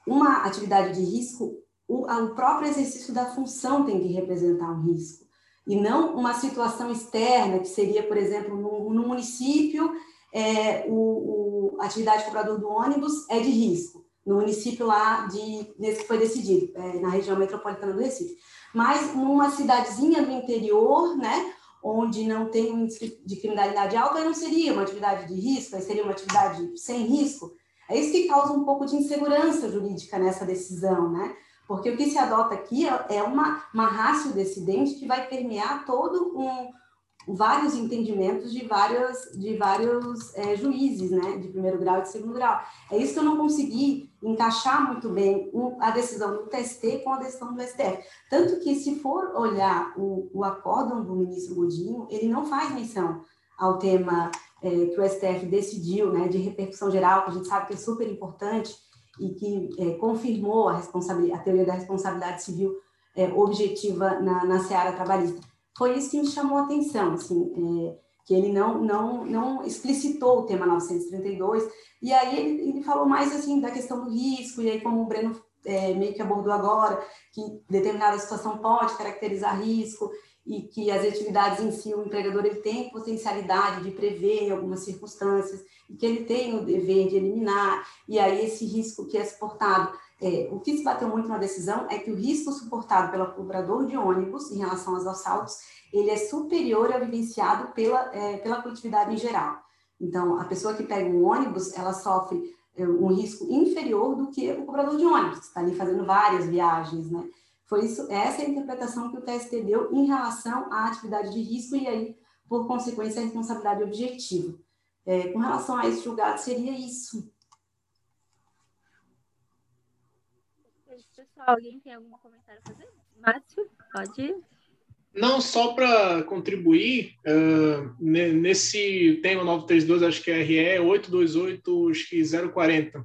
S8: uma atividade de risco, o, o próprio exercício da função tem que representar um risco. e não uma situação externa, que seria, por exemplo, no, no município, é, o, o, a atividade cobrador do ônibus é de risco, no município lá de, nesse que foi decidido, é, na região metropolitana do Recife. Mas numa cidadezinha do interior, né, onde não tem um índice de criminalidade alta, aí não seria uma atividade de risco, aí seria uma atividade sem risco. É isso que causa um pouco de insegurança jurídica nessa decisão, né? Porque o que se adota aqui é, é uma, uma rácio decidente que vai permear todo um, vários entendimentos de, várias, de vários é, juízes, né, de primeiro grau e de segundo grau. É isso que eu não consegui encaixar muito bem a decisão do TST com a decisão do STF. Tanto que, se for olhar o, o acórdão do ministro Godinho, ele não faz menção ao tema é, que o STF decidiu, né, de repercussão geral, que a gente sabe que é super importante e que é, confirmou a, a teoria da responsabilidade civil é, objetiva na, na seara trabalhista. Foi isso que me chamou a atenção, assim, é, que ele não, não, não explicitou o tema 932, e aí ele, ele falou mais, assim, da questão do risco, e aí como o Breno é, meio que abordou agora, que determinada situação pode caracterizar risco, e que as atividades em si, o empregador ele tem potencialidade de prever algumas circunstâncias, e que ele tem o dever de eliminar, e aí esse risco que é suportado é, o que se bateu muito na decisão é que o risco suportado pelo cobrador de ônibus em relação aos assaltos, ele é superior ao vivenciado pela, é, pela coletividade em geral. Então, a pessoa que pega um ônibus, ela sofre é, um risco inferior do que o cobrador de ônibus, que está ali fazendo várias viagens, né? Foi isso, essa é a interpretação que o TST deu em relação à atividade de risco e aí, por consequência, a responsabilidade objetiva. É, com relação a esse julgado, seria isso.
S1: Pessoal, alguém tem algum comentário a fazer? Márcio, pode ir.
S6: Não, só para contribuir, uh, nesse tema 932, acho que é RE 828-040,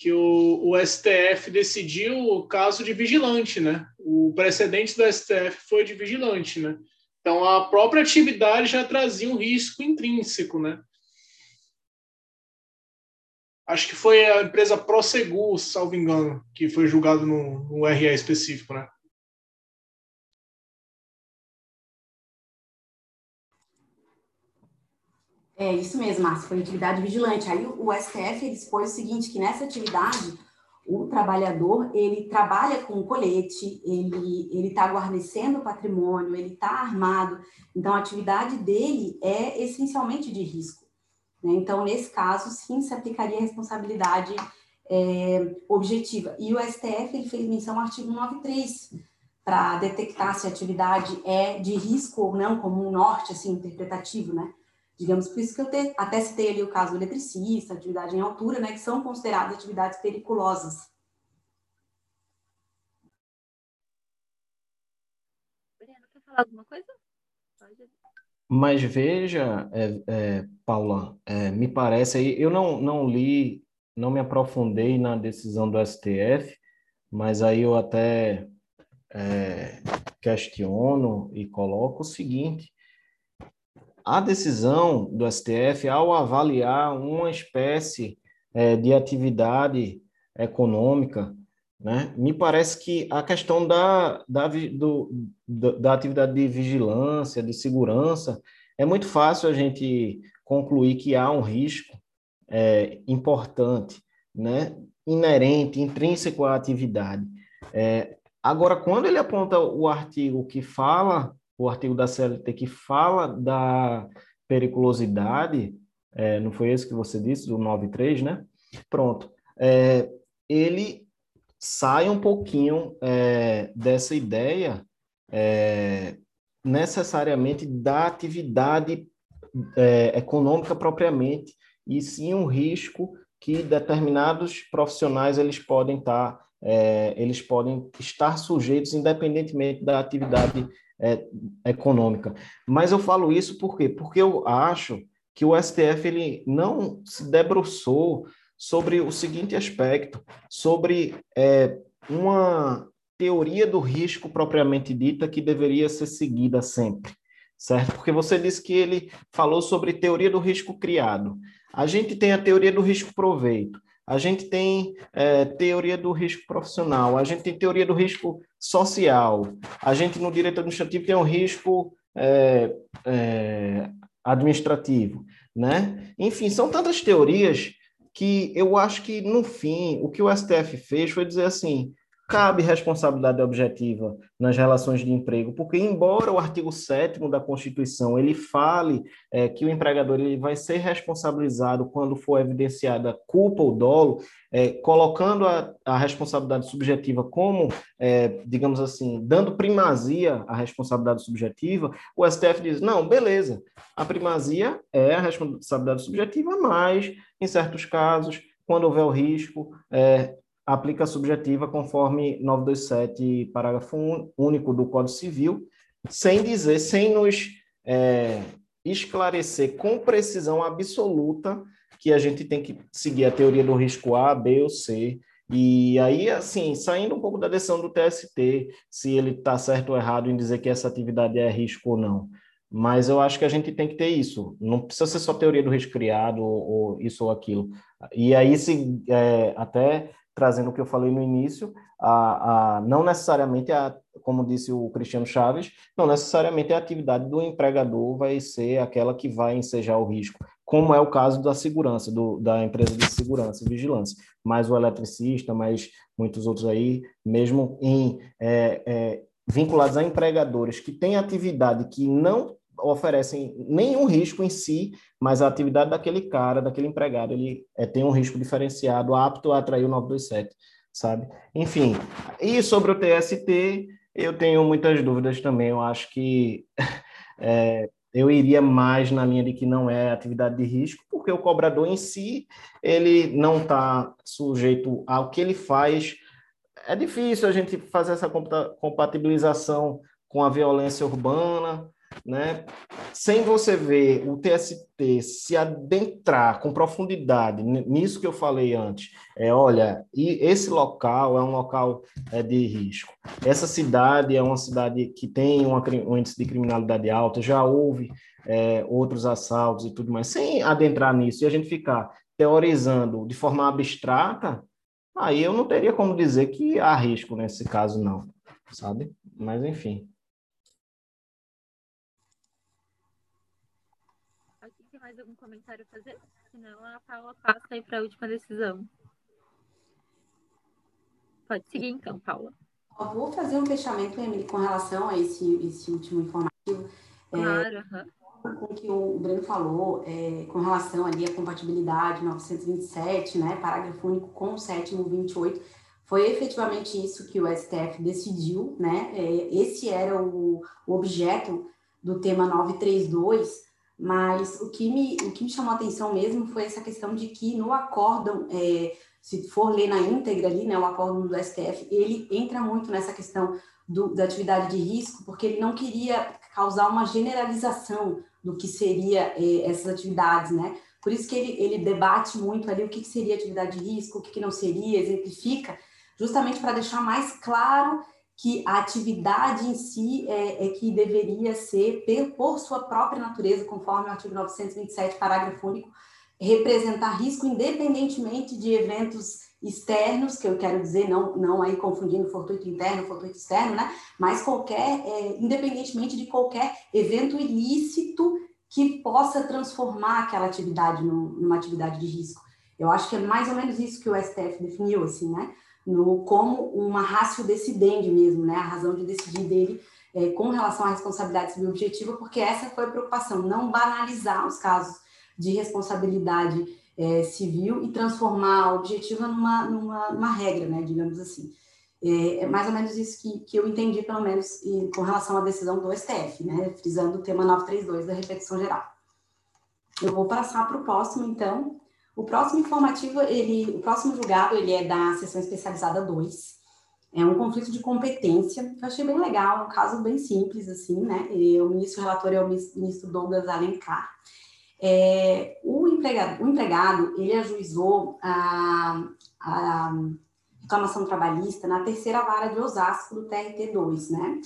S6: que o, o, STF decidiu o caso de vigilante, né? O precedente do STF foi de vigilante, né? Então, a própria atividade já trazia um risco intrínseco, né? acho que foi a empresa Prosegur, salvo engano, que foi julgado no, no RE específico, né?
S8: É isso mesmo, Márcio, foi atividade vigilante. Aí o, STF expôs o seguinte, que nessa atividade o trabalhador ele trabalha com colete, ele ele está guarnecendo o patrimônio, ele está armado. Então a atividade dele é essencialmente de risco. Né? Então, nesse caso, sim, se aplicaria a responsabilidade é, objetiva. E o STF ele fez menção ao artigo 93, para detectar se a atividade é de risco ou não, como um norte assim, interpretativo, né? Digamos, por isso que eu te, até citei ali o caso do eletricista, atividade em altura, né, que são consideradas atividades periculosas.
S1: Breno, quer falar alguma coisa? Pode.
S3: Mas veja, é, é, Paula, é, me parece aí, eu não, não li, não me aprofundei na decisão do STF, mas aí eu até é, questiono e coloco o seguinte: a decisão do STF, ao avaliar uma espécie é, de atividade econômica né? Me parece que a questão da, da, do, da atividade de vigilância, de segurança, é muito fácil a gente concluir que há um risco é, importante, né? inerente, intrínseco à atividade. É, agora, quando ele aponta o artigo que fala, o artigo da CLT que fala da periculosidade, é, não foi esse que você disse, do 93, né? Pronto. É, ele sai um pouquinho é, dessa ideia é, necessariamente da atividade é, econômica propriamente, e sim um risco que determinados profissionais eles podem estar tá, é, eles podem estar sujeitos independentemente da atividade é, econômica. Mas eu falo isso por quê? Porque eu acho que o STF ele não se debruçou sobre o seguinte aspecto, sobre é, uma teoria do risco propriamente dita que deveria ser seguida sempre, certo? Porque você disse que ele falou sobre teoria do risco criado. A gente tem a teoria do risco proveito. A gente tem é, teoria do risco profissional, a gente tem teoria do risco social, a gente no direito administrativo tem o risco é, é, administrativo, né? Enfim, são tantas teorias que eu acho que, no fim, o que o STF fez foi dizer assim, cabe responsabilidade objetiva nas relações de emprego, porque embora o artigo 7 da Constituição ele fale é, que o empregador ele vai ser responsabilizado quando for evidenciada culpa ou dolo, é, colocando a, a, responsabilidade subjetiva como, é, digamos assim, dando primazia à responsabilidade subjetiva, o STF diz, não, beleza, a primazia é a responsabilidade subjetiva, mas, em certos casos, quando houver o risco, é, aplica subjetiva conforme 927, parágrafo único do Código Civil, sem dizer, sem nos é, esclarecer com precisão absoluta que a gente tem que seguir a teoria do risco A, B ou C. E aí, assim, saindo um pouco da decisão do TST, se ele está certo ou errado em dizer que essa atividade é risco ou não. Mas eu acho que a gente tem que ter isso. Não precisa ser só teoria do risco criado ou, ou isso ou aquilo. E aí, se, é, até trazendo o que eu falei no início, a, a, não necessariamente, a, como disse o Cristiano Chaves, não necessariamente a atividade do empregador vai ser aquela que vai ensejar o risco, como é o caso da segurança, do, da empresa de segurança e vigilância, mas o eletricista, mas muitos outros aí, mesmo em é, é, vinculados a empregadores que têm atividade que não oferecem nenhum risco em si, mas a atividade daquele cara, daquele empregado, ele é, tem um risco diferenciado, apto a atrair o 927, sabe? Enfim, e sobre o TST, eu tenho muitas dúvidas também, eu acho que é, eu iria mais na linha de que não é atividade de risco, porque o cobrador em si, ele não está sujeito ao que ele faz. É difícil a gente fazer essa compatibilização com a violência urbana, né? Sem você ver o TST se adentrar com profundidade nisso que eu falei antes, é olha, e esse local é um local é, de risco. Essa cidade é uma cidade que tem uma, um índice de criminalidade alta, já houve é, outros assaltos e tudo mais. Sem adentrar nisso e a gente ficar teorizando de forma abstrata, aí eu não teria como dizer que há risco nesse caso, não, sabe? Mas enfim.
S1: Mais algum comentário a fazer? Senão a Paula passa aí para a última decisão. Pode seguir então, Paula.
S8: Eu vou fazer um fechamento, Emily, com relação a esse, esse último informativo.
S1: É, claro, é,
S8: Com o que o Breno falou, é, com relação ali à compatibilidade 927, né, parágrafo único com o sétimo 28, foi efetivamente isso que o STF decidiu, né? É, esse era o objeto do tema 932, mas o que me, o que me chamou a atenção mesmo foi essa questão de que no acórdão, é, se for ler na íntegra ali, né, o acórdão do STF, ele entra muito nessa questão do, da atividade de risco, porque ele não queria causar uma generalização do que seria é, essas atividades, né? Por isso que ele, ele debate muito ali o que, que seria atividade de risco, o que, que não seria, exemplifica, justamente para deixar mais claro que a atividade em si é, é, que deveria ser, por sua própria natureza, conforme o artigo 927, parágrafo único, representar risco independentemente de eventos externos, que eu quero dizer, não, não aí confundindo fortuito interno, fortuito externo, né? Mas qualquer, é, independentemente de qualquer evento ilícito que possa transformar aquela atividade numa atividade de risco. Eu acho que é mais ou menos isso que o STF definiu, assim, né? No, como uma ratio decidente mesmo, né? A razão de decidir dele é, com relação à responsabilidade civil objetiva, porque essa foi a preocupação, não banalizar os casos de responsabilidade é, civil e transformar a objetiva numa, numa, numa regra, né? Digamos assim. É, é, mais ou menos isso que, que eu entendi, pelo menos, e, com relação à decisão do STF, né? Frisando o tema 932 da repetição geral. Eu vou passar para o próximo, então, o próximo informativo, ele, o próximo julgado, ele é da seção especializada 2. É um conflito de competência. Eu achei bem legal, um caso bem simples, assim, né? E o ministro relator é o ministro Douglas Alencar. É, o, empregado, o empregado, ele ajuizou a, a reclamação trabalhista na terceira vara de Osasco do TRT2, né?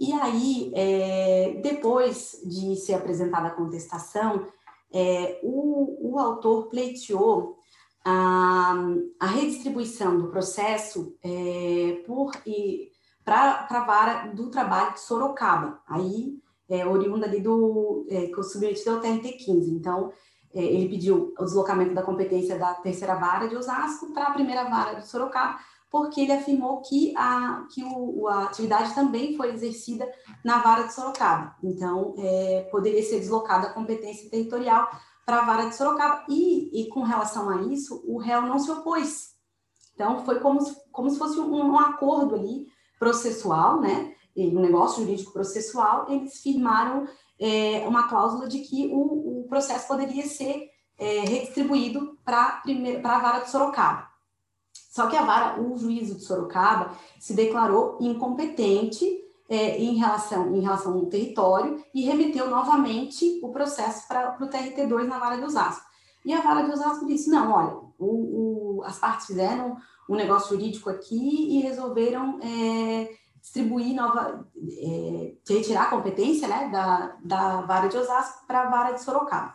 S8: E aí, é, depois de ser apresentada a contestação, é, o, o autor pleiteou a, a redistribuição do processo é, por e para a vara do trabalho de Sorocaba, aí é, oriunda ali do é, que o submetido ao TRT 15. Então, é, ele pediu o deslocamento da competência da terceira vara de Osasco para a primeira vara de Sorocaba, porque ele afirmou que a, que o, a atividade também foi exercida na vara de Sorocaba. Então, é, poderia ser deslocada a competência territorial para a vara de Sorocaba. E, e, com relação a isso, o réu não se opôs. Então, foi como se, como se fosse um, um acordo ali processual, né? um negócio jurídico processual, eles firmaram é, uma cláusula de que o, o processo poderia ser é, redistribuído para a vara de Sorocaba. Só que a vara, o juízo de Sorocaba, se declarou incompetente é, em, relação, em relação ao território e remeteu novamente o processo para o TRT2 na vara de Osasco. E a vara de Osasco disse: não, olha, o, o, as partes fizeram um negócio jurídico aqui e resolveram é, distribuir nova, é, retirar a competência né, da, da vara de Osasco para a vara de Sorocaba.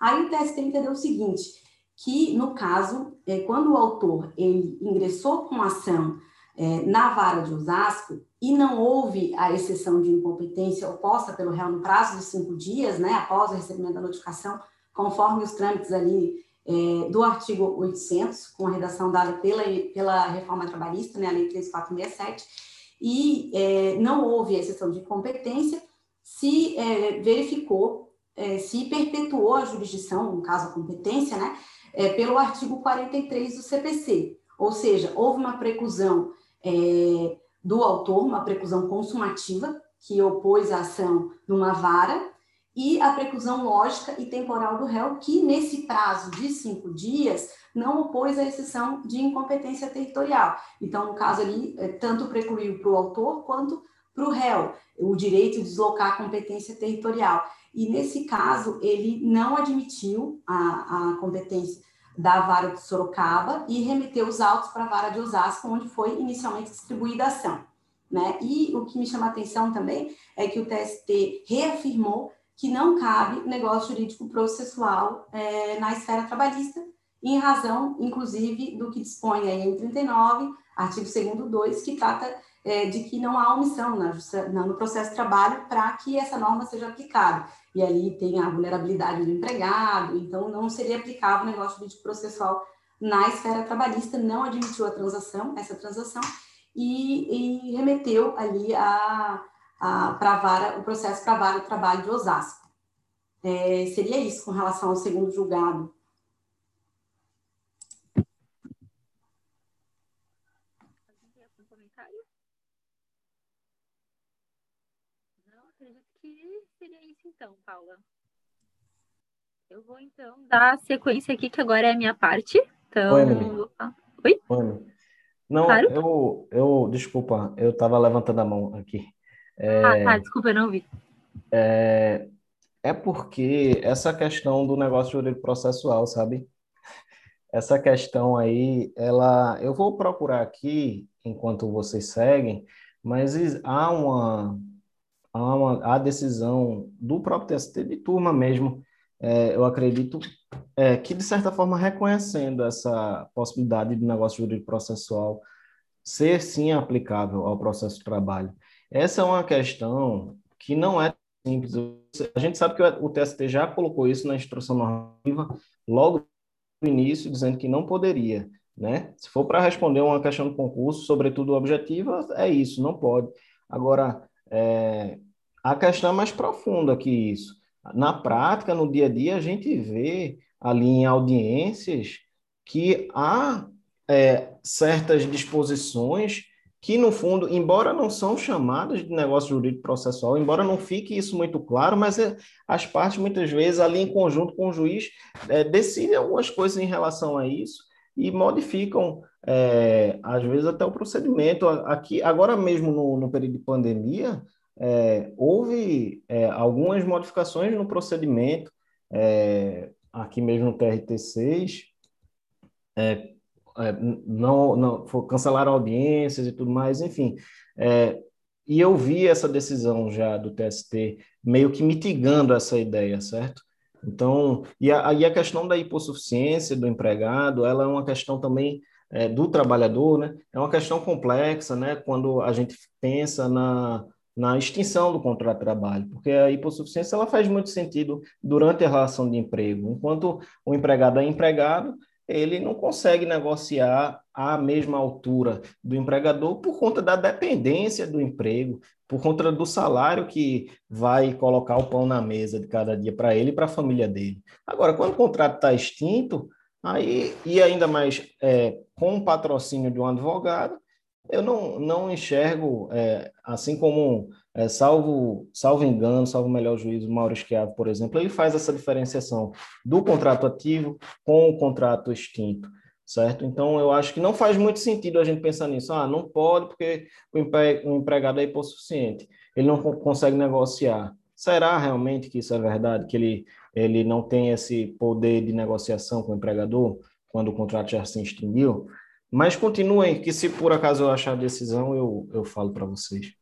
S8: Aí o TST entendeu o seguinte, que no caso, é, quando o autor ele ingressou com ação é, na vara de Osasco e não houve a exceção de incompetência oposta pelo réu no prazo de cinco dias, né, após o recebimento da notificação, conforme os trâmites ali é, do artigo 800, com a redação dada pela, pela reforma trabalhista, né, a lei 3467, e é, não houve exceção de competência, se é, verificou, é, se perpetuou a jurisdição, no caso a competência, né, é, pelo artigo 43 do CPC, ou seja, houve uma preclusão é, do autor, uma preclusão consumativa, que opôs a ação numa vara, e a preclusão lógica e temporal do réu, que nesse prazo de cinco dias não opôs a exceção de incompetência territorial. Então, no caso ali, é, tanto precluiu para o autor quanto para o réu o direito de deslocar a competência territorial. E nesse caso, ele não admitiu a, a competência da vara de Sorocaba e remeteu os autos para a vara de Osasco, onde foi inicialmente distribuída a ação. Né? E o que me chama a atenção também é que o TST reafirmou que não cabe negócio jurídico processual é, na esfera trabalhista, em razão, inclusive, do que dispõe aí em 39, artigo 2 2, que trata é, de que não há omissão na, no processo de trabalho para que essa norma seja aplicada. E ali tem a vulnerabilidade do empregado, então não seria aplicável o negócio jurídico processual na esfera trabalhista, não admitiu a transação, essa transação, e, e remeteu ali a, para vara, o processo para a vara do trabalho de Osasco. É, seria isso com relação ao segundo julgado.
S1: Não, acredito que seria isso então, Paula. Eu vou então dar sequência aqui, que agora é a minha parte. Então.
S3: Oi?
S1: Oi?
S3: Oi. Não,
S1: Claro.
S3: eu, eu, desculpa, eu estava levantando a mão aqui.
S1: Ah,
S3: É,
S1: tá, desculpa, eu não vi.
S3: é, é porque essa questão do negócio jurídico processual, sabe? Essa questão aí, ela, eu vou procurar aqui enquanto vocês seguem, mas há uma, há uma, há decisão do próprio TST de turma mesmo, é, eu acredito, é, que de certa forma reconhecendo essa possibilidade do negócio jurídico processual ser sim aplicável ao processo de trabalho. Essa é uma questão que não é simples. A gente sabe que o TST já colocou isso na instrução normativa logo no início, dizendo que não poderia, né? Se for para responder uma questão de concurso, sobretudo objetiva, é isso, não pode. Agora, é, a questão é mais profunda que isso. Na prática, no dia a dia, a gente vê ali em audiências que há é, certas disposições que, no fundo, embora não são chamadas de negócio jurídico processual, embora não fique isso muito claro, mas é, as partes, muitas vezes, ali em conjunto com o juiz, é, decidem algumas coisas em relação a isso e modificam, é, às vezes, até o procedimento. Aqui, agora mesmo, no, no período de pandemia, é, houve é, algumas modificações no procedimento, aqui mesmo no TRT6, é, é, não, não cancelaram audiências e tudo mais, enfim. E eu vi essa decisão já do TST meio que mitigando essa ideia, certo? Então, e a, e a questão da hipossuficiência do empregado, ela é uma questão também é, do trabalhador, né? É uma questão complexa, né? Quando a gente pensa na, na extinção do contrato de trabalho, porque a hipossuficiência ela faz muito sentido durante a relação de emprego. Enquanto o empregado é empregado, ele não consegue negociar à mesma altura do empregador por conta da dependência do emprego, por conta do salário que vai colocar o pão na mesa de cada dia para ele e para a família dele. Agora, quando o contrato está extinto, aí e ainda mais é, com o patrocínio de um advogado, eu não, não enxergo, é, assim como, é, salvo, salvo engano, salvo melhor juízo, Mauro Schiavo, por exemplo, ele faz essa diferenciação do contrato ativo com o contrato extinto, certo? Então, eu acho que não faz muito sentido a gente pensar nisso. Ah, não pode porque o, o empregado é hipossuficiente, ele não consegue negociar. Será realmente que isso é verdade, que ele, ele não tem esse poder de negociação com o empregador quando o contrato já se extinguiu? Mas continuem, que se por acaso eu achar a decisão, eu, eu falo para vocês.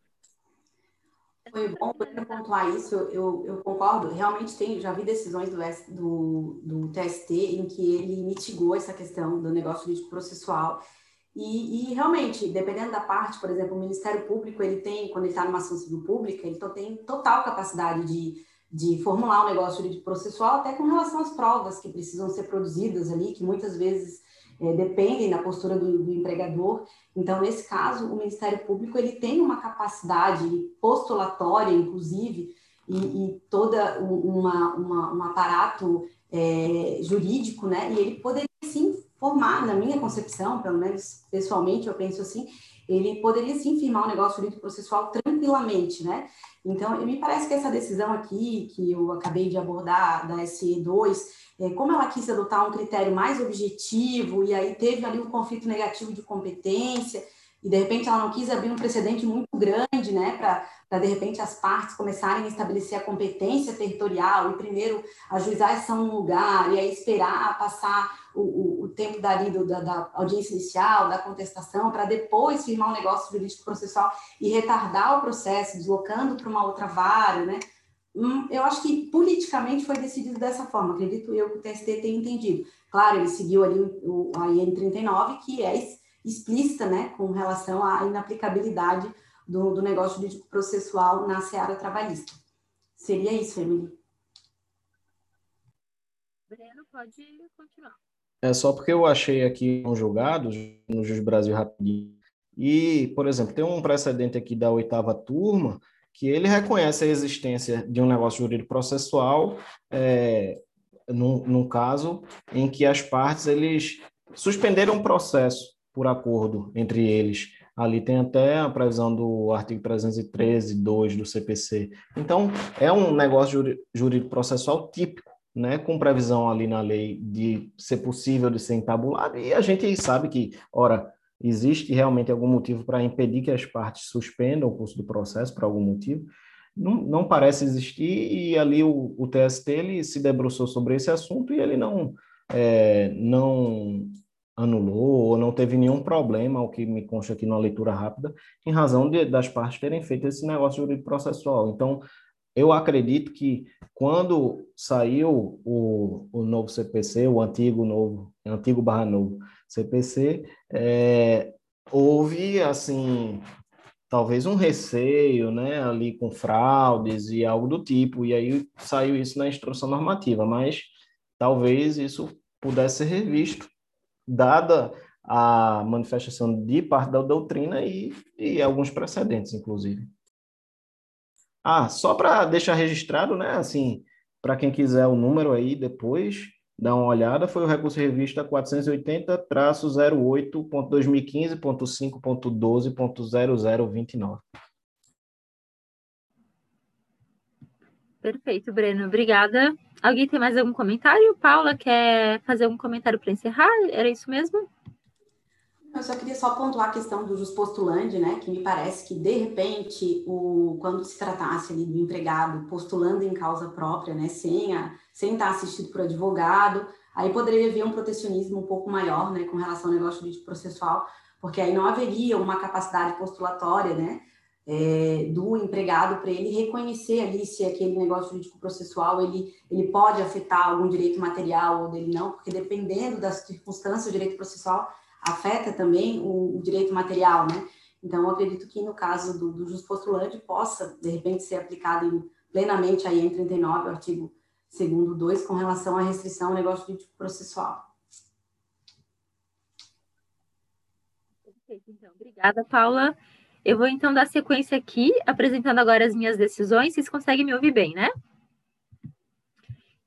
S8: Foi bom poder pontuar isso, eu, eu concordo. Realmente tem, já vi decisões do, do, do TST em que ele mitigou essa questão do negócio jurídico processual. E, e, realmente, dependendo da parte, por exemplo, o Ministério Público, ele tem, quando ele está numa ação civil pública, ele tem total capacidade de, de formular um negócio jurídico processual, até com relação às provas que precisam ser produzidas ali, que muitas vezes é, dependem da postura do, do, empregador. Então, nesse caso, o Ministério Público ele tem uma capacidade postulatória, inclusive, e, e toda uma, uma, um aparato é, jurídico, né? E ele poderia sim formar, na minha concepção, pelo menos pessoalmente, eu penso assim, ele poderia sim firmar um negócio jurídico processual tranquilamente, né? Então, me parece que essa decisão aqui, que eu acabei de abordar, da SE2, é, como ela quis adotar um critério mais objetivo, e aí teve ali um conflito negativo de competência, e de repente ela não quis abrir um precedente muito grande, né, para de repente as partes começarem a estabelecer a competência territorial, e primeiro ajuizar essa um lugar, e aí esperar passar o, o, o tempo dali do, da, da, audiência inicial, da contestação, para depois firmar um negócio jurídico processual e retardar o processo, deslocando para uma outra vara, né? Hum, eu acho que politicamente foi decidido dessa forma, acredito eu que o TST tenha entendido. Claro, ele seguiu ali o, a IN 39, que é explícita, né, com relação à inaplicabilidade do, do negócio jurídico processual na seara trabalhista. Seria isso, Emily.
S3: Breno, pode continuar. É só porque eu achei aqui um julgado no Juiz Brasil rapidinho. E, por exemplo, tem um precedente aqui da oitava turma, que ele reconhece a existência de um negócio jurídico processual é, num, num caso em que as partes eles suspenderam o processo por acordo entre eles. Ali tem até a previsão do artigo 313, 2 do CPC. Então, é um negócio jurídico processual típico, né, com previsão ali na lei de ser possível de ser entabulado, e a gente sabe que, ora, existe realmente algum motivo para impedir que as partes suspendam o curso do processo por algum motivo, não, não parece existir e ali o, o TST ele se debruçou sobre esse assunto e ele não é, não anulou ou não teve nenhum problema, ao que me consta aqui na leitura rápida, em razão de, das partes terem feito esse negócio jurídico processual. Então, eu acredito que quando saiu o, o novo CPC, o antigo novo, antigo barra novo CPC, é, houve, assim, talvez um receio, né, ali com fraudes e algo do tipo, e aí saiu isso na instrução normativa, mas talvez isso pudesse ser revisto, dada a manifestação de parte da doutrina e, e alguns precedentes, inclusive. Ah, só para deixar registrado, né, assim, para quem quiser o número aí depois, dá uma olhada, foi o recurso revista 480-08.2015.5.12.0029.
S1: Perfeito, Breno. Obrigada. Alguém tem mais algum comentário? Paula, quer fazer um comentário para encerrar? Era isso mesmo?
S8: Eu só queria só pontuar a questão do jus postulante, né? Que me parece que, de repente, o, quando se tratasse ali do empregado postulando em causa própria, né? Sem, a, sem estar assistido por advogado, aí poderia haver um protecionismo um pouco maior, né? Com relação ao negócio jurídico processual, porque aí não haveria uma capacidade postulatória, né? É, do empregado para ele reconhecer ali se aquele negócio jurídico processual ele, ele pode afetar algum direito material ou dele não, porque dependendo das circunstâncias, o direito processual afeta também o, o direito material, né? Então, eu acredito que no caso do, do postulante possa, de repente, ser aplicado em, plenamente aí em 39, o artigo 2 2, com relação à restrição ao negócio jurídico processual.
S1: Perfeito, então. Obrigada, Paula. Eu vou então dar sequência aqui, apresentando agora as minhas decisões. Vocês conseguem me ouvir bem, né?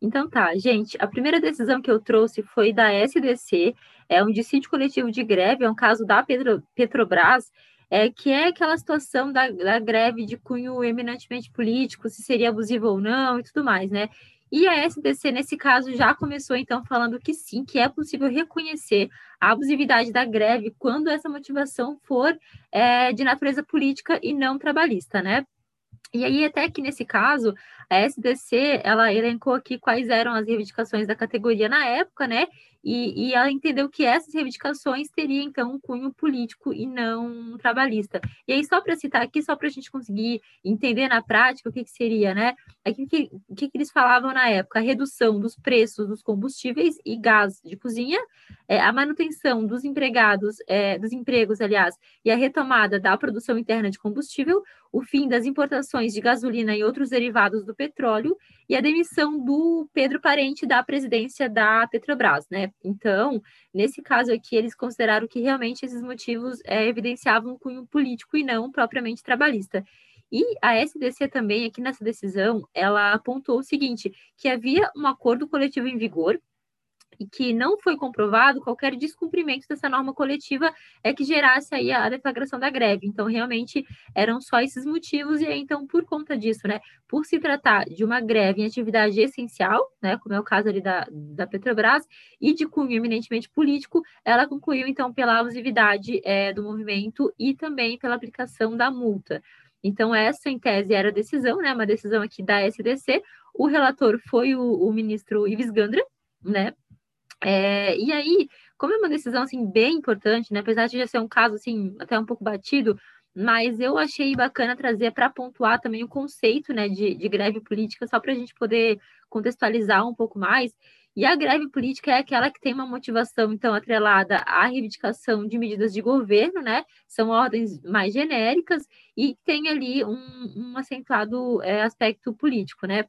S1: Então tá, gente, a primeira decisão que eu trouxe foi da SDC, é um dissídio coletivo de greve, é um caso da Petro, Petrobras, é, que é aquela situação da, da greve de cunho eminentemente político, se seria abusivo ou não e tudo mais, né? E a SDC, nesse caso, já começou, então, falando que sim, que é possível reconhecer a abusividade da greve quando essa motivação for é, de natureza política e não trabalhista, né? E aí, até que nesse caso, a SDC, ela elencou aqui quais eram as reivindicações da categoria na época, né? E, e, ela entendeu que essas reivindicações teriam, então, um cunho político e não trabalhista. E aí, só para citar aqui, só para a gente conseguir entender na prática o que, que seria, né? O que, que, que, eles falavam na época? A redução dos preços dos combustíveis e gás de cozinha, é, a manutenção dos empregados, é, dos empregos, aliás, e a retomada da produção interna de combustível, o fim das importações de gasolina e outros derivados do petróleo e a demissão do Pedro Parente da presidência da Petrobras, né? Então, nesse caso aqui, eles consideraram que realmente esses motivos é, evidenciavam um cunho político e não propriamente trabalhista. E a SDC também, aqui nessa decisão, ela apontou o seguinte, que havia um acordo coletivo em vigor, e que não foi comprovado qualquer descumprimento dessa norma coletiva é que gerasse aí a deflagração da greve. Então, realmente, eram só esses motivos, e aí, então, por conta disso, né, por se tratar de uma greve em atividade essencial, né, como é o caso ali da, da Petrobras, e de cunho eminentemente político, ela concluiu, então, pela abusividade é, do movimento e também pela aplicação da multa. Então, essa, em tese, era a decisão, né, uma decisão aqui da SDC. O relator foi o, o ministro Ives Gandra, né, é, e aí, como é uma decisão assim bem importante, né? Apesar de já ser um caso assim até um pouco batido, mas eu achei bacana trazer para pontuar também o conceito, né, de, de greve política, só para a gente poder contextualizar um pouco mais. E a greve política é aquela que tem uma motivação, então, atrelada à reivindicação de medidas de governo, né? São ordens mais genéricas e tem ali um, um acentuado é, aspecto político, né?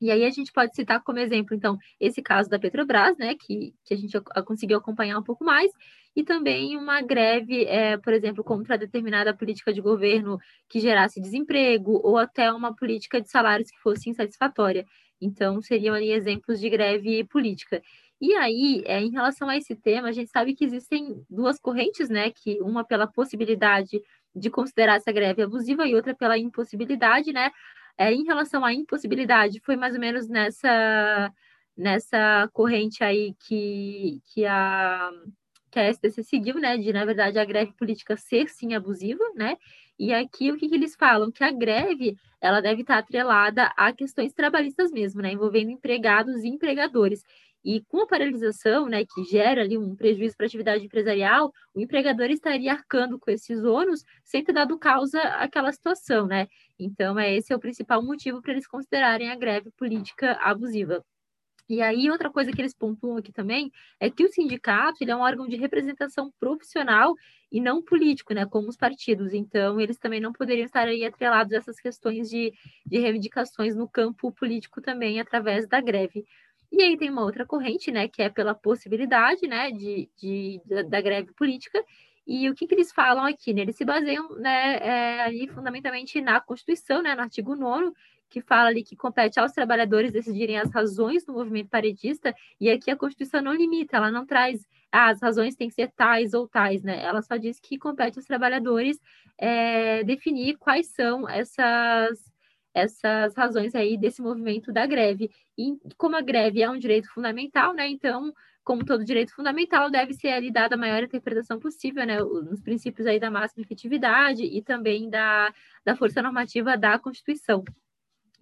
S1: E aí a gente pode citar como exemplo, então, esse caso da Petrobras, né, que, que a gente conseguiu acompanhar um pouco mais, e também uma greve, é, por exemplo, contra determinada política de governo que gerasse desemprego, ou até uma política de salários que fosse insatisfatória. Então, seriam ali exemplos de greve política. E aí, é, em relação a esse tema, a gente sabe que existem duas correntes, né, que uma pela possibilidade de considerar essa greve abusiva e outra pela impossibilidade, né? É, em relação à impossibilidade, foi mais ou menos nessa, nessa corrente aí que, que, a, que a STC seguiu, né? De, na verdade, a greve política ser sim abusiva, né? E aqui o que, que, eles falam? Que a greve ela deve estar atrelada a questões trabalhistas mesmo, né? Envolvendo empregados e empregadores. E com a paralisação, né, que gera ali um prejuízo para a atividade empresarial, o empregador estaria arcando com esses ônus sem ter dado causa àquela situação, né? Então, é, esse é o principal motivo para eles considerarem a greve política abusiva. E aí, outra coisa que eles pontuam aqui também é que o sindicato ele é um órgão de representação profissional e não político, né, como os partidos. Então, eles também não poderiam estar aí atrelados a essas questões de, de reivindicações no campo político também, através da greve. E aí tem uma outra corrente, né, que é pela possibilidade, né, de, de da, da, greve política. E o que, que eles falam aqui, né? Eles se baseiam, né, é, ali fundamentalmente na Constituição, né, no artigo 9 que fala ali que compete aos trabalhadores decidirem as razões do movimento paredista, e aqui a Constituição não limita, ela não traz ah, as razões têm que ser tais ou tais, né? Ela só diz que compete aos trabalhadores é, definir quais são essas essas razões aí desse movimento da greve. E como a greve é um direito fundamental, né? Então, como todo direito fundamental, deve ser ali dada a maior interpretação possível, né? Nos princípios aí da máxima efetividade e também da, da força normativa da Constituição.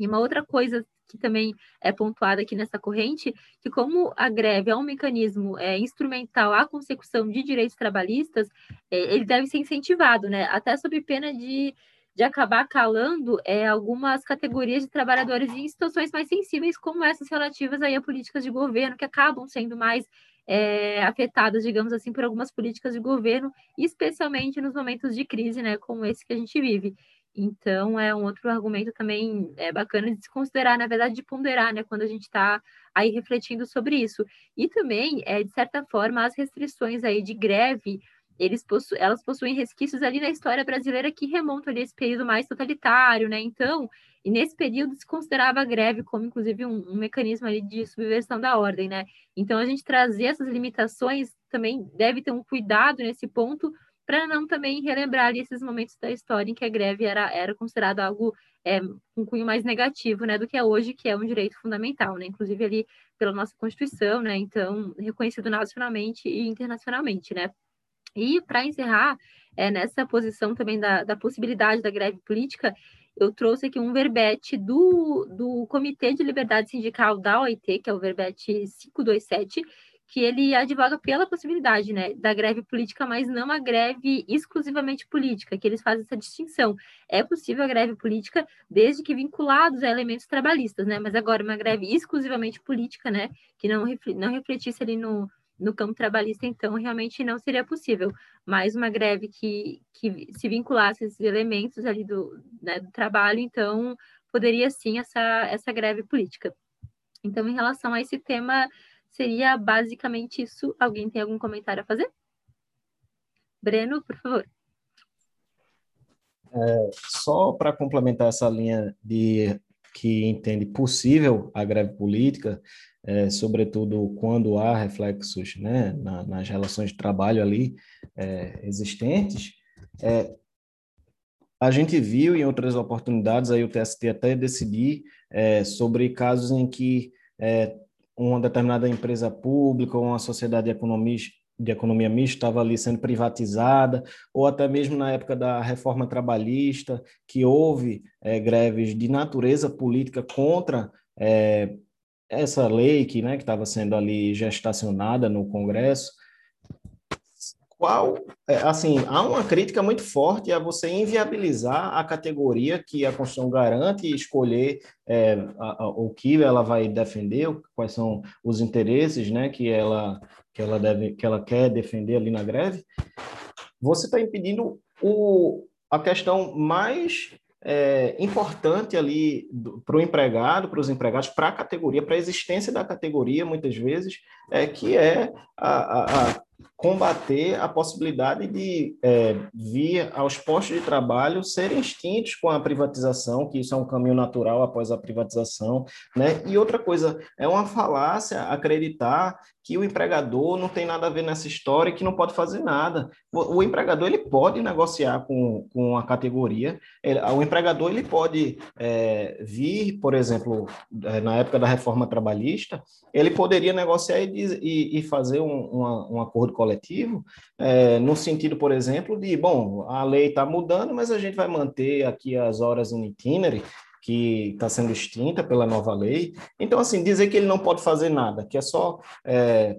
S1: E uma outra coisa que também é pontuada aqui nessa corrente, que como a greve é um mecanismo é, instrumental à consecução de direitos trabalhistas, é, ele deve ser incentivado, né? Até sob pena de de acabar calando é, algumas categorias de trabalhadores em situações mais sensíveis, como essas relativas aí a políticas de governo, que acabam sendo mais é, afetadas, digamos assim, por algumas políticas de governo, especialmente nos momentos de crise, né, como esse que a gente vive. Então, é um outro argumento também é bacana de se considerar, na verdade, de ponderar, né, quando a gente está aí refletindo sobre isso. E também, é, de certa forma, as restrições aí de greve, eles possu elas possuem resquícios ali na história brasileira que remontam ali esse período mais totalitário, né? Então, e nesse período se considerava a greve como, inclusive, um, um mecanismo ali de subversão da ordem, né? Então, a gente trazer essas limitações também deve ter um cuidado nesse ponto, para não também relembrar esses momentos da história em que a greve era, era considerada algo é, um cunho mais negativo, né, do que é hoje, que é um direito fundamental, né, inclusive ali pela nossa Constituição, né, então reconhecido nacionalmente e internacionalmente, né. E para encerrar, é, nessa posição também da, da possibilidade da greve política, eu trouxe aqui um verbete do, do Comitê de Liberdade Sindical da OIT, que é o verbete 527, que ele advoga pela possibilidade né, da greve política, mas não a greve exclusivamente política, que eles fazem essa distinção. É possível a greve política desde que vinculados a elementos trabalhistas, né? Mas agora uma greve exclusivamente política, né? Que não, não refletisse ali no, no campo trabalhista, então realmente não seria possível. Mas uma greve que, que se vinculasse a esses elementos ali do, né, do trabalho, então poderia sim essa, essa greve política. Então, em relação a esse tema Seria basicamente isso. Alguém tem algum comentário a fazer? Breno, por favor.
S3: É, só para complementar essa linha de que entende possível a greve política, é, sobretudo quando há reflexos né, na, nas relações de trabalho ali é, existentes, é, a gente viu em outras oportunidades aí o TST até decidir é, sobre casos em que é, uma determinada empresa pública ou uma sociedade de economia, de economia mista estava ali sendo privatizada, ou até mesmo na época da reforma trabalhista, que houve é, greves de natureza política contra é, essa lei que né, estava sendo ali gestacionada no Congresso, qual, é, assim, há uma crítica muito forte a você inviabilizar a categoria que a Constituição garante escolher é, a, a, o que ela vai defender, quais são os interesses, né, que ela que ela deve, que ela quer defender ali na greve. Você está impedindo o, a questão mais é, importante ali para o empregado, para os empregados, para a categoria, para a existência da categoria, muitas vezes, é que é a, a combater a possibilidade de é, vir aos postos de trabalho serem extintos com a privatização, que isso é um caminho natural após a privatização, né? E outra coisa, é uma falácia acreditar que o empregador não tem nada a ver nessa história e que não pode fazer nada. O, o empregador ele pode negociar com, com a categoria, ele, o empregador ele pode é, vir, por exemplo, é, na época da reforma trabalhista, ele poderia negociar e, e, e fazer um, um acordo coletivo, é, no sentido, por exemplo, de, bom, a lei está mudando, mas a gente vai manter aqui as horas in itinere, que está sendo extinta pela nova lei. Então, assim, dizer que ele não pode fazer nada, que é só é,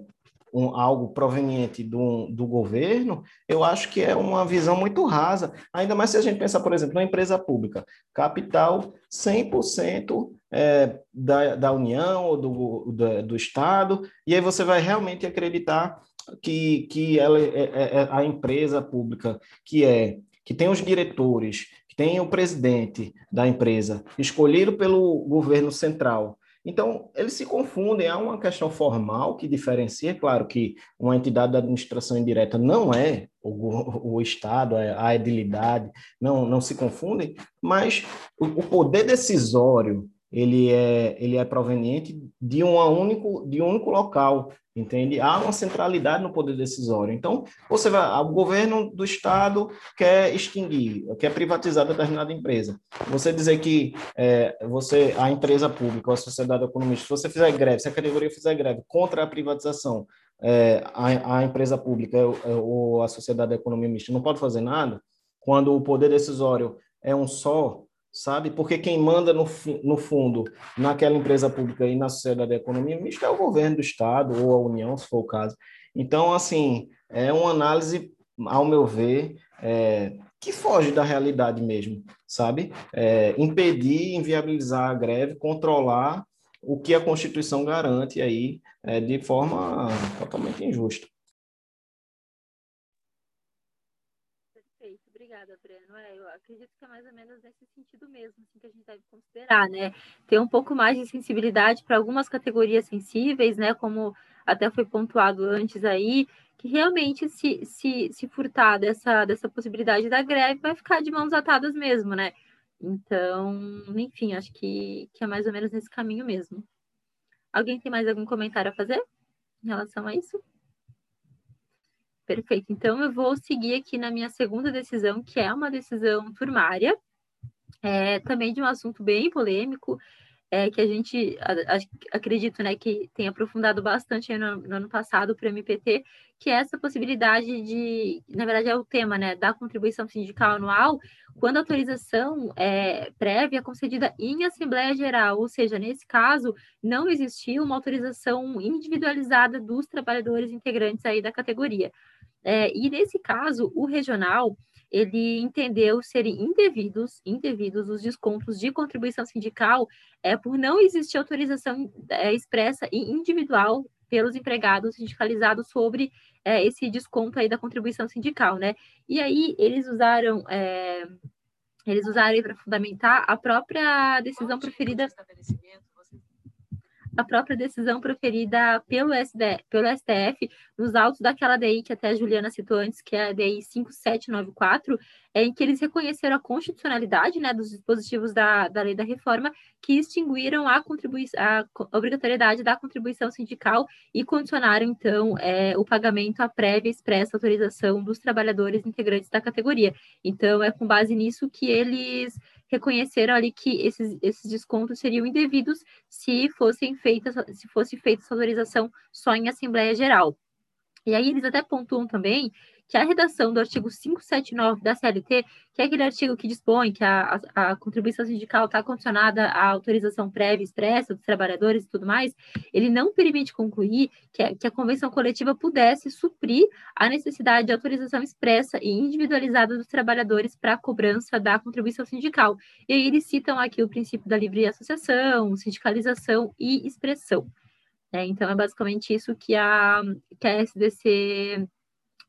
S3: um, algo proveniente do, do governo, eu acho que é uma visão muito rasa. Ainda mais se a gente pensar, por exemplo, na empresa pública, capital 100% é, da, da União ou do, do, do Estado, e aí você vai realmente acreditar que, que ela é, é, é a empresa pública que é que tem os diretores, tem o presidente da empresa escolhido pelo governo central. Então, eles se confundem, há uma questão formal que diferencia, claro que uma entidade da administração indireta não é o, o Estado, é a edilidade, não, não se confundem, mas o, o poder decisório ele é, ele é proveniente de, uma único, de um único local, entende? Há uma centralidade no poder decisório. Então, você vai, o governo do estado quer extinguir, quer privatizar determinada empresa. Você dizer que é, você, a empresa pública, a sociedade economista, se você fizer greve, se a categoria fizer greve contra a privatização, é, a, a, empresa pública ou a sociedade da economia mista não pode fazer nada, quando o poder decisório é um só, sabe? Porque quem manda no, no fundo naquela empresa pública e na sociedade da economia mista é o governo do estado ou a União, se for o caso. Então, assim, é uma análise, ao meu ver, é, que foge da realidade mesmo, sabe? É, impedir, inviabilizar a greve, controlar o que a Constituição garante aí é, de forma totalmente injusta.
S1: Breno. É, eu acredito que é mais ou menos nesse sentido mesmo assim, que a gente deve considerar, né? Ter um pouco mais de sensibilidade para algumas categorias sensíveis, né? Como até foi pontuado antes aí, que realmente se, se, se furtar dessa, dessa possibilidade da greve vai ficar de mãos atadas mesmo, né? Então, enfim, acho que, que é mais ou menos nesse caminho mesmo. Alguém tem mais algum comentário a fazer em relação a isso? Perfeito. Então, eu vou seguir aqui na minha segunda decisão, que é uma decisão turmária, é, também de um assunto bem polêmico, é, que a gente a, a, acredito né, que tem aprofundado bastante no, no, ano passado para o MPT, que é essa possibilidade de, na verdade é o tema né, da contribuição sindical anual, quando a autorização é, prévia é concedida em Assembleia Geral, ou seja, nesse caso, não existiu uma autorização individualizada dos trabalhadores integrantes aí da categoria. É, e nesse caso, o regional ele entendeu serem indevidos, indevidos os descontos de contribuição sindical é, por não existir autorização é, expressa e individual pelos empregados sindicalizados sobre é, esse desconto aí da contribuição sindical, né? E aí eles usaram é, eles usaram para fundamentar a própria decisão preferida a própria decisão proferida pelo, pelo STF nos autos daquela DI que até a Juliana citou antes, que é a DI 5794, é, em que eles reconheceram a constitucionalidade né, dos dispositivos da, da lei da reforma que extinguiram a, a obrigatoriedade da contribuição sindical e condicionaram, então, é, o pagamento à prévia expressa autorização dos trabalhadores integrantes da categoria. Então, é com base nisso que eles reconheceram ali que esses, esses descontos seriam indevidos se fossem feitas, se fosse feita essa autorização só em Assembleia Geral. E aí eles até pontuam também que a redação do artigo 579 da CLT, que é aquele artigo que dispõe que a, a, contribuição sindical está condicionada à autorização prévia expressa dos trabalhadores e tudo mais, ele não permite concluir que a, que a convenção coletiva pudesse suprir a necessidade de autorização expressa e individualizada dos trabalhadores para a cobrança da contribuição sindical. E aí eles citam aqui o princípio da livre associação, sindicalização e expressão. É, então, é basicamente isso que a, que a SDC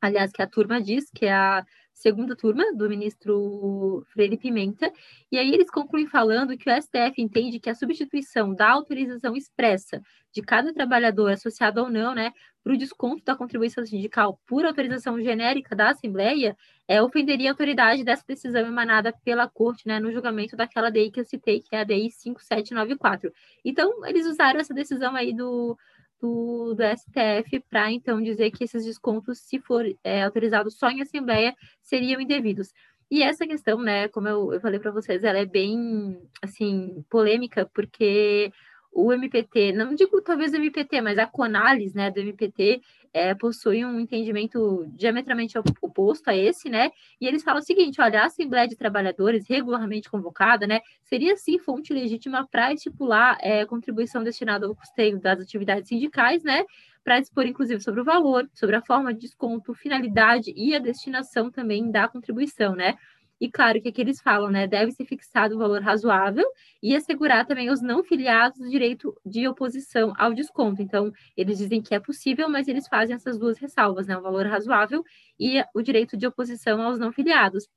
S1: aliás, que a turma diz, que é a segunda turma do ministro Freire Pimenta, e aí eles concluem falando que o STF entende que a substituição da autorização expressa de cada trabalhador, associado ou não, né, para o desconto da contribuição sindical por autorização genérica da Assembleia, é, ofenderia a autoridade dessa decisão emanada pela Corte, né, no julgamento daquela DI que eu citei, que é a DI 5794. Então, eles usaram essa decisão aí do, do, do STF para então dizer que esses descontos, se for é, autorizados só em assembleia, seriam indevidos. E essa questão, né, como eu, eu falei para vocês, ela é bem assim polêmica, porque o MPT, não digo talvez o MPT, mas a Conalis, né, do MPT, é, possui um entendimento diametralmente oposto a esse, né? E eles falam o seguinte: olha, a Assembleia de Trabalhadores regularmente convocada, né, seria sim fonte legítima para estipular é, contribuição destinada ao custeio das atividades sindicais, né? Para dispor, inclusive, sobre o valor, sobre a forma de desconto, finalidade e a destinação também da contribuição, né? E claro que aqui eles falam, né? Deve ser fixado um valor razoável e assegurar também aos não filiados o direito de oposição ao desconto. Então, eles dizem que é possível, mas eles fazem essas duas ressalvas, né? Um valor razoável e o direito de oposição aos não filiados.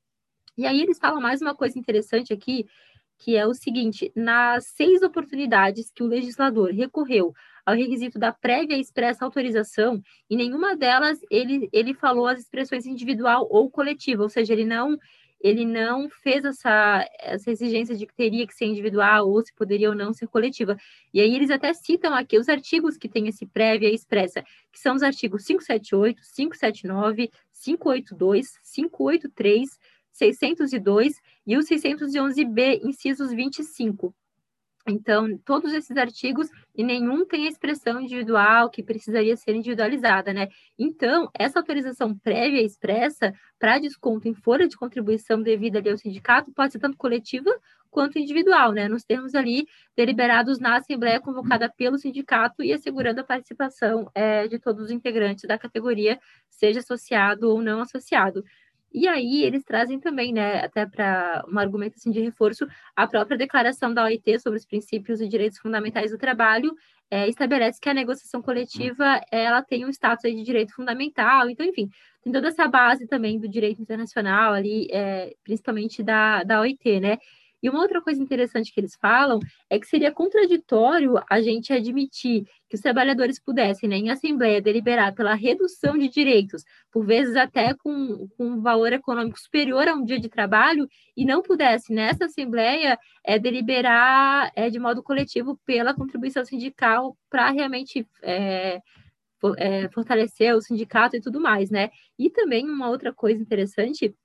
S1: E aí eles falam mais uma coisa interessante aqui, que é o seguinte: nas seis oportunidades que o legislador recorreu ao requisito da prévia expressa autorização, em nenhuma delas ele, ele falou as expressões individual ou coletiva, ou seja, ele não ele não fez essa, essa exigência de que teria que ser individual ou se poderia ou não ser coletiva. E aí eles até citam aqui os artigos que têm esse prévia expressa, que são os artigos 578, 579, 582, 583, 602 e o 611b, incisos 25. Então, todos esses artigos, e nenhum tem a expressão individual que precisaria ser individualizada, né? Então, essa autorização prévia expressa para desconto em folha de contribuição devida ali ao sindicato pode ser tanto coletiva quanto individual, né? Nos termos ali deliberados na Assembleia convocada pelo sindicato e assegurando a participação é, de todos os integrantes da categoria, seja associado ou não associado. E aí eles trazem também, né, até para um argumento assim, de reforço, a própria declaração da OIT sobre os princípios e direitos fundamentais do trabalho é, estabelece que a negociação coletiva ela tem um status de direito fundamental. Então, enfim, tem toda essa base também do direito internacional ali, é, principalmente da, da OIT, né? E uma outra coisa interessante que eles falam é que seria contraditório a gente admitir que os trabalhadores pudessem, né, em assembleia, deliberar pela redução de direitos, por vezes até com, com um valor econômico superior a um dia de trabalho, e não pudesse, nessa assembleia, é, deliberar é, de modo coletivo pela contribuição sindical para realmente. É, é, fortalecer o sindicato e tudo mais, né? E também uma outra coisa interessante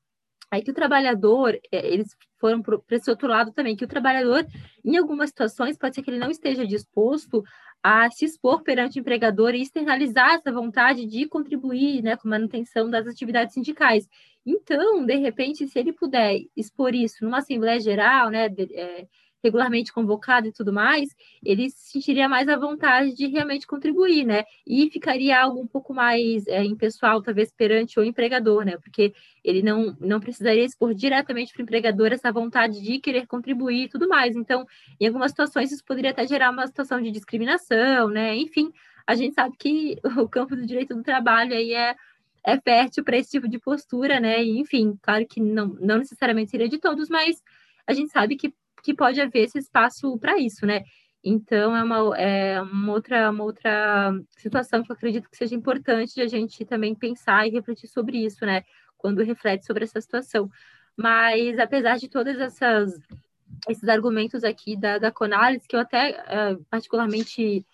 S1: Aí que o trabalhador, é, eles foram para esse outro lado também, que o trabalhador, em algumas situações, pode ser que ele não esteja disposto a se expor perante o empregador e externalizar essa vontade de contribuir né, com a manutenção das atividades sindicais. Então, de repente, se ele puder expor isso numa Assembleia Geral, né, de, é, regularmente convocado e tudo mais, ele se sentiria mais à vontade de realmente contribuir, né? E ficaria algo um pouco mais é, impessoal, talvez, perante o empregador, né? Porque ele não, não precisaria expor diretamente para o empregador essa vontade de querer contribuir e tudo mais. Então, em algumas situações, isso poderia até gerar uma situação de discriminação, né? Enfim, a gente sabe que o campo do direito do trabalho aí é é fértil para esse tipo de postura, né? E, enfim, claro que não, não necessariamente seria de todos, mas a gente sabe que que pode haver esse espaço para isso, né? Então, é uma, é uma, outra, uma outra situação que eu acredito que seja importante de a gente também pensar e refletir sobre isso, né? Quando reflete sobre essa situação. Mas, apesar de todas essas esses argumentos aqui da, da Conalis, que eu até é, particularmente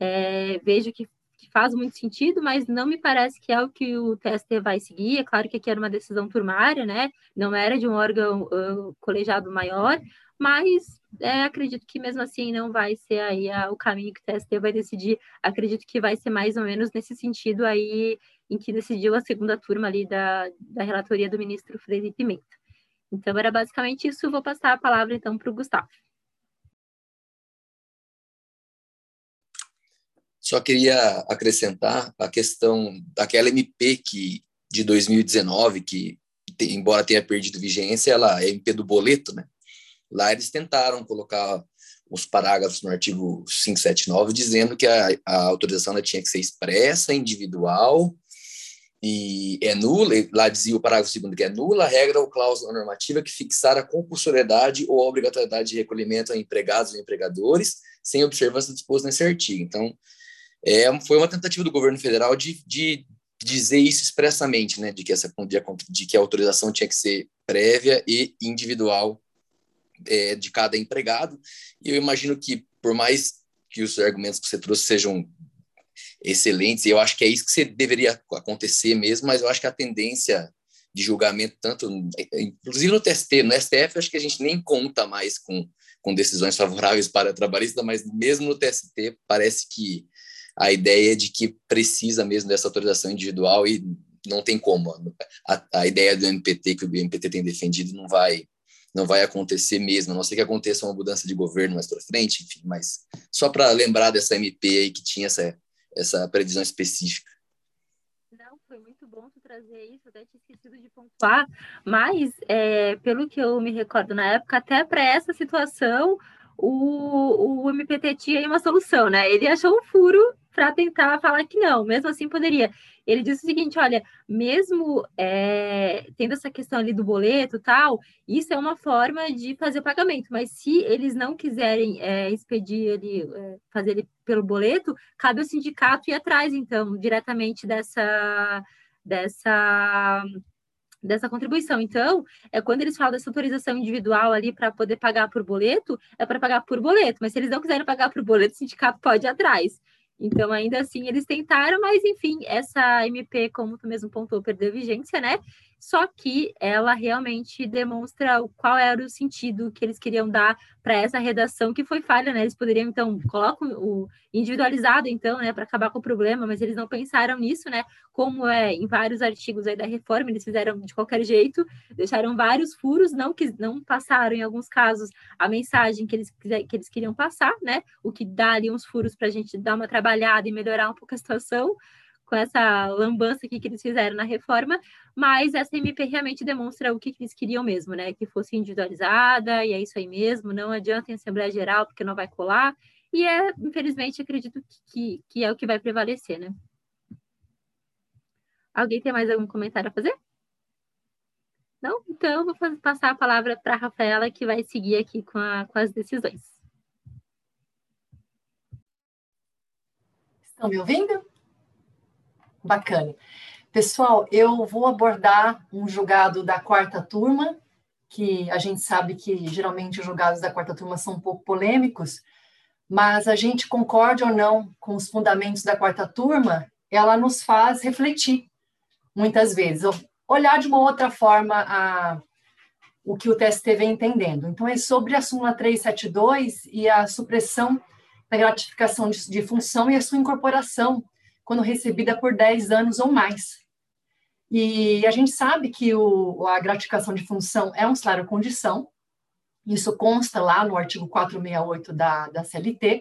S1: é, vejo que, que, faz muito sentido, mas não me parece que é o que o TST vai seguir. É claro que aqui era uma decisão turmária, né? Não era de um órgão uh, colegiado maior, mas é, acredito que mesmo assim não vai ser aí a, o caminho que o TST vai decidir. Acredito que vai ser mais ou menos nesse sentido aí em que decidiu a segunda turma ali da, da relatoria do ministro Freire Pimenta. Então era basicamente isso. Vou passar a palavra então para o Gustavo.
S9: Só queria acrescentar a questão daquela MP que de 2019 que embora tenha perdido vigência, ela é MP do boleto, né? Lá eles tentaram colocar os parágrafos no artigo 579 dizendo que a, a autorização tinha que ser expressa, individual e é nula, lá dizia o parágrafo segundo que é nula a regra ou cláusula normativa que fixar a compulsoriedade ou obrigatoriedade de recolhimento a empregados ou empregadores sem observância disposto nesse artigo. Então, é, foi uma tentativa do governo federal de, de dizer isso expressamente, né, de que essa de, que a autorização tinha que ser prévia e individual é, de cada empregado. E eu imagino que, por mais que os argumentos que você trouxe sejam excelentes, eu acho que é isso que deveria acontecer mesmo, mas eu acho que a tendência de julgamento, tanto, inclusive no TST, no STF, acho que a gente nem conta mais com, com decisões favoráveis para a trabalhista, mas mesmo no TST, parece que a ideia de que precisa mesmo dessa autorização individual e não tem como. A, a ideia do MPT, que o MPT tem defendido, não vai não vai acontecer mesmo, a não ser que aconteça uma mudança de governo mais para frente, enfim, mas só para lembrar dessa MP aí que tinha essa, essa previsão específica.
S1: Não, foi muito bom tu trazer isso, até tinha esquecido de pontuar, mas é, pelo que eu me recordo na época, até para essa situação, o, o MPT tinha uma solução, né? Ele achou um furo para tentar falar que não, mesmo assim poderia. Ele disse o seguinte: olha, mesmo é, tendo essa questão ali do boleto tal, isso é uma forma de fazer o pagamento, mas se eles não quiserem é, expedir ele, é, fazer ele pelo boleto, cabe ao sindicato ir atrás, então, diretamente dessa. dessa dessa contribuição. Então, é quando eles falam dessa autorização individual ali para poder pagar por boleto, é para pagar por boleto, mas se eles não quiserem pagar por boleto, o sindicato pode ir atrás. Então, ainda assim, eles tentaram, mas enfim, essa MP, como tu mesmo pontuou, perdeu vigência, né? Só que ela realmente demonstra qual era o sentido que eles queriam dar para essa redação que foi falha, né? Eles poderiam, então, colocam o individualizado, então, né, para acabar com o problema, mas eles não pensaram nisso, né? Como é em vários artigos aí da reforma, eles fizeram de qualquer jeito, deixaram vários furos, não que não passaram em alguns casos a mensagem que eles que eles queriam passar, né? O que dá ali uns furos para a gente dar uma trabalhada e melhorar um pouco a situação com essa lambança que eles fizeram na reforma, mas essa MP realmente demonstra o que, eles queriam mesmo, né? Que fosse individualizada, e é isso aí mesmo, não adianta em Assembleia Geral, porque não vai colar, e é, infelizmente, acredito que, que é o que vai prevalecer, né? Alguém tem mais algum comentário a fazer? Não? Então, vou passar a palavra para a Rafaela, que vai seguir aqui com, a, com as decisões.
S10: Estão me ouvindo? Bacana. Pessoal, eu vou abordar um julgado da quarta turma, que a gente sabe que geralmente os julgados da quarta turma são um pouco polêmicos, mas a gente concorde ou não com os fundamentos da quarta turma, ela nos faz refletir muitas vezes, olhar de uma outra forma a, o que o TST vem entendendo. Então, é sobre a súmula 372 e a supressão da gratificação de, de função e a sua incorporação quando recebida por 10 anos ou mais. E a gente sabe que o, a gratificação de função é um salário condição, isso consta lá no artigo 468 da, da CLT,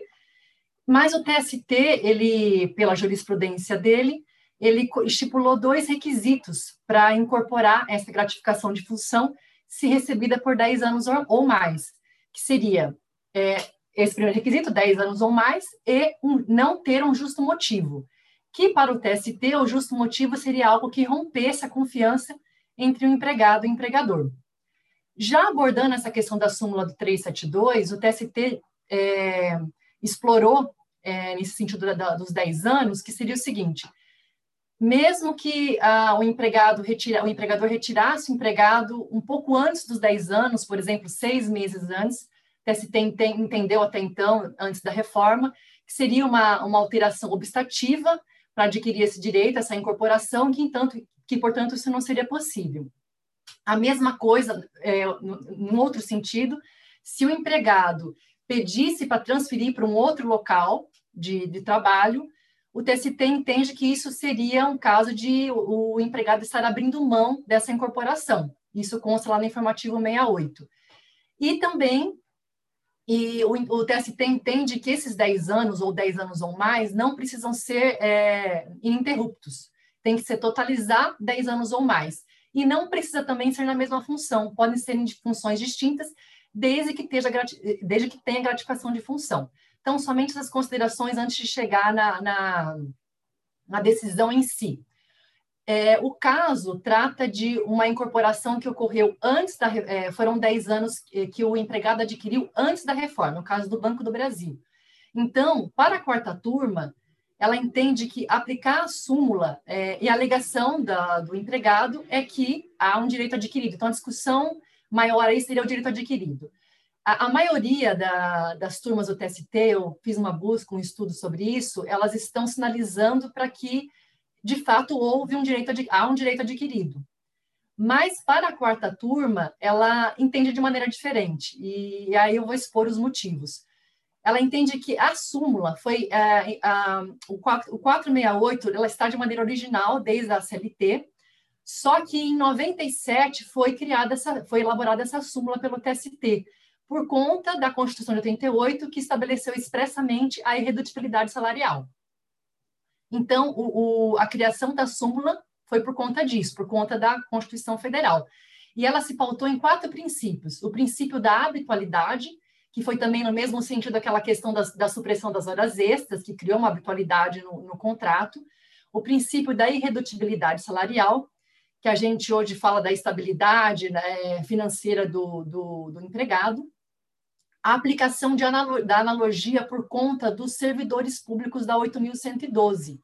S10: mas o TST, ele, pela jurisprudência dele, ele estipulou dois requisitos para incorporar essa gratificação de função se recebida por 10 anos ou mais, que seria é, esse primeiro requisito, 10 anos ou mais, e um, não ter um justo motivo que para o TST o justo motivo seria algo que rompesse a confiança entre o empregado e o empregador. Já abordando essa questão da súmula do 372, o TST é, explorou, é, nesse sentido da, dos 10 anos, que seria o seguinte: mesmo que ah, o, empregado retira, o empregador retirasse o empregado um pouco antes dos 10 anos, por exemplo, seis meses antes, o TST entendeu até então, antes da reforma, que seria uma, uma alteração obstativa para adquirir esse direito, essa incorporação, que, entanto, que, portanto, isso não seria possível. A mesma coisa, é, num outro sentido, se o empregado pedisse para transferir para um outro local de, de trabalho, o TST entende que isso seria um caso de o, empregado estar abrindo mão dessa incorporação. Isso consta lá no informativo 68. E também e o, o TST entende que esses 10 anos, ou 10 anos ou mais, não precisam ser é, ininterruptos. Tem que ser totalizar 10 anos ou mais. E não precisa também ser na mesma função, podem ser em funções distintas, desde que, esteja, desde que tenha gratificação de função. Então, somente essas considerações antes de chegar na, na, na decisão em si. É, o caso trata de uma incorporação que ocorreu antes da. É, foram 10 anos que o empregado adquiriu antes da reforma, no caso do Banco do Brasil. Então, para a quarta turma, ela entende que aplicar a súmula é, e a alegação da, do empregado é que há um direito adquirido. Então, a discussão maior aí seria o direito adquirido. A, a maioria da, das turmas do TST, eu fiz uma busca, um estudo sobre isso, elas estão sinalizando para que de fato houve um direito há um direito adquirido. Mas para a quarta turma, ela entende de maneira diferente, e aí eu vou expor os motivos. Ela entende que a súmula foi é, o, 468, ela está de maneira original desde a CLT, só que em 97 foi criada essa, foi elaborada essa súmula pelo TST, por conta da Constituição de 88, que estabeleceu expressamente a irredutibilidade salarial. Então, o, o, a criação da súmula foi por conta disso, por conta da Constituição Federal. E ela se pautou em quatro princípios. O princípio da habitualidade, que foi também no mesmo sentido daquela questão da, da supressão das horas extras, que criou uma habitualidade no, no contrato. O princípio da irredutibilidade salarial, que a gente hoje fala da estabilidade né, financeira do, do, do empregado a aplicação analo da analogia por conta dos servidores públicos da 8.112.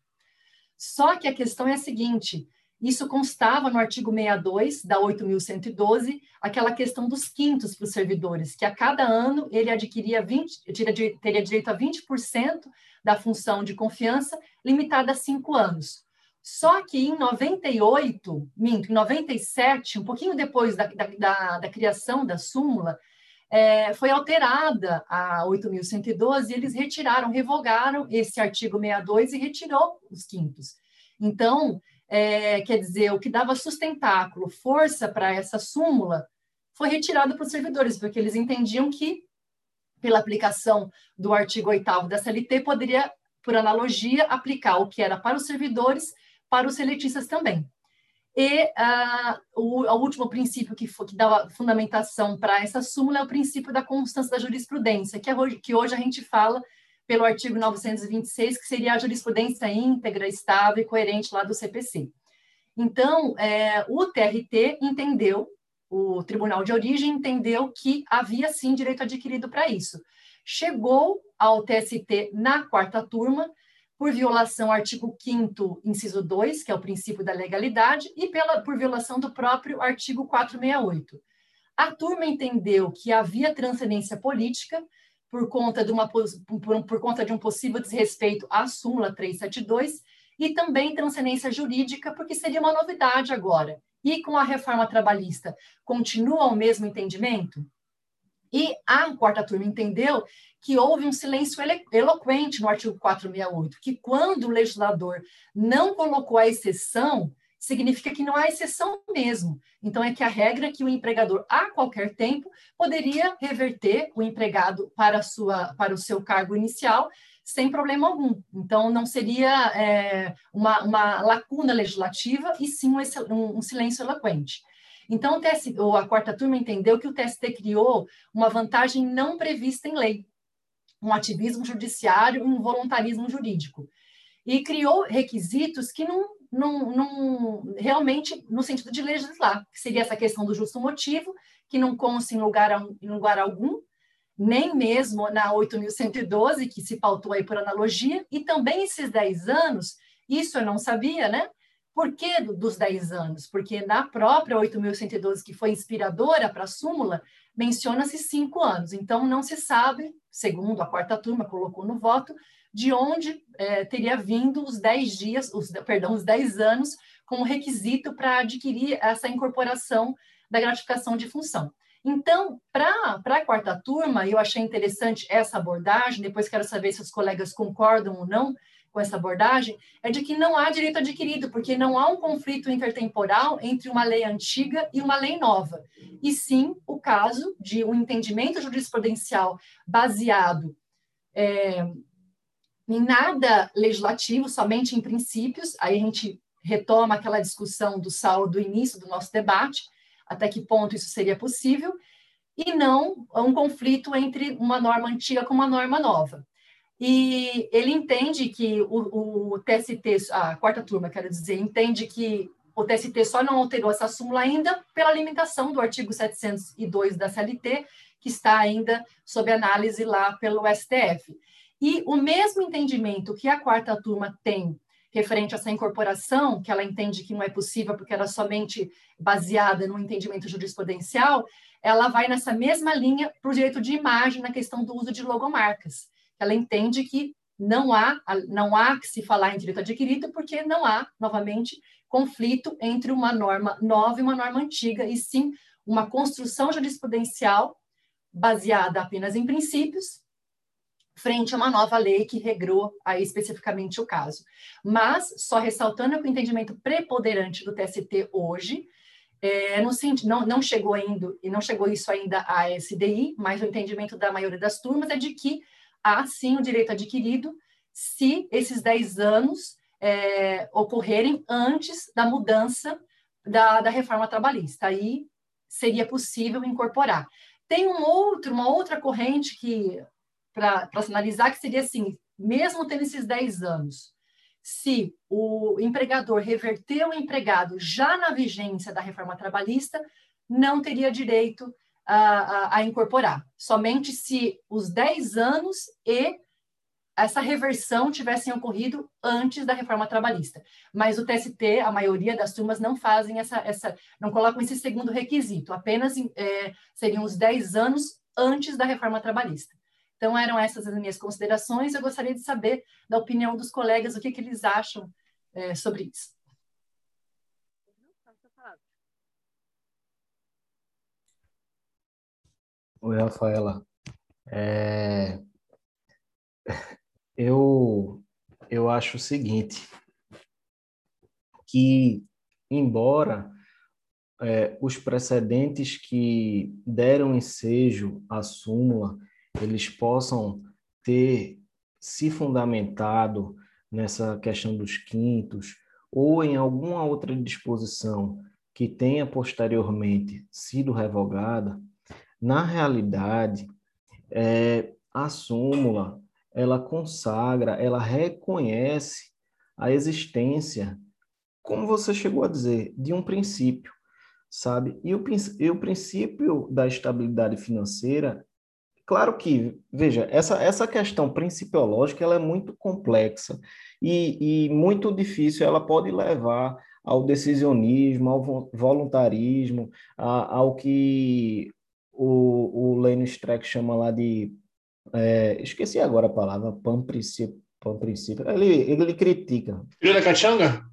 S10: Só que a questão é a seguinte: isso constava no artigo 62 da 8.112, aquela questão dos quintos para os servidores, que a cada ano ele adquiria 20, teria direito a 20% da função de confiança, limitada a cinco anos. Só que em 98, minto, em 97, um pouquinho depois da, da, da criação da súmula, é, foi alterada a 8.112 e eles retiraram, revogaram esse artigo 62 e retirou os quintos. Então, é, quer dizer, o que dava sustentáculo, força para essa súmula, foi retirado para os servidores, porque eles entendiam que, pela aplicação do artigo 8 da CLT, poderia por analogia, aplicar o que era para os servidores, para os seletistas também. E uh, o, o, último princípio que, que dá fundamentação para essa súmula é o princípio da constância da jurisprudência, que, é, que hoje a gente fala pelo artigo 926, que seria a jurisprudência íntegra, estável e coerente lá do CPC. Então, é, o TRT entendeu, o Tribunal de Origem entendeu que havia sim direito adquirido para isso. Chegou ao TST na quarta turma, por violação artigo 5 inciso 2, que é o princípio da legalidade, e pela, por violação do próprio artigo 468. A turma entendeu que havia transcendência política por conta de, uma, por, por conta de um possível desrespeito à súmula 372 e também transcendência jurídica, porque seria uma novidade agora. E com a reforma trabalhista, continua o mesmo entendimento? E a quarta turma entendeu que houve um silêncio eloquente no artigo 468, que quando o legislador não colocou a exceção, significa que não há exceção mesmo. Então, é que a regra é que o empregador, a qualquer tempo, poderia reverter o empregado para, sua, para o seu cargo inicial sem problema algum. Então, não seria é, uma, uma lacuna legislativa, e sim um, um silêncio eloquente. Então, o TS, a quarta turma entendeu que o TST criou uma vantagem não prevista em lei, um ativismo judiciário um voluntarismo jurídico. E criou requisitos que não, não, não realmente no sentido de legislar, que seria essa questão do justo motivo, que não consta em lugar, em lugar algum, nem mesmo na 8.112, que se pautou aí por analogia, e também esses 10 anos, isso eu não sabia, né? Por que dos 10 anos? Porque na própria 8.112, que foi inspiradora para a súmula, menciona-se cinco anos. Então, não se sabe, segundo a quarta turma colocou no voto, de onde é, teria vindo os 10 dias, os, perdão, os 10 anos como requisito para adquirir essa incorporação da gratificação de função. Então, para a quarta turma, eu achei interessante essa abordagem, depois quero saber se os colegas concordam ou não, com essa abordagem é de que não há direito adquirido, porque não há um conflito intertemporal entre uma lei antiga e uma lei nova, e sim o caso de um entendimento jurisprudencial baseado é, em nada legislativo, somente em princípios, aí a gente retoma aquela discussão do Saulo do início do nosso debate, até que ponto isso seria possível, e não um conflito entre uma norma antiga com uma norma nova. E ele entende que o, o TST, a quarta turma, quero dizer, entende que o TST só não alterou essa súmula ainda pela limitação do artigo 702 da CLT, que está ainda sob análise lá pelo STF. E o mesmo entendimento que a quarta turma tem referente a essa incorporação, que ela entende que não é possível porque era somente baseada no entendimento jurisprudencial, ela vai nessa mesma linha para o direito de imagem na questão do uso de logomarcas ela entende que não há, não há que se falar em direito adquirido, porque não há, novamente, conflito entre uma norma nova e uma norma antiga, e sim uma construção jurisprudencial baseada apenas em princípios, frente a uma nova lei que regrou aí especificamente o caso. Mas, só ressaltando que o entendimento preponderante do TST hoje, é, no, não, não chegou ainda, e não chegou isso ainda à SDI, mas o entendimento da maioria das turmas é de que há sim o direito adquirido se esses 10 anos é, ocorrerem antes da mudança da, da reforma trabalhista. Aí seria possível incorporar. Tem um outro, uma outra corrente que, para se analisar, que seria assim, mesmo tendo esses 10 anos, se o empregador reverteu o empregado já na vigência da reforma trabalhista, não teria direito a, a, incorporar. Somente se os 10 anos e essa reversão tivessem ocorrido antes da reforma trabalhista. Mas o TST, a maioria das turmas não fazem essa, essa não colocam esse segundo requisito, apenas é, seriam os 10 anos antes da reforma trabalhista. Então, eram essas as minhas considerações. Eu gostaria de saber da opinião dos colegas, o que, que eles acham é, sobre isso.
S3: Oi, Rafaela. É... Eu, eu acho o seguinte, que embora é, os precedentes que deram ensejo à súmula, eles possam ter se fundamentado nessa questão dos quintos ou em alguma outra disposição que tenha posteriormente sido revogada, na realidade, é, a súmula ela consagra, ela reconhece a existência, como você chegou a dizer, de um princípio, sabe? E o, e o princípio da estabilidade financeira, claro que, veja, essa, essa questão principiológica ela é muito complexa e, e muito difícil, ela pode levar ao decisionismo, ao voluntarismo, a, ao que o, o Streck chama lá de. É, esqueci agora a palavra, pan princípio. Pan princípio. Ele, ele critica.
S6: Filho da Cachanga?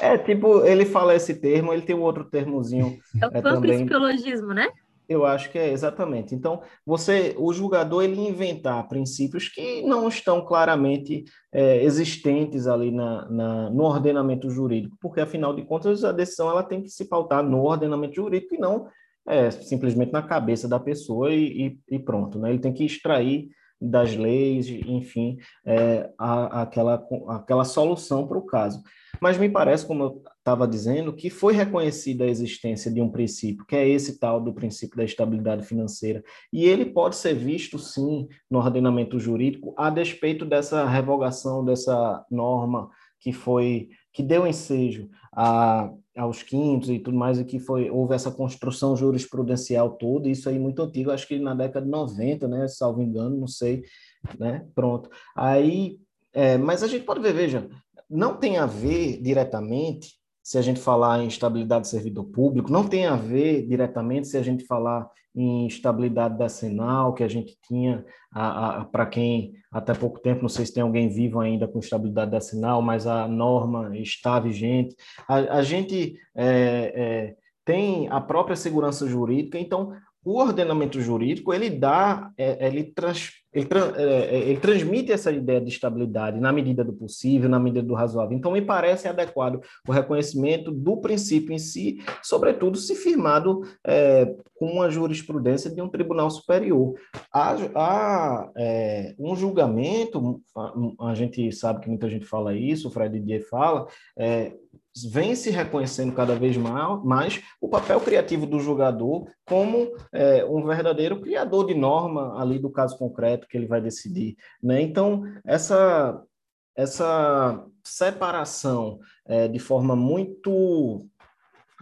S3: É, tipo, ele fala esse termo, ele tem um outro termozinho.
S1: É o é, panprincipiologismo, né?
S3: Eu acho que é exatamente. Então, você, o julgador, ele inventar princípios que não estão claramente é, existentes ali na, na, no ordenamento jurídico, porque afinal de contas a decisão ela tem que se pautar no ordenamento jurídico e não é, simplesmente na cabeça da pessoa e, e, e pronto. Né? Ele tem que extrair das leis, enfim, é, a, aquela, aquela solução para o caso. Mas me parece, como eu estava dizendo, que foi reconhecida a existência de um princípio, que é esse tal do princípio da estabilidade financeira. E ele pode ser visto, sim, no ordenamento jurídico, a despeito dessa revogação dessa norma que foi que deu ensejo a, aos quintos e tudo mais, e que foi, houve essa construção jurisprudencial toda, isso aí muito antigo, acho que na década de 90, né, salvo engano, não sei, né, pronto. Aí, é, mas a gente pode ver, veja, não tem a ver diretamente se a gente falar em estabilidade do servidor público, não tem a ver diretamente se a gente falar em estabilidade da Senal, que a gente tinha, para quem até pouco tempo, não sei se tem alguém vivo ainda com estabilidade da Senal, mas a norma está vigente. A, a gente é, é, tem a própria segurança jurídica, então o ordenamento jurídico ele dá, é, ele, trans, ele, é, é, ele, transmite essa ideia de estabilidade na medida do possível, na medida do razoável. Então, me parece adequado o reconhecimento do princípio em si, sobretudo se firmado é, com uma jurisprudência de um tribunal superior. Há, há é, um julgamento, a, a, gente sabe que muita gente fala isso, o Fred Dier fala, é, vem se reconhecendo cada vez mais o papel criativo do jogador como é, um verdadeiro criador de norma ali do caso concreto que ele vai decidir. Né? Então, essa, essa separação é, de forma muito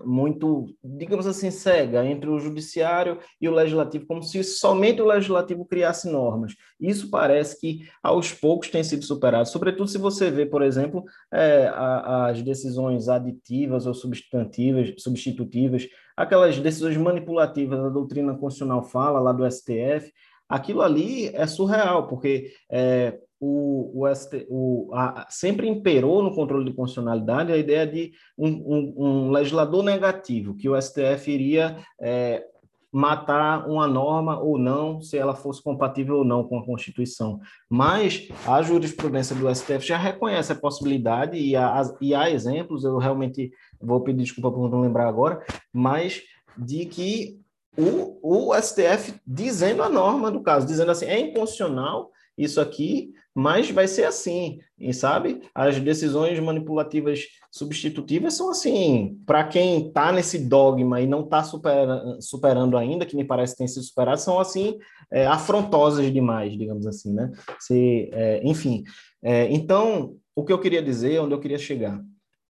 S3: muito, digamos assim, cega entre o judiciário e o legislativo, como se somente o legislativo criasse normas. Isso parece que aos poucos tem sido superado, sobretudo se você vê, por exemplo, é, as decisões aditivas ou substantivas, substitutivas, aquelas decisões manipulativas, a doutrina constitucional fala lá do STF, aquilo ali é surreal, porque é, o, o, ST, o a, sempre imperou no controle de constitucionalidade a ideia de um, um, um legislador negativo, que o STF iria é, matar uma norma ou não, se ela fosse compatível ou não com a Constituição. Mas a jurisprudência do STF já reconhece a possibilidade, e há, e há exemplos, eu realmente vou pedir desculpa por não lembrar agora, mas de que o, o STF dizendo a norma do caso, dizendo assim, é inconstitucional isso aqui, mas vai ser assim, e sabe? As decisões manipulativas substitutivas são assim, para quem está nesse dogma e não está supera, superando ainda, que me parece que tem sido superado, são assim, é, afrontosas demais, digamos assim, né? Se, é, enfim, é, então, o que eu queria dizer, onde eu queria chegar,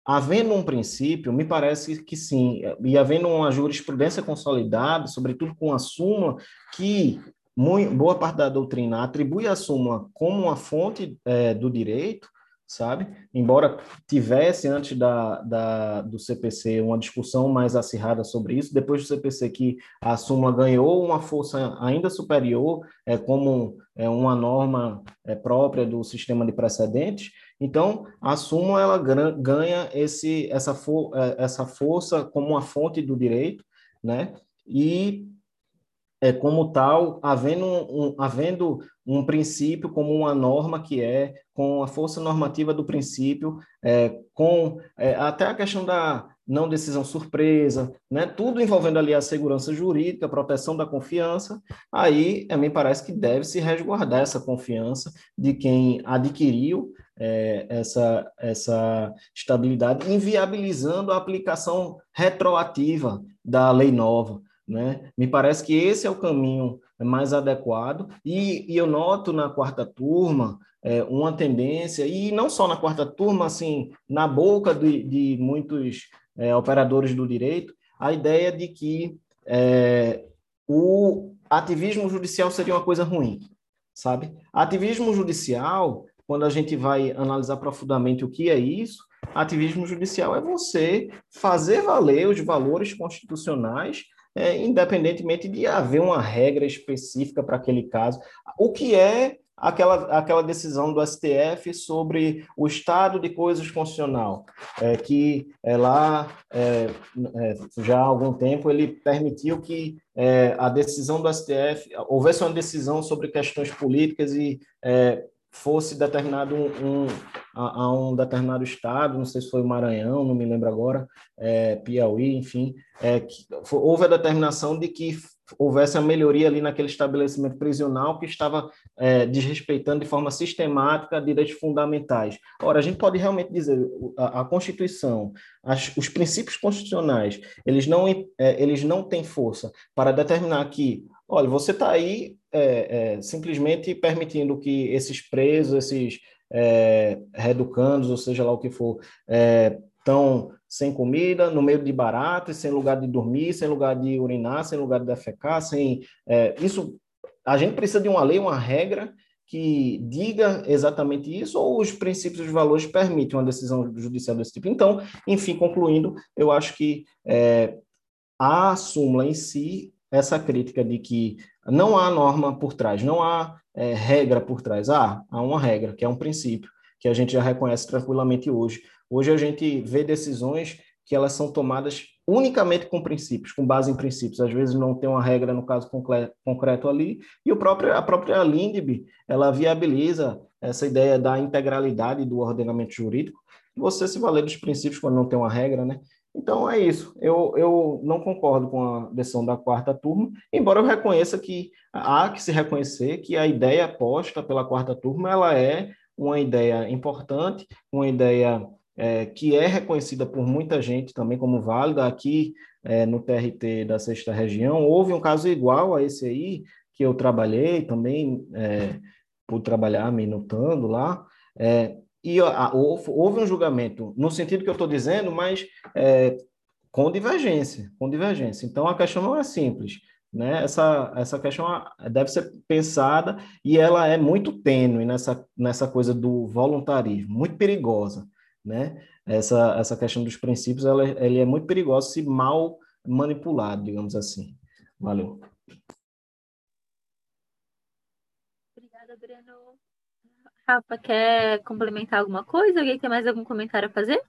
S3: havendo um princípio, me parece que sim, e havendo uma jurisprudência consolidada, sobretudo com a súmula, que muito, boa parte da doutrina atribui a súmula como uma fonte é, do direito, sabe? Embora tivesse antes da, da, do CPC uma discussão mais acirrada sobre isso, depois do CPC que a súmula ganhou uma força ainda superior, é, como é, uma norma é, própria do sistema de precedentes, então a súmula ela ganha esse, essa, for, é, essa força como uma fonte do direito, né? E é, como tal, havendo um, havendo um princípio como uma norma que é, com a força normativa do princípio, é, com é, até a questão da não decisão surpresa, né? tudo envolvendo ali a segurança jurídica, a proteção da confiança, aí me parece que deve se resguardar essa confiança de quem adquiriu é, essa, essa estabilidade, inviabilizando a aplicação retroativa da lei nova. Né? Me parece que esse é o caminho mais adequado, e, e eu noto na quarta turma é, uma tendência, e não só na quarta turma, assim, na boca de, de muitos é, operadores do direito, a ideia de que é, o ativismo judicial seria uma coisa ruim, sabe? Ativismo judicial, quando a gente vai analisar profundamente o que é isso, ativismo judicial é você fazer valer os valores constitucionais é, independentemente de haver uma regra específica para aquele caso. O que é aquela, aquela decisão do STF sobre o estado de coisas constitucional, é, que é, lá, é, é, já há algum tempo, ele permitiu que é, a decisão do STF, houvesse uma decisão sobre questões políticas e é, fosse determinado um, um a, a, um determinado estado, não sei se foi o Maranhão, não me lembro agora, é, Piauí, enfim, é, que, houve a determinação de que houvesse a melhoria ali naquele estabelecimento prisional que estava é, desrespeitando de forma sistemática direitos fundamentais. Ora, a gente pode realmente dizer a, a Constituição, as, os princípios constitucionais, eles não, é, eles não têm força para determinar que, olha, você está aí é, é, simplesmente permitindo que esses presos, esses é, reeducandos, ou seja lá o que for, estão é, sem comida, no meio de baratas, sem lugar de dormir, sem lugar de urinar, sem lugar de defecar, sem é, isso. A gente precisa de uma lei, uma regra que diga exatamente isso, ou os princípios e os valores permitem uma decisão judicial desse tipo. Então, enfim, concluindo, eu acho que é, a súmula em si, essa crítica de que não há norma por trás, não há é, regra por trás. Ah, há uma regra, que é um princípio, que a gente já reconhece tranquilamente hoje. Hoje a gente vê decisões que elas são tomadas unicamente com princípios, com base em princípios. Às vezes não tem uma regra no caso concreto ali, e o próprio, a própria LINDB, ela viabiliza essa ideia da integralidade do ordenamento jurídico, você se valer dos princípios quando não tem uma regra, né? Então é isso. Eu, eu não concordo com a decisão da quarta turma, embora eu reconheça que há que se reconhecer que a ideia posta pela quarta turma ela é uma ideia importante, uma ideia é, que é reconhecida por muita gente também como válida. Aqui é, no TRT da sexta região houve um caso igual a esse aí que eu trabalhei também é, pude trabalhar minutando lá. É, e houve um julgamento no sentido que eu estou dizendo, mas é, com divergência, com divergência. Então a questão não é simples, né? Essa essa questão deve ser pensada e ela é muito tênue nessa nessa coisa do voluntarismo, muito perigosa, né? Essa essa questão dos princípios, ela, é muito perigosa se mal manipulado, digamos assim. Valeu.
S1: Obrigada, Breno. Rafa, quer complementar alguma coisa? Alguém tem mais algum comentário a fazer?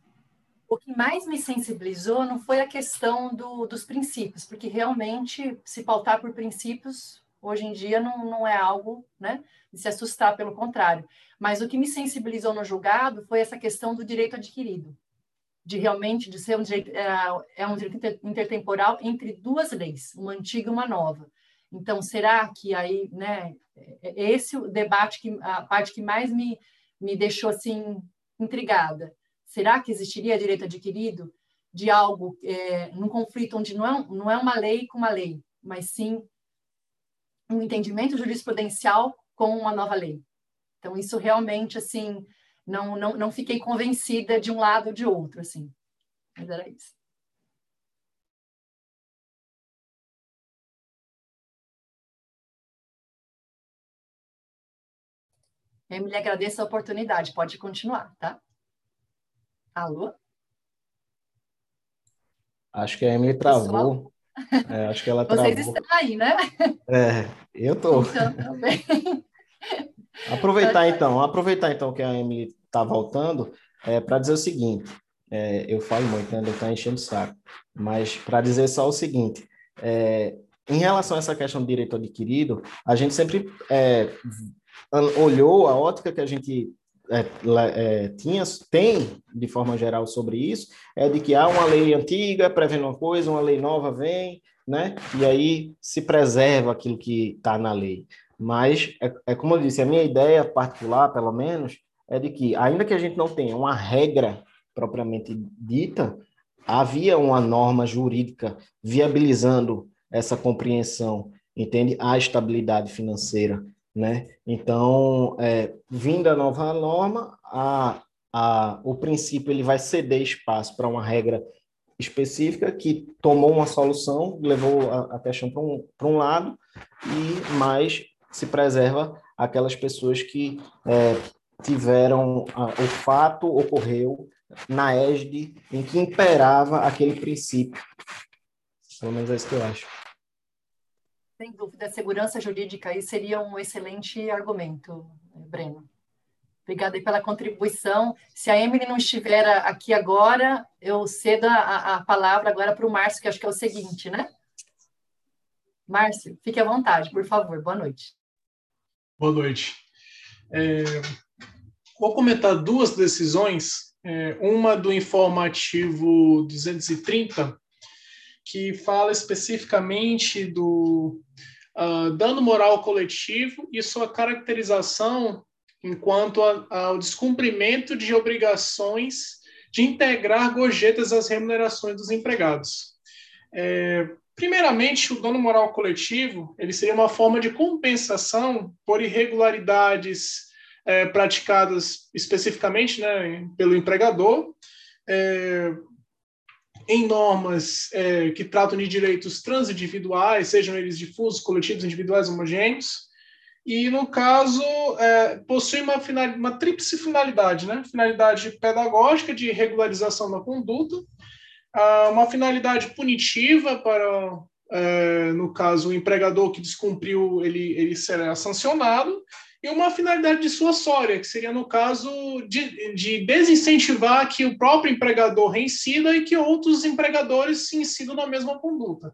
S10: O que mais me sensibilizou não foi a questão do, dos princípios, porque realmente se pautar por princípios hoje em dia não, não é algo né, de se assustar, pelo contrário. Mas o que me sensibilizou no julgado foi essa questão do direito adquirido, de realmente de ser um direito, é, é um direito intertemporal entre duas leis, uma antiga e uma nova. Então, será que aí, né, é, é esse o debate que a parte que mais me, me deixou assim intrigada. Será que existiria direito adquirido de algo é, num conflito onde não é, não é uma lei com uma lei, mas sim um entendimento jurisprudencial com uma nova lei? Então, isso realmente, assim, não, não, não fiquei convencida de um lado ou de outro, assim. Mas era isso. Emily, agradeço a oportunidade. Pode continuar, tá? Alô?
S3: Acho que a Emily travou. É, acho que ela
S10: travou. Vocês estão aí, né?
S3: É, eu tô. Então, também. aproveitar então, aproveitar então que a Emily está voltando, é, para dizer o seguinte, é, eu falo muito, né? Ele está enchendo o saco, mas para dizer só o seguinte, é, em relação a essa questão do direito adquirido, a gente sempre é, olhou a ótica que a gente é, é, tinha, tem, de forma geral, sobre isso, é de que há uma lei antiga prevendo uma coisa, uma lei nova vem, né? E aí se preserva aquilo que está na lei. Mas, é, é como eu disse, a minha ideia particular, pelo menos, é de que, ainda que a gente não tenha uma regra propriamente dita, havia uma norma jurídica viabilizando essa compreensão, entende? A estabilidade financeira, né? Então, é, vindo a nova norma, a, a, o princípio ele vai ceder espaço para uma regra específica que tomou uma solução, levou a, a questão para um, um lado, e mais se preserva aquelas pessoas que é, tiveram a, o fato ocorreu na égide em que imperava aquele princípio. Pelo menos é isso que eu acho.
S10: Sem dúvida, segurança jurídica aí seria um excelente argumento, Breno. Obrigada pela contribuição. Se a Emily não estiver aqui agora, eu cedo a, a palavra agora para o Márcio, que acho que é o seguinte, né? Márcio, fique à vontade, por favor. Boa noite.
S6: Boa noite. É, vou comentar duas decisões. É, uma do informativo 230, que fala especificamente do uh, dano moral coletivo e sua caracterização enquanto a, ao descumprimento de obrigações de integrar gorjetas às remunerações dos empregados. É, primeiramente, o dano moral coletivo ele seria uma forma de compensação por irregularidades é, praticadas especificamente né, pelo empregador, é, em normas é, que tratam de direitos transindividuais, sejam eles difusos, coletivos, individuais, homogêneos, e, no caso, é, possui uma, final, uma tríplice finalidade, né? Finalidade pedagógica de regularização da conduta, uma finalidade punitiva para, é, no caso, o empregador que descumpriu, ele, ele será sancionado, e uma finalidade dissuasória, que seria, no caso, de, de desincentivar que o próprio empregador reincida e que outros empregadores se incidam na mesma conduta.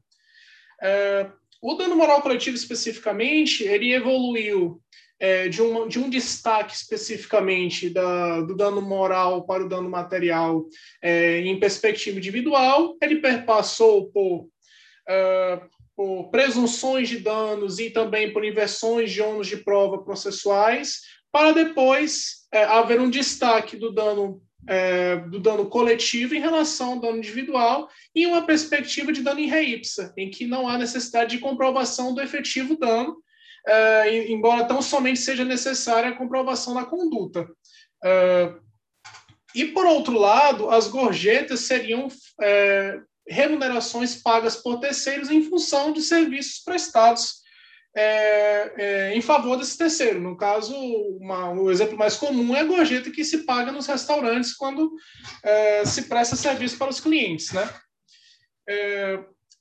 S6: É, o dano moral coletivo, especificamente, ele evoluiu é, de, um, de um destaque especificamente da, do dano moral para o dano material é, em perspectiva individual, ele perpassou por uh, por presunções de danos e também por inversões de ônus de prova processuais, para depois é, haver um destaque do dano é, do dano coletivo em relação ao dano individual e uma perspectiva de dano em re ipsa, em que não há necessidade de comprovação do efetivo dano, é, embora tão somente seja necessária a comprovação da conduta. É, e, por outro lado, as gorjetas seriam é, remunerações pagas por terceiros em função de serviços prestados é, é, em favor desse terceiro. No caso, uma, o exemplo mais comum é a gorjeta que se paga nos restaurantes quando é, se presta serviço para os clientes. Né? É,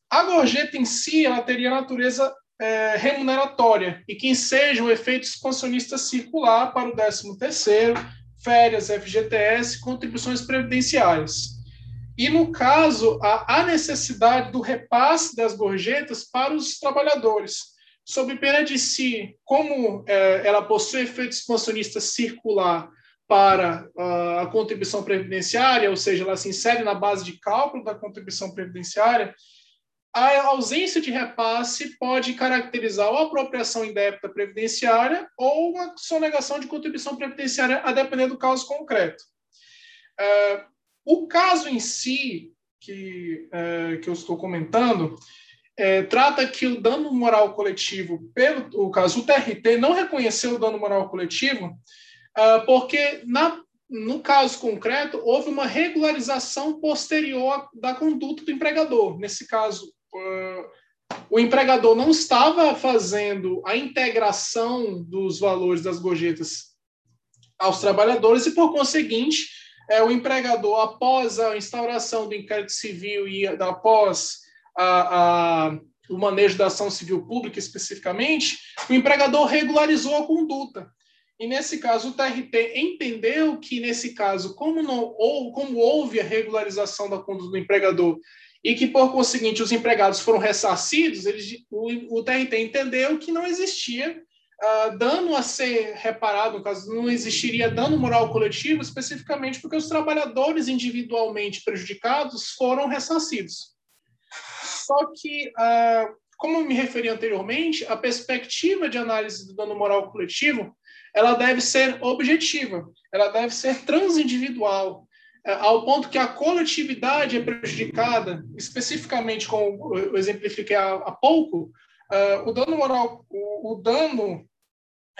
S6: a gorjeta em si ela teria natureza é, remuneratória e que seja o efeito expansionista circular para o 13 terceiro, férias, FGTS, contribuições previdenciárias. E, no caso, há necessidade do repasse das gorjetas para os trabalhadores, sob pena de si, como é, ela possui efeito expansionista circular para uh, a contribuição previdenciária, ou seja, ela se insere na base de cálculo da contribuição previdenciária, a ausência de repasse pode caracterizar ou apropriação indébita previdenciária ou uma sonegação de contribuição previdenciária, a depender do caso concreto. Uh, o caso em si, que, é, que eu estou comentando, é, trata que o dano moral coletivo, pelo o caso, o TRT não reconheceu o dano moral coletivo, uh, porque na, no caso concreto houve uma regularização posterior da conduta do empregador. Nesse caso, uh, o empregador não estava fazendo a integração dos valores das gorjetas aos trabalhadores e, por conseguinte, é, o empregador, após a instauração do inquérito civil e após a, a, o manejo da ação civil pública especificamente, o empregador regularizou a conduta. E nesse caso, o TRT entendeu que, nesse caso, como, não, ou, como houve a regularização da conduta do empregador e que, por conseguinte, os empregados foram ressarcidos, eles, o, o TRT entendeu que não existia uh, dano a ser reparado, no caso, não existiria dano moral coletivo, especificamente porque os trabalhadores individualmente prejudicados foram ressarcidos. Só que, uh, como me referi anteriormente, a perspectiva de análise do dano moral coletivo ela deve ser objetiva, ela deve ser transindividual, é, ao ponto que a coletividade é prejudicada, especificamente, como eu exemplifiquei há, pouco, uh, o dano moral, o, dano,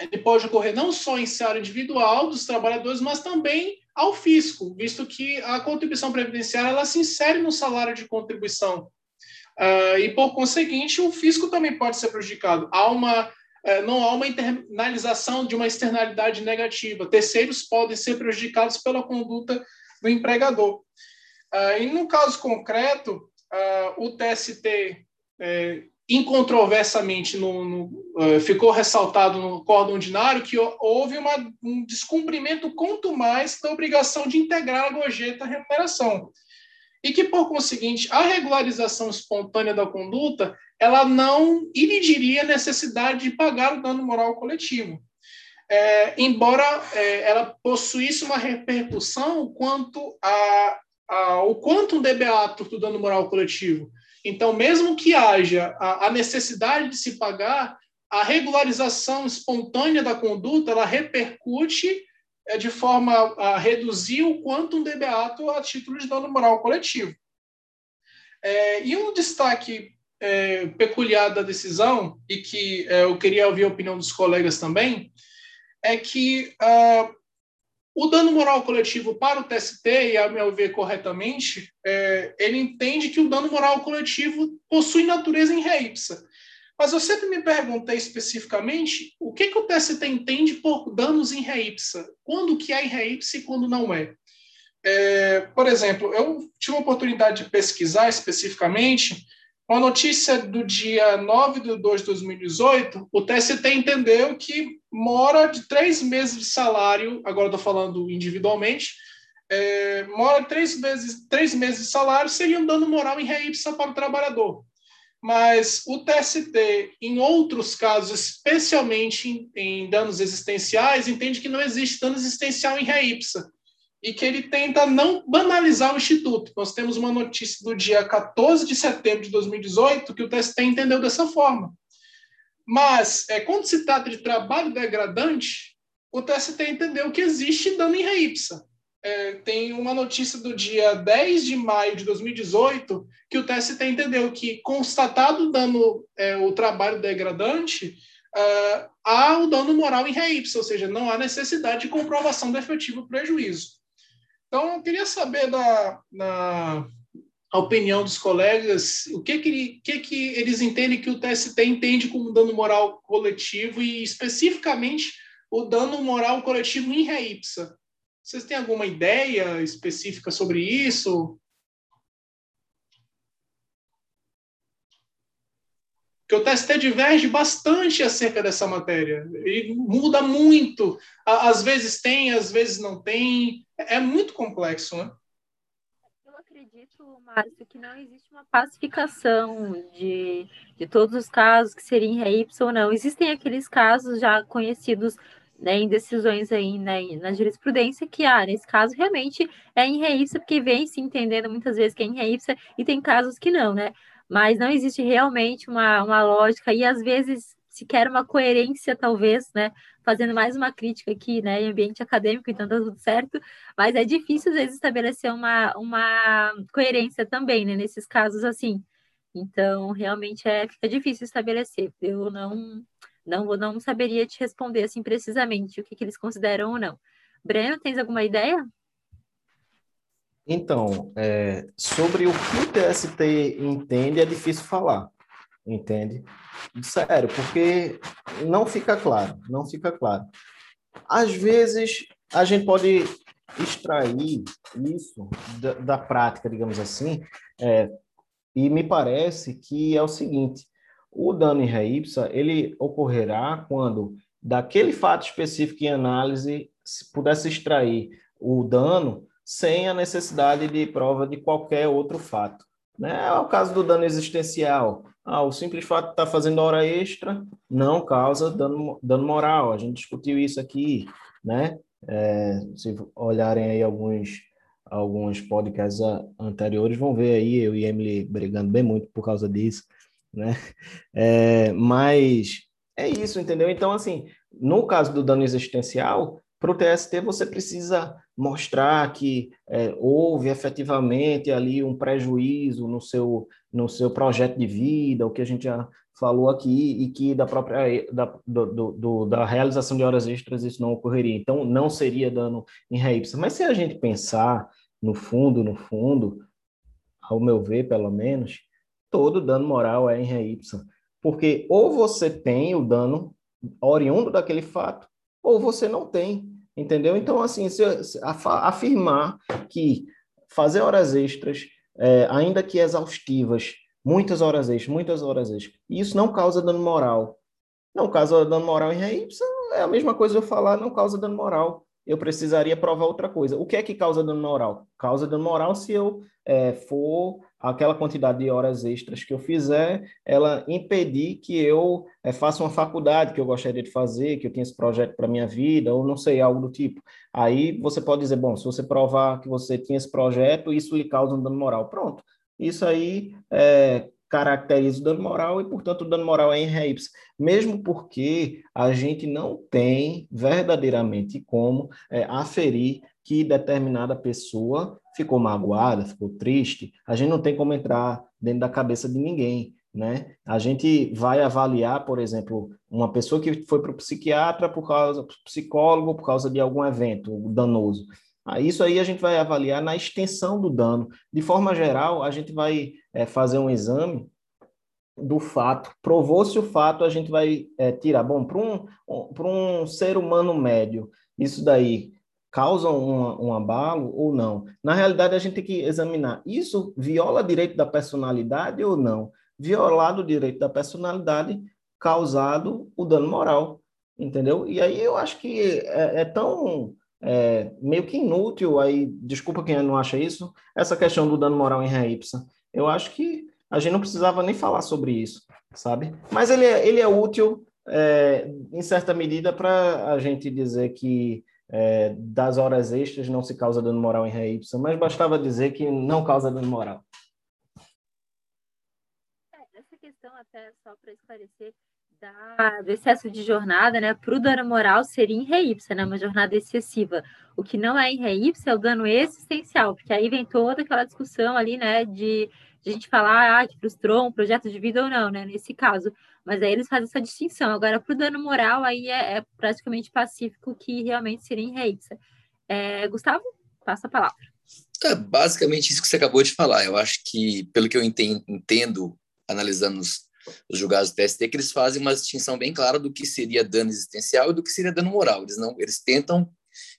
S6: ele pode ocorrer não só em seara individual dos trabalhadores, mas também ao fisco, visto que a contribuição previdenciária ela se insere no salário de contribuição. Uh, e, por conseguinte, o fisco também pode ser prejudicado. Há uma, uh, não há uma internalização de uma externalidade negativa. Terceiros podem ser prejudicados pela conduta do empregador. Uh, e no caso concreto, uh, o TST, incontroversamente, no, no, uh, ficou ressaltado no código ordinário que houve uma, um descumprimento quanto mais da obrigação de integrar a gorjeta à remuneração. E que, por conseguinte, a regularização espontânea da conduta ela não inibiria a necessidade de pagar o dano moral coletivo é, embora é, ela possuísse uma repercussão quanto a, a, o quanto debeato do dano moral coletivo. Então, mesmo que haja a, necessidade de se pagar, a regularização espontânea da conduta ela repercute é, de forma a reduzir o quanto um debeato a título de dano moral coletivo. É, e um destaque é, peculiar da decisão, e que é, eu queria ouvir a opinião dos colegas também, é que uh, o dano moral coletivo para o TST, e a meu ver corretamente, é, ele entende que o dano moral coletivo possui natureza em ré ipsa. Mas eu sempre me perguntei especificamente o que, que o TST entende por danos em ré ipsa. Quando que é em ré ipsa e quando não é. é. Por exemplo, eu tive a oportunidade de pesquisar especificamente uma notícia do dia 9 de 2 de 2018, o TST entendeu que mora de três meses de salário, agora estou falando individualmente, é, mora três meses, três meses de salário seria um dano moral em reipsa para o trabalhador. Mas o TST, em outros casos, especialmente em, em danos existenciais, entende que não existe dano existencial em reipsa e que ele tenta não banalizar o Instituto. Nós temos uma notícia do dia 14 de setembro de 2018 que o TST entendeu dessa forma. Mas, é, quando se trata de trabalho degradante, o TST entendeu que existe dano em reipsa. É, tem uma notícia do dia 10 de maio de 2018 que o TST entendeu que, constatado dano, é, o trabalho degradante, é, há o dano moral em reipsa, ou seja, não há necessidade de comprovação do efetivo prejuízo. Então, eu queria saber da, da opinião dos colegas, o que que, que que eles entendem que o TST entende como dano moral coletivo e, especificamente, o dano moral coletivo em ré ipsa. Vocês têm alguma ideia específica sobre isso? que o TST diverge bastante acerca dessa matéria. E muda muito. Às vezes tem, às vezes não tem. É muito complexo, né?
S1: Eu acredito, Márcio, que não existe uma pacificação de, de todos os casos que seriam em ou não. Existem aqueles casos já conhecidos né, em decisões aí né, na jurisprudência que, ah, nesse caso realmente é em RY, porque vem se entendendo muitas vezes que é em RY e tem casos que não, né? mas não existe realmente uma, uma lógica, e às vezes se quer uma coerência, talvez, né? Fazendo mais uma crítica aqui, né? Em ambiente acadêmico, então tá tudo certo, mas é difícil, às vezes, estabelecer uma, uma coerência também, né? Nesses casos assim. Então, realmente é, fica difícil estabelecer. Eu não, não, não saberia te responder assim precisamente o que, que eles consideram ou não. Breno, tens alguma ideia?
S3: Então, é, sobre o que o TST entende é difícil falar, entende? Sério, porque não fica claro, não fica claro. Às vezes, a gente pode extrair isso da, da prática, digamos assim, é, e me parece que é o seguinte, o dano em ré ele ocorrerá quando, daquele fato específico em análise, se pudesse extrair o dano sem a necessidade de prova de qualquer outro fato. Né? É o caso do dano existencial. Ah, o simples fato de estar tá fazendo hora extra não causa dano, dano moral. A gente discutiu isso aqui, né? É, se olharem aí alguns alguns podcasts anteriores, vão ver aí eu e Emily brigando bem muito por causa disso, né? É, mas é isso, entendeu? Então, assim, no caso do dano existencial, para o TST você precisa mostrar que é, houve efetivamente ali um prejuízo no seu, no seu projeto de vida, o que a gente já falou aqui, e que da própria da, do, do, da realização de horas extras isso não ocorreria. Então, não seria dano em ré Mas se a gente pensar no fundo, no fundo, ao meu ver, pelo menos, todo dano moral é em ré Porque ou você tem o dano oriundo daquele fato, ou você não tem, entendeu? Então, assim, se, se afirmar que fazer horas extras, é, ainda que exaustivas, muitas horas extras, muitas horas extras, isso não causa dano moral. Não causa dano moral em ré é a mesma coisa eu falar não causa dano moral eu precisaria provar outra coisa. O que é que causa dano moral? Causa dano moral se eu é, for aquela quantidade de horas extras que eu fizer, ela impedir que eu é, faça uma faculdade que eu gostaria de fazer, que eu tenha esse projeto para minha vida, ou não sei, algo do tipo. Aí você pode dizer, bom, se você provar que você tinha esse projeto, isso lhe causa um dano moral. Pronto. Isso aí é, caracteriza o dano moral e, portanto, o dano moral é em ré mesmo porque a gente não tem verdadeiramente como é, aferir que determinada pessoa ficou magoada, ficou triste, a gente não tem como entrar dentro da cabeça de ninguém, né? A gente vai avaliar, por exemplo, uma pessoa que foi para o psiquiatra por causa, psicólogo por causa de algum evento danoso. Isso aí a gente vai avaliar na extensão do dano. De forma geral, a gente vai é, fazer um exame do fato. Provou-se o fato, a gente vai é, tirar. Bom, para um, um ser humano médio, isso daí causa um, um abalo ou não? Na realidade, a gente tem que examinar. Isso viola direito da personalidade ou não? Violado o direito da personalidade, causado o dano moral, entendeu? E aí eu acho que é, é tão é, meio que inútil, aí, desculpa quem não acha isso, essa questão do dano moral em ré ipsa. Eu acho que a gente não precisava nem falar sobre isso, sabe? Mas ele é, ele é útil, é, em certa medida, para a gente dizer que é, das horas extras não se causa dano moral em ipsa, mas bastava dizer que não causa dano moral.
S1: É, essa questão, até só para esclarecer, da, do excesso de jornada, né, para o dano moral seria em ré né, uma jornada excessiva. O que não é em ré é o dano existencial, porque aí vem toda aquela discussão ali, né, de a gente falar ah, que frustrou um projeto de vida ou não, né, nesse caso. Mas aí eles fazem essa distinção. Agora, para o dano moral, aí é, é, praticamente pacífico que realmente seria em é, Gustavo, passa a palavra.
S9: É basicamente isso que você acabou de falar. Eu acho que, pelo que eu entendo, entendo analisando os os julgados do TST, que eles fazem uma distinção bem clara do que seria dano existencial e do que seria dano moral. Eles não, eles tentam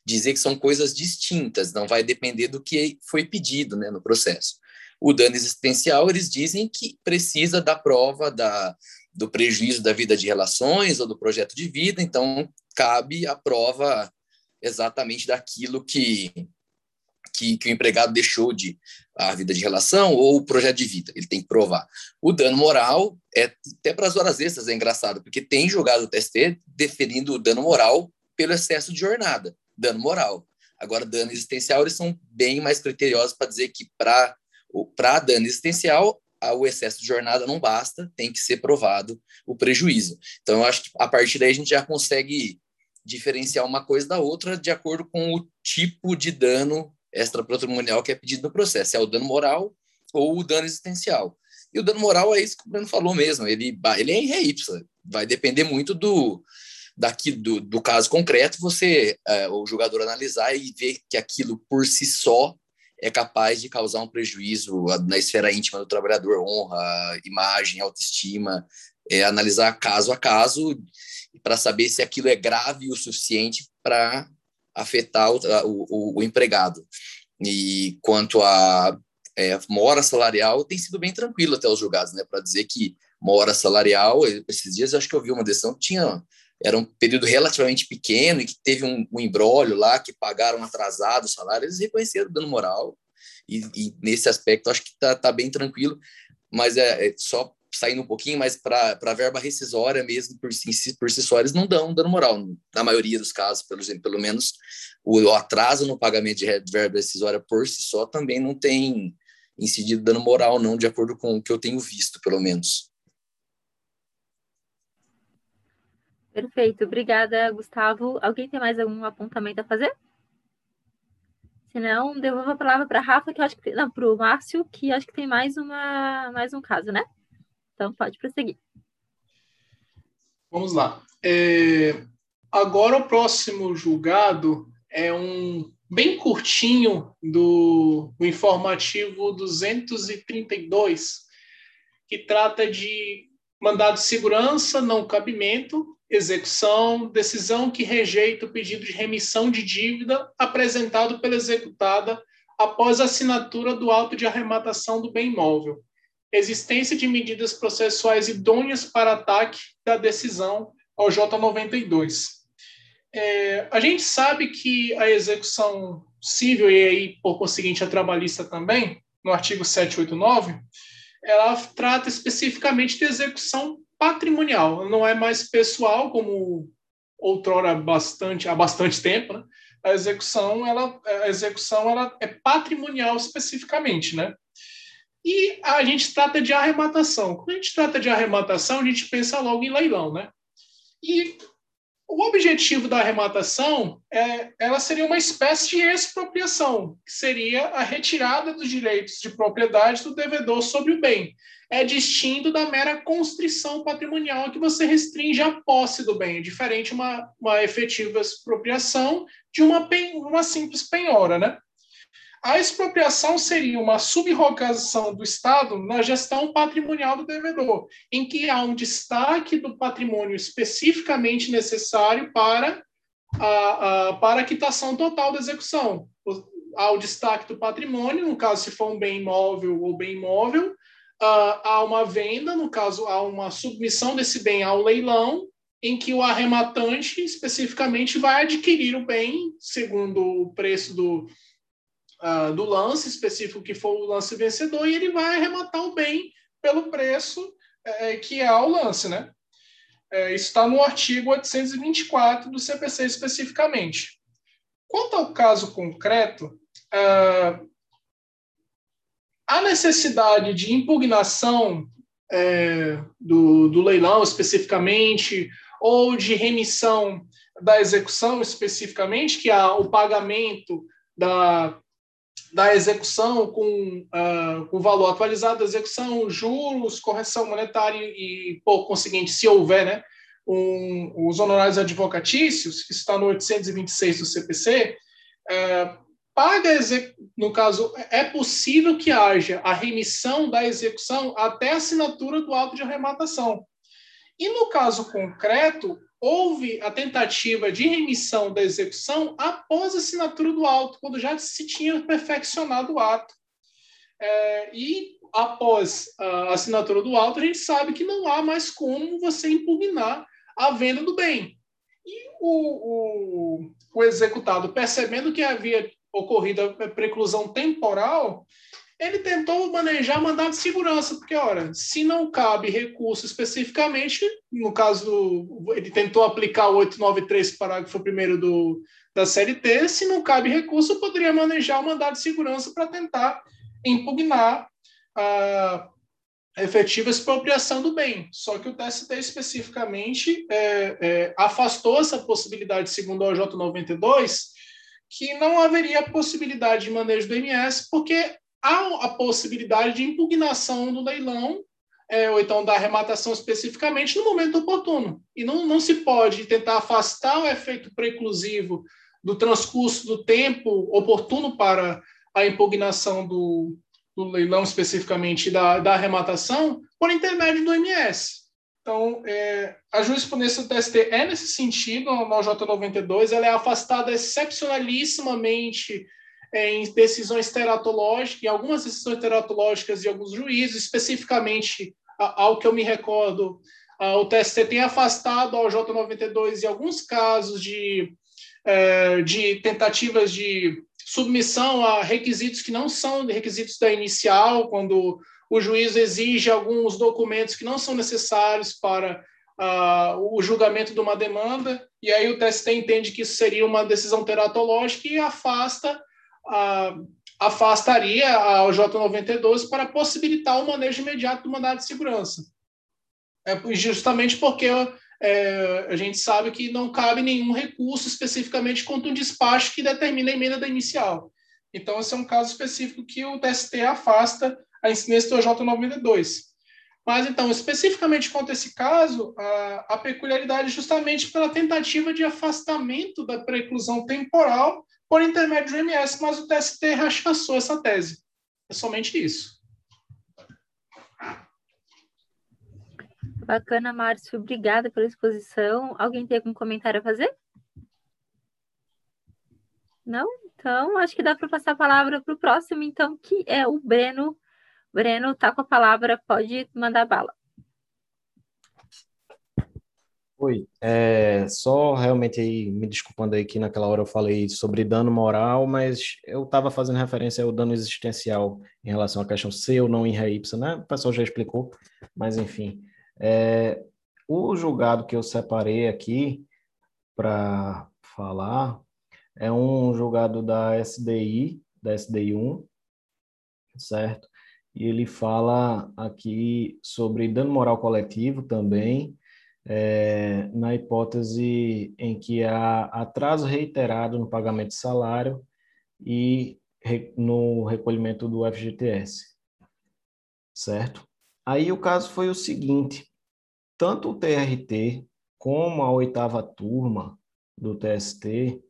S9: dizer que são coisas distintas, não vai depender do que foi pedido né, no processo. O dano existencial, eles dizem que precisa da prova da, do prejuízo da vida de relações ou do projeto de vida, então cabe a prova exatamente daquilo que, que, que, o empregado deixou de a vida de relação ou o projeto de vida. Ele tem que provar. O dano moral é até para as horas extras é engraçado, porque tem jogado o TST deferindo o dano moral pelo excesso de jornada, dano moral. Agora, dano existencial, eles são bem mais criteriosos para dizer que para para dano existencial, o excesso de jornada não basta, tem que ser provado o prejuízo. Então, eu acho que a partir daí a gente já consegue diferenciar uma coisa da outra de acordo com o tipo de dano extrapatrimonial que é pedido no processo, é o dano moral ou o dano existencial. E o dano moral é isso que o Bruno falou mesmo, ele, ele é em ré vai depender muito do, daqui, do, do caso concreto, você, é, o jogador analisar e ver que aquilo por si só é capaz de causar um prejuízo na esfera íntima do trabalhador, honra, imagem, autoestima, é, analisar caso a caso para saber se aquilo é grave o suficiente para afetar o, o, o, empregado. E quanto a é, mora salarial, tem sido bem tranquilo até os julgados, né? Para dizer que mora salarial, esses dias eu acho que eu vi uma decisão que tinha era um período relativamente pequeno e que teve um, um embrólio lá, que pagaram atrasado o salário, eles reconheceram o dano moral e, e nesse aspecto acho que está tá bem tranquilo, mas é, é só saindo um pouquinho, mas para a verba rescisória mesmo, por si, por si só, eles não dão dano moral. Na maioria dos casos, pelo, pelo menos, o, atraso no pagamento de verba rescisória por si só também não tem incidido dano moral, não, de acordo com o que eu tenho visto, pelo menos.
S1: Perfeito, obrigada, Gustavo. Alguém tem mais algum apontamento a fazer? Se não, devolvo a palavra para Rafa, que acho que não, para o Márcio, que acho que tem mais uma mais um caso, né? Então, pode prosseguir.
S6: Vamos lá. É, agora, o próximo julgado é um bem curtinho do, do informativo 232, que trata de mandado de segurança, não cabimento, execução, decisão que rejeita o pedido de remissão de dívida apresentado pela executada após a assinatura do auto de arrematação do bem imóvel existência de medidas processuais idôneas para ataque da decisão ao J92. É, a gente sabe que a execução civil, e aí, por conseguinte, a trabalhista também, no artigo 789, ela trata especificamente de execução patrimonial, não é mais pessoal, como outrora bastante, há bastante tempo, né? A execução, ela, a execução ela é patrimonial especificamente, né? E a gente trata de arrematação. Quando a gente trata de arrematação, a gente pensa logo em leilão, né? E o objetivo da arrematação é, ela seria uma espécie de expropriação, que seria a retirada dos direitos de propriedade do devedor sobre o bem. É distinto da mera constrição patrimonial que você restringe a posse do bem, é diferente uma, uma efetiva expropriação de uma, uma simples penhora, né? A expropriação seria uma subrogação do Estado na gestão patrimonial do devedor, em que há um destaque do patrimônio especificamente necessário para a, a, para a quitação total da execução. Há o destaque do patrimônio, no caso, se for um bem imóvel ou bem imóvel, uh, há uma venda, no caso, há uma submissão desse bem ao leilão, em que o arrematante especificamente vai adquirir o bem segundo o preço do, uh, do lance específico que for o lance vencedor e ele vai arrematar o bem pelo preço é, que é o lance, né? É, isso está no artigo 824 do CPC especificamente. Quanto ao caso concreto, uh, a necessidade de impugnação é, do, do leilão especificamente, ou de remissão da execução especificamente, que é o pagamento da, da execução com, uh, com valor atualizado da execução, juros, correção monetária e, por conseguinte, se houver, né, um, os honorários advocatícios, que está no 826 do CPC, uh, paga, no caso, é possível que haja a remissão da execução até a assinatura do auto de arrematação. E no caso concreto, houve a tentativa de remissão da execução após a assinatura do auto, quando já se tinha perfeccionado o ato. É, e após a assinatura do auto, a gente sabe que não há mais como você impugnar a venda do bem. E o, o, o executado, percebendo que havia ocorrido a preclusão temporal, ele tentou manejar mandado de segurança, porque, ora, se não cabe recurso especificamente, no caso, do, ele tentou aplicar o 893, parágrafo 1 do, da CLT, se não cabe recurso, poderia manejar o mandado de segurança para tentar impugnar a efetiva expropriação do bem. Só que o TST especificamente é, é, afastou essa possibilidade, segundo o OJ 92, que não haveria possibilidade de manejo do MS, porque há a possibilidade de impugnação do leilão, é, ou então da arrematação especificamente, no momento oportuno. E não, não se pode tentar afastar o efeito preclusivo do transcurso do tempo oportuno para a impugnação do, do leilão, especificamente da, da arrematação, por intermédio do MS. Então, é, a jurisprudência do TST é nesse sentido, no J92, ela é afastada excepcionalissimamente em decisões teratológicas, em algumas decisões teratológicas de alguns juízes, especificamente ao que eu me recordo, o TST tem afastado ao J92 em alguns casos de é, de tentativas de submissão a requisitos que não são requisitos da inicial, quando o juiz exige alguns documentos que não são necessários para uh, o julgamento de uma demanda, e aí o TST entende que isso seria uma decisão teratológica e afasta, uh, afastaria a J92 para possibilitar o manejo imediato do mandado de segurança. É justamente porque é, a gente sabe que não cabe nenhum recurso especificamente contra um despacho que determina a emenda da inicial. Então, esse é um caso específico que o TST afasta a incidência do J92. Mas, então, especificamente quanto a esse caso, a, a peculiaridade é justamente pela tentativa de afastamento da preclusão temporal por intermédio do MS, mas o TST rechaçou essa tese. É somente isso.
S1: Bacana, Márcio. Obrigada pela exposição. Alguém tem algum comentário a fazer? Não? Então, acho que dá para passar a palavra para o próximo, então, que é o Breno. Breno, tá com a palavra, pode mandar bala.
S3: Oi, é, só realmente aí, me desculpando aí que naquela hora eu falei sobre dano moral, mas eu estava fazendo referência ao dano existencial em relação à questão se ou não em ré né? O pessoal já explicou, mas enfim. É, o julgado que eu separei aqui para falar é um julgado da SDI, da SDI 1, certo? E ele fala aqui sobre dano moral coletivo também, é, na hipótese em que há atraso reiterado no pagamento de salário e re, no recolhimento do FGTS, certo? Aí o caso foi o seguinte: tanto o TRT como a oitava turma do TST,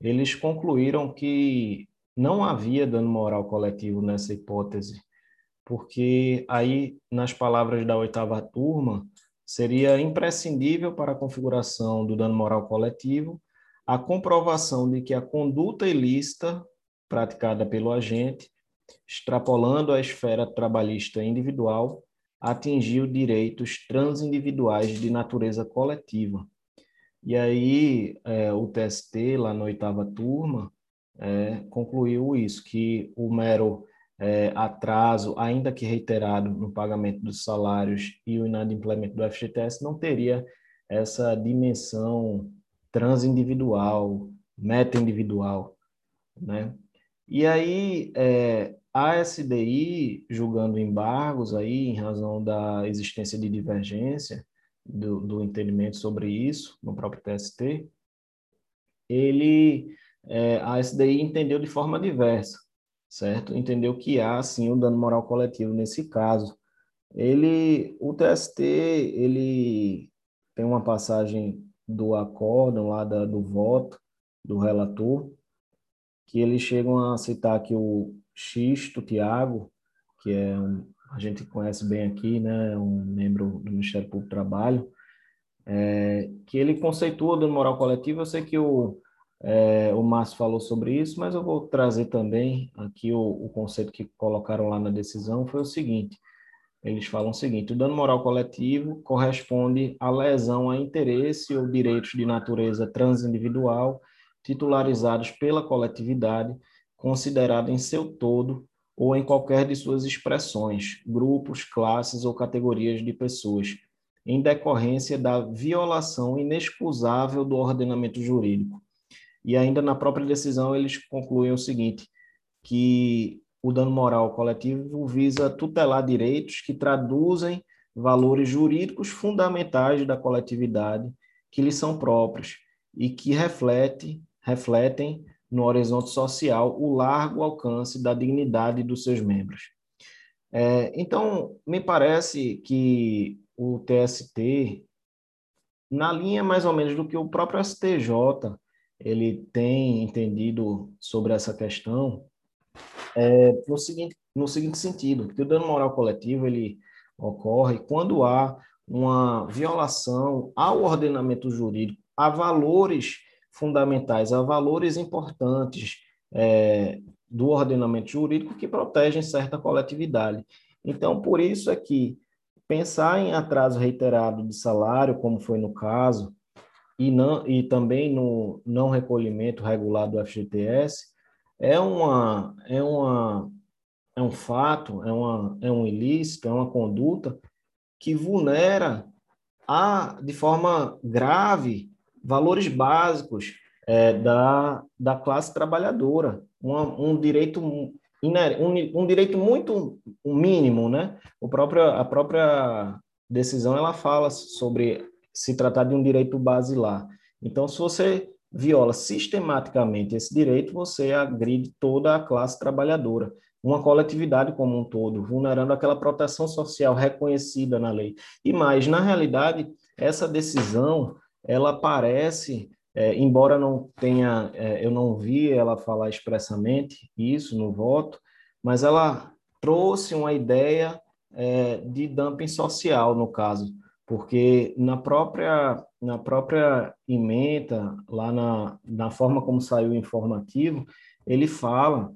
S3: eles concluíram que não havia dano moral coletivo nessa hipótese, porque aí, nas palavras da oitava turma, seria imprescindível para a configuração do dano moral coletivo a comprovação de que a conduta ilícita praticada pelo agente, extrapolando a esfera trabalhista individual, atingiu direitos transindividuais de natureza coletiva. E aí é, o TST, lá na oitava turma, é, concluiu isso, que o mero é, atraso, ainda que reiterado no pagamento dos salários e o inadimplemento do FGTS, não teria essa dimensão transindividual, meta-individual, né? E aí, é, a SDI, julgando embargos aí, em razão da existência de divergência do, do entendimento sobre isso, no próprio TST, ele, é, a SDI entendeu de forma diversa certo? Entendeu que há sim o um dano moral coletivo nesse caso. Ele, o TST, ele tem uma passagem do acórdão lá da, do voto do relator, que eles chegam a citar que o Xisto Tiago, que é um, a gente conhece bem aqui, né, um membro do Ministério Público do Trabalho, é, que ele conceitua o dano moral coletivo. Eu sei que o é, o Márcio falou sobre isso, mas eu vou trazer também aqui o, o, conceito que colocaram lá na decisão foi o seguinte: eles falam o seguinte: o dano moral coletivo corresponde à lesão a interesse ou direitos de natureza transindividual titularizados pela coletividade, considerada em seu todo ou em qualquer de suas expressões, grupos, classes ou categorias de pessoas, em decorrência da violação inexcusável do ordenamento jurídico e ainda na própria decisão eles concluem o seguinte, que o dano moral coletivo visa tutelar direitos que traduzem valores jurídicos fundamentais da coletividade que lhes são próprios e que reflete, refletem no horizonte social o largo alcance da dignidade dos seus membros. É, então, me parece que o TST, na linha mais ou menos do que o próprio STJ ele tem entendido sobre essa questão é, no, seguinte, no seguinte sentido, que o dano moral coletivo ele ocorre quando há uma violação ao ordenamento jurídico, a valores fundamentais, a valores importantes é, do ordenamento jurídico que protegem certa coletividade. Então, por isso é que pensar em atraso reiterado de salário, como foi no caso, e, não, e também no não recolhimento regular do FGTS é, uma, é, uma, é um fato, é, uma, é um ilícito, é uma conduta que vulnera a, de forma grave valores básicos é, da, da classe trabalhadora, uma, um direito um, um direito muito mínimo, né? O próprio, a própria decisão ela fala sobre se tratar de um direito basilar. Então, se você viola sistematicamente esse direito, você agride toda a classe trabalhadora, uma coletividade como um todo, vulnerando aquela proteção social reconhecida na lei. E mais, na realidade, essa decisão ela parece, é, embora não tenha, é, eu não vi ela falar expressamente isso no voto, mas ela trouxe uma ideia é, de dumping social no caso, porque na própria na própria emenda lá na, na forma como saiu o informativo ele fala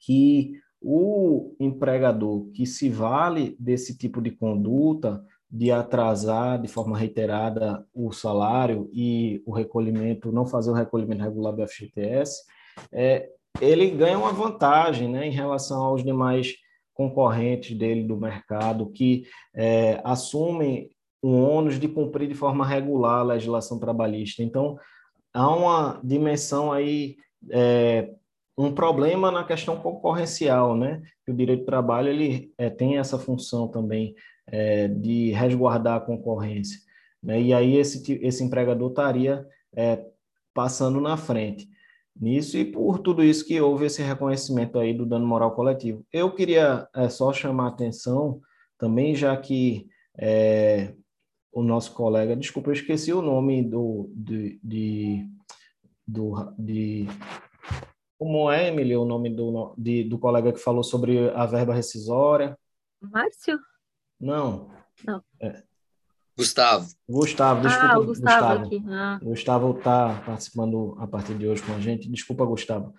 S3: que o empregador que se vale desse tipo de conduta de atrasar de forma reiterada o salário e o recolhimento, não fazer o recolhimento regular do FGTS, é, ele ganha uma vantagem né, em relação aos demais concorrentes dele do mercado que é, assumem o ônus de cumprir de forma regular a legislação trabalhista. Então, há uma dimensão aí, é, um problema na questão concorrencial, né? O direito do trabalho ele é, tem essa função também é, de resguardar a concorrência. Né? E aí esse, esse empregador estaria é, passando na frente nisso e por tudo isso que houve esse reconhecimento aí do dano moral coletivo. Eu queria é, só chamar a atenção também, já que é, o nosso colega, desculpa, eu esqueci o nome do, de, de, do, de como é, Emily, o nome do, de, do colega que falou sobre a verba rescisória?
S1: Márcio?
S3: Não.
S1: Não.
S3: É.
S9: Gustavo.
S3: Gustavo, desculpa.
S1: Ah, o Gustavo,
S3: Gustavo.
S1: aqui. Ah.
S3: Gustavo está participando a partir de hoje com a gente. Desculpa, Gustavo.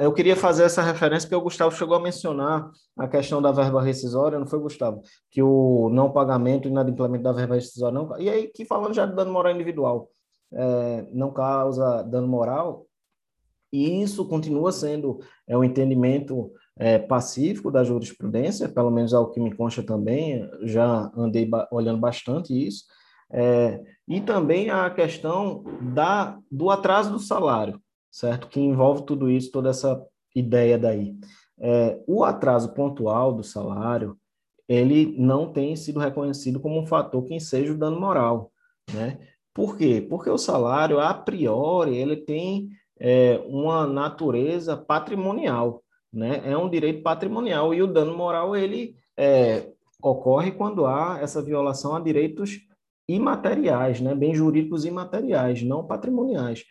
S3: Eu queria fazer essa referência porque o Gustavo chegou a mencionar a questão da verba rescisória, não foi, Gustavo? Que o não pagamento e inadimplemento da verba rescisória não. E aí, que falando já de dano moral individual, é, não causa dano moral, e isso continua sendo é, um entendimento é, pacífico da jurisprudência, pelo menos ao que me consta também, já andei ba olhando bastante isso, é, e também a questão da, do atraso do salário, certo? Que envolve tudo isso, toda essa ideia daí. É, o atraso pontual do salário, ele não tem sido reconhecido como um fator que enseja o dano moral, né? Por quê? Porque o salário, a priori, ele tem é, uma natureza patrimonial, né? É um direito patrimonial e o dano moral ele é, ocorre quando há essa violação a direitos imateriais, né? Bens jurídicos imateriais, não patrimoniais.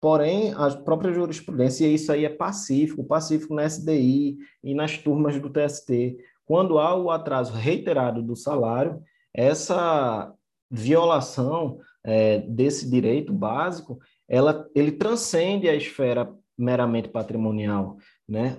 S3: Porém, a própria jurisprudência, e isso aí é pacífico, pacífico na SDI e nas turmas do TST. Quando há o atraso reiterado do salário, essa violação é, desse direito básico, ela, ele transcende a esfera meramente patrimonial né?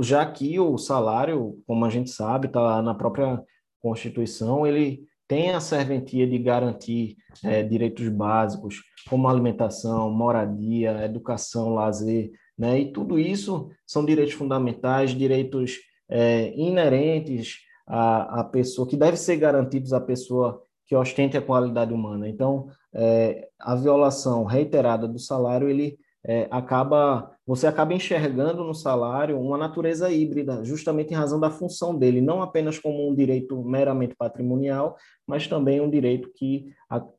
S3: Já que o salário, como a gente sabe, está na própria Constituição, ele tem a serventia de garantir é, direitos básicos, como alimentação, moradia, educação, lazer, né? E tudo isso são direitos fundamentais, direitos é, inerentes à, à pessoa, que devem ser garantidos à pessoa que ostente a qualidade humana. Então, é, a violação reiterada do salário, ele é, acaba você acaba enxergando no salário uma natureza híbrida, justamente em razão da função dele, não apenas como um direito meramente patrimonial, mas também um direito que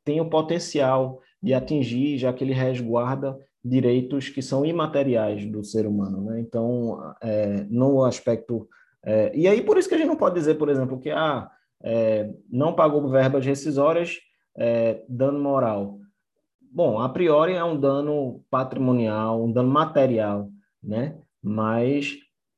S3: tem o potencial de atingir, já que ele resguarda direitos que são imateriais do ser humano. Né? Então, é, no aspecto. É, e aí, por isso que a gente não pode dizer, por exemplo, que ah, é, não pagou verbas rescisórias, é, dano moral. Bom, a priori é um dano patrimonial, um dano material, né? Mas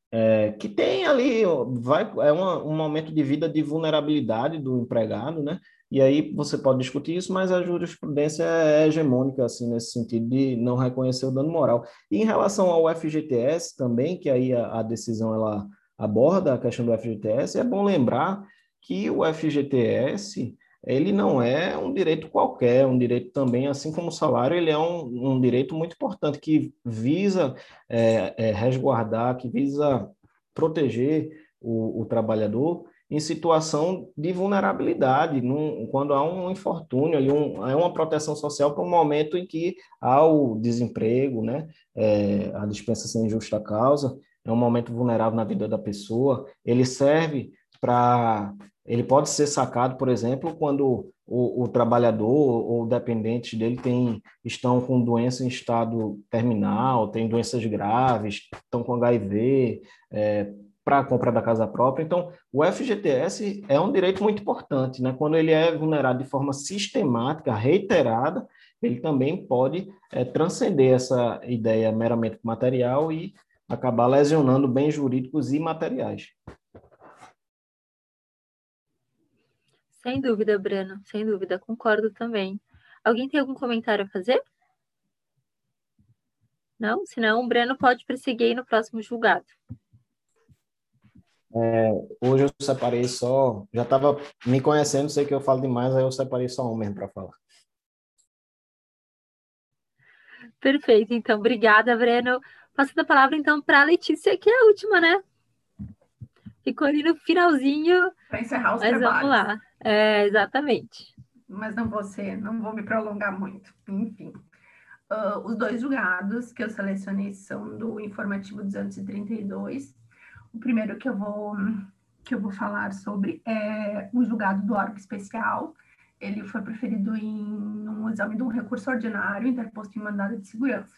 S3: é, que tem ali, vai, é uma, um momento de vida de vulnerabilidade do empregado, né? E aí você pode discutir isso, mas a jurisprudência é hegemônica, assim, nesse sentido de não reconhecer o dano moral. E em relação ao FGTS também, que aí a, a decisão ela aborda a questão do FGTS, é bom lembrar que o FGTS ele não é um direito qualquer, um direito também, assim como o salário, ele é um, um direito muito importante que visa é, é, resguardar, que visa proteger o, o, trabalhador em situação de vulnerabilidade, num, quando há um infortúnio, ali um, é uma proteção social para um momento em que há o desemprego, né, é, a dispensa sem justa causa, é um momento vulnerável na vida da pessoa, ele serve para ele pode ser sacado, por exemplo, quando o, o trabalhador ou dependentes dele tem, estão com doença em estado terminal, tem doenças graves, estão com HIV, é, para a compra da casa própria. Então, o FGTS é um direito muito importante, né? Quando ele é vulnerado de forma sistemática, reiterada, ele também pode é, transcender essa ideia meramente material e acabar lesionando bens jurídicos e materiais.
S1: Sem dúvida, Breno, sem dúvida, concordo também. Alguém tem algum comentário a fazer? Não? Senão, o Breno pode prosseguir no próximo julgado.
S3: É, hoje eu separei só. Já estava me conhecendo, sei que eu falo demais, aí eu separei só um mesmo para falar.
S1: Perfeito, então, obrigada, Breno. Passando a palavra, então, para a Letícia, que é a última, né? Ficou ali no finalzinho.
S5: Para encerrar os
S1: mas
S5: trabalhos.
S1: vamos lá. É, exatamente.
S5: Mas não vou ser, não vou me prolongar muito. Enfim. Uh, os dois julgados que eu selecionei são do informativo 232. O primeiro que eu vou que eu vou falar sobre é o julgado do órgão especial. Ele foi preferido em um exame de um recurso ordinário interposto em mandado de segurança.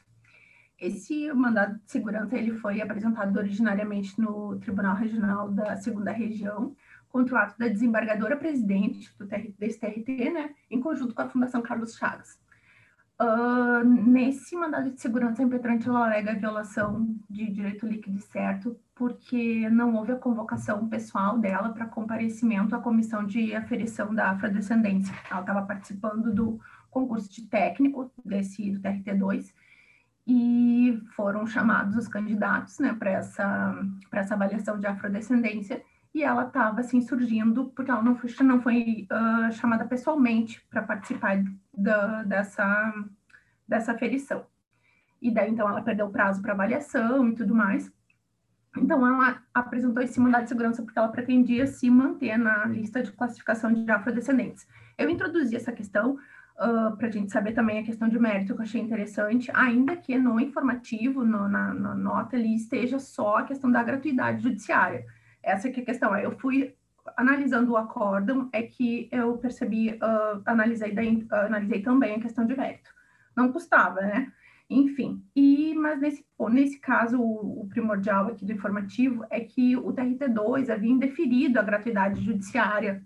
S5: Esse mandado de segurança ele foi apresentado originariamente no Tribunal Regional da Segunda Região contra o ato da desembargadora presidente do desse TRT, né, em conjunto com a Fundação Carlos Chagas. Uh, nesse mandado de segurança, a impetrante alega violação de direito líquido e certo, porque não houve a convocação pessoal dela para comparecimento à comissão de aferição da afrodescendência. Ela estava participando do concurso de técnico desse do TRT2 e foram chamados os candidatos né, para essa, essa avaliação de afrodescendência e ela estava assim surgindo porque ela não foi, não foi uh, chamada pessoalmente para participar da, dessa, dessa aferição. E daí, então, ela perdeu o prazo para avaliação e tudo mais. Então, ela apresentou esse mandado de segurança porque ela pretendia se manter na lista de classificação de afrodescendentes. Eu introduzi essa questão uh, para a gente saber também a questão de mérito, que eu achei interessante, ainda que no informativo, no, na, na, nota ali, esteja só a questão da gratuidade judiciária. Essa que é a questão. Eu fui analisando o acórdão, é que eu percebi, uh, analisei, daí, uh, analisei também a questão de mérito. Não custava, né? Enfim, e, mas nesse, nesse caso, o, o primordial aqui do informativo é que o TRT2 havia indeferido a gratuidade judiciária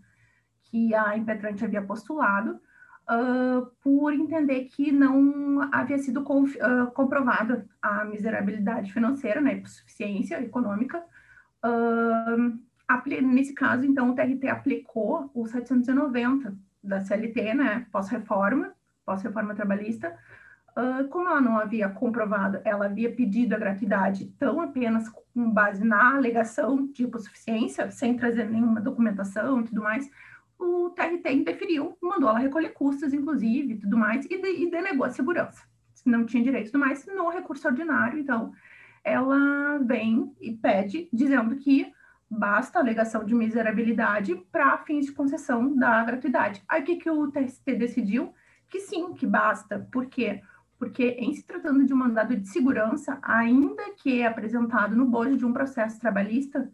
S5: que a impetrante havia postulado, uh, por entender que não havia sido uh, comprovada a miserabilidade financeira, né, suficiência econômica. Nesse caso, então, o TRT aplicou o 790 da CLT, né, pós-reforma, pós-reforma trabalhista, Uh, como ela não havia comprovado, ela havia pedido a gratuidade tão apenas com base na alegação de hipossuficiência, sem trazer nenhuma documentação e tudo mais, o TRT indeferiu, mandou ela recolher custas, inclusive, e tudo mais, e, de, e denegou a segurança. Não tinha direito e tudo mais no recurso ordinário, então ela vem e pede, dizendo que basta a alegação de miserabilidade para fins de concessão da gratuidade. Aí o que, que o TST decidiu? Que sim, que basta. Por quê? Porque em se tratando de um mandado de segurança, ainda que apresentado no bojo de um processo trabalhista,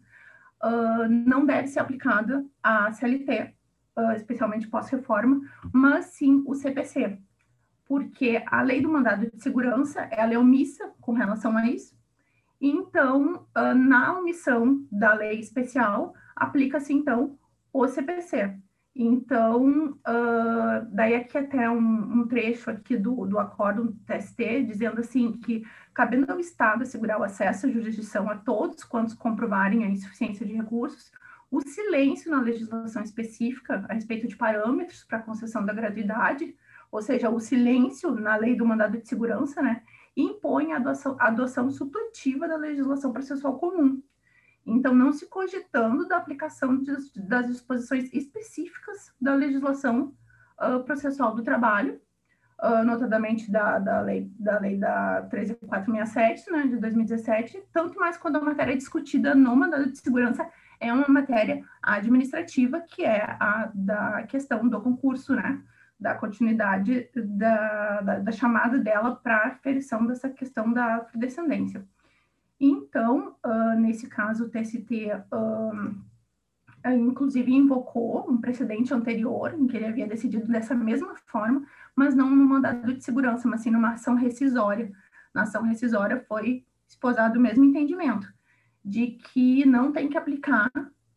S5: uh, não deve ser aplicada a CLT, uh, especialmente pós-reforma, mas sim o CPC, porque a lei do mandado de segurança ela é omissa com relação a isso. Então, uh, na omissão da lei especial, aplica-se então o CPC. Então, uh, daí aqui até um, um, trecho aqui do, do acordo do TST, dizendo assim que cabendo ao Estado assegurar o acesso à jurisdição a todos quantos comprovarem a insuficiência de recursos, o silêncio na legislação específica a respeito de parâmetros para concessão da gratuidade, ou seja, o silêncio na lei do mandado de segurança, né, impõe a adoção, a adoção supletiva da legislação processual comum. Então, não se cogitando da aplicação de, das disposições específicas da legislação uh, processual do trabalho, uh, notadamente da, da, lei, da lei da 13467, né, de 2017, tanto mais quando a matéria é discutida no mandado de segurança é uma matéria administrativa, que é a da questão do concurso, né, da continuidade da, da, da chamada dela para aferição dessa questão da descendência. Então, uh, nesse caso, o TST, uh, inclusive, invocou um precedente anterior, em que ele havia decidido dessa mesma forma, mas não no mandado de segurança, mas sim numa ação rescisória. Na ação rescisória foi esposado o mesmo entendimento, de que não tem que aplicar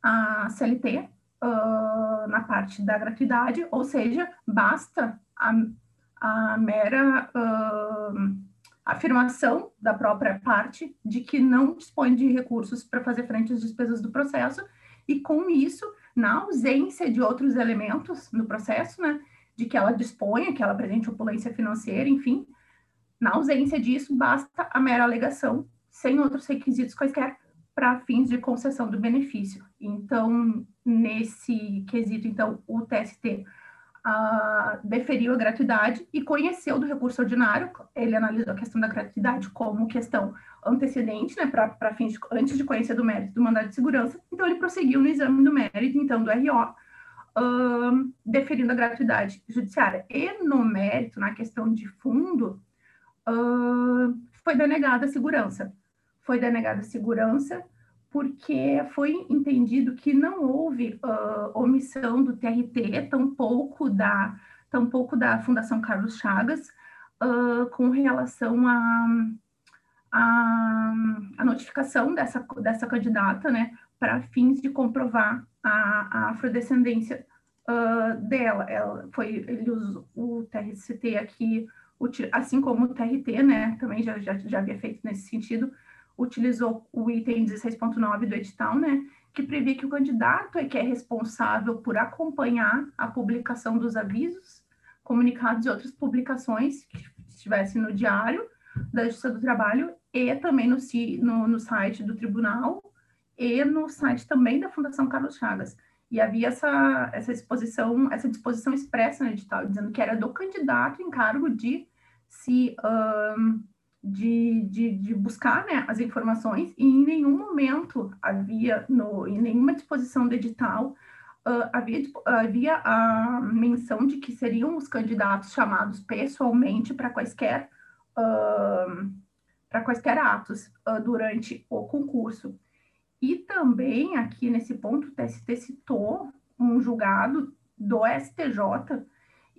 S5: a CLT uh, na parte da gratuidade, ou seja, basta a, a mera afirmação da própria parte de que não dispõe de recursos para fazer frente às despesas do processo, e com isso, na ausência de outros elementos no processo, né, de que ela disponha, que ela apresente opulência financeira, enfim, na ausência disso, basta a mera alegação, sem outros requisitos quaisquer, para fins de concessão do benefício. Então, nesse quesito, então, o TST uh, deferiu a gratuidade e conheceu do recurso ordinário. Ele analisou a questão da gratuidade como questão antecedente, né, para fins de, antes de conhecer do mérito do mandado de segurança. Então, ele prosseguiu no exame do mérito, então, do RO, uh, deferindo a gratuidade judiciária. E no mérito, na questão de fundo, uh, foi denegada a segurança. Foi denegada a segurança porque foi entendido que não houve uh, omissão do TRT, tampouco da, tampouco da Fundação Carlos Chagas, uh, com relação à a, a, a, notificação dessa, dessa candidata, né, para fins de comprovar a, a afrodescendência uh, dela. Ela foi, ele usou o TRCT aqui, assim como o TRT, né, também já, já, já havia feito nesse sentido, utilizou o item 16.9 do edital, né, que prevê que o candidato é que é responsável por acompanhar a publicação dos avisos, comunicados e outras publicações que estivessem no diário da Justiça do Trabalho e também no, no, no site do tribunal e no site também da Fundação Carlos Chagas. E havia essa, essa exposição, essa disposição expressa no edital, dizendo que era do candidato em cargo de se de, de, de buscar né, as informações e em nenhum momento havia, no, em nenhuma disposição do edital, uh, havia, havia a menção de que seriam os candidatos chamados pessoalmente para quaisquer, uh, para quaisquer atos uh, durante o concurso. E também, aqui nesse ponto, o TST citou um julgado do STJ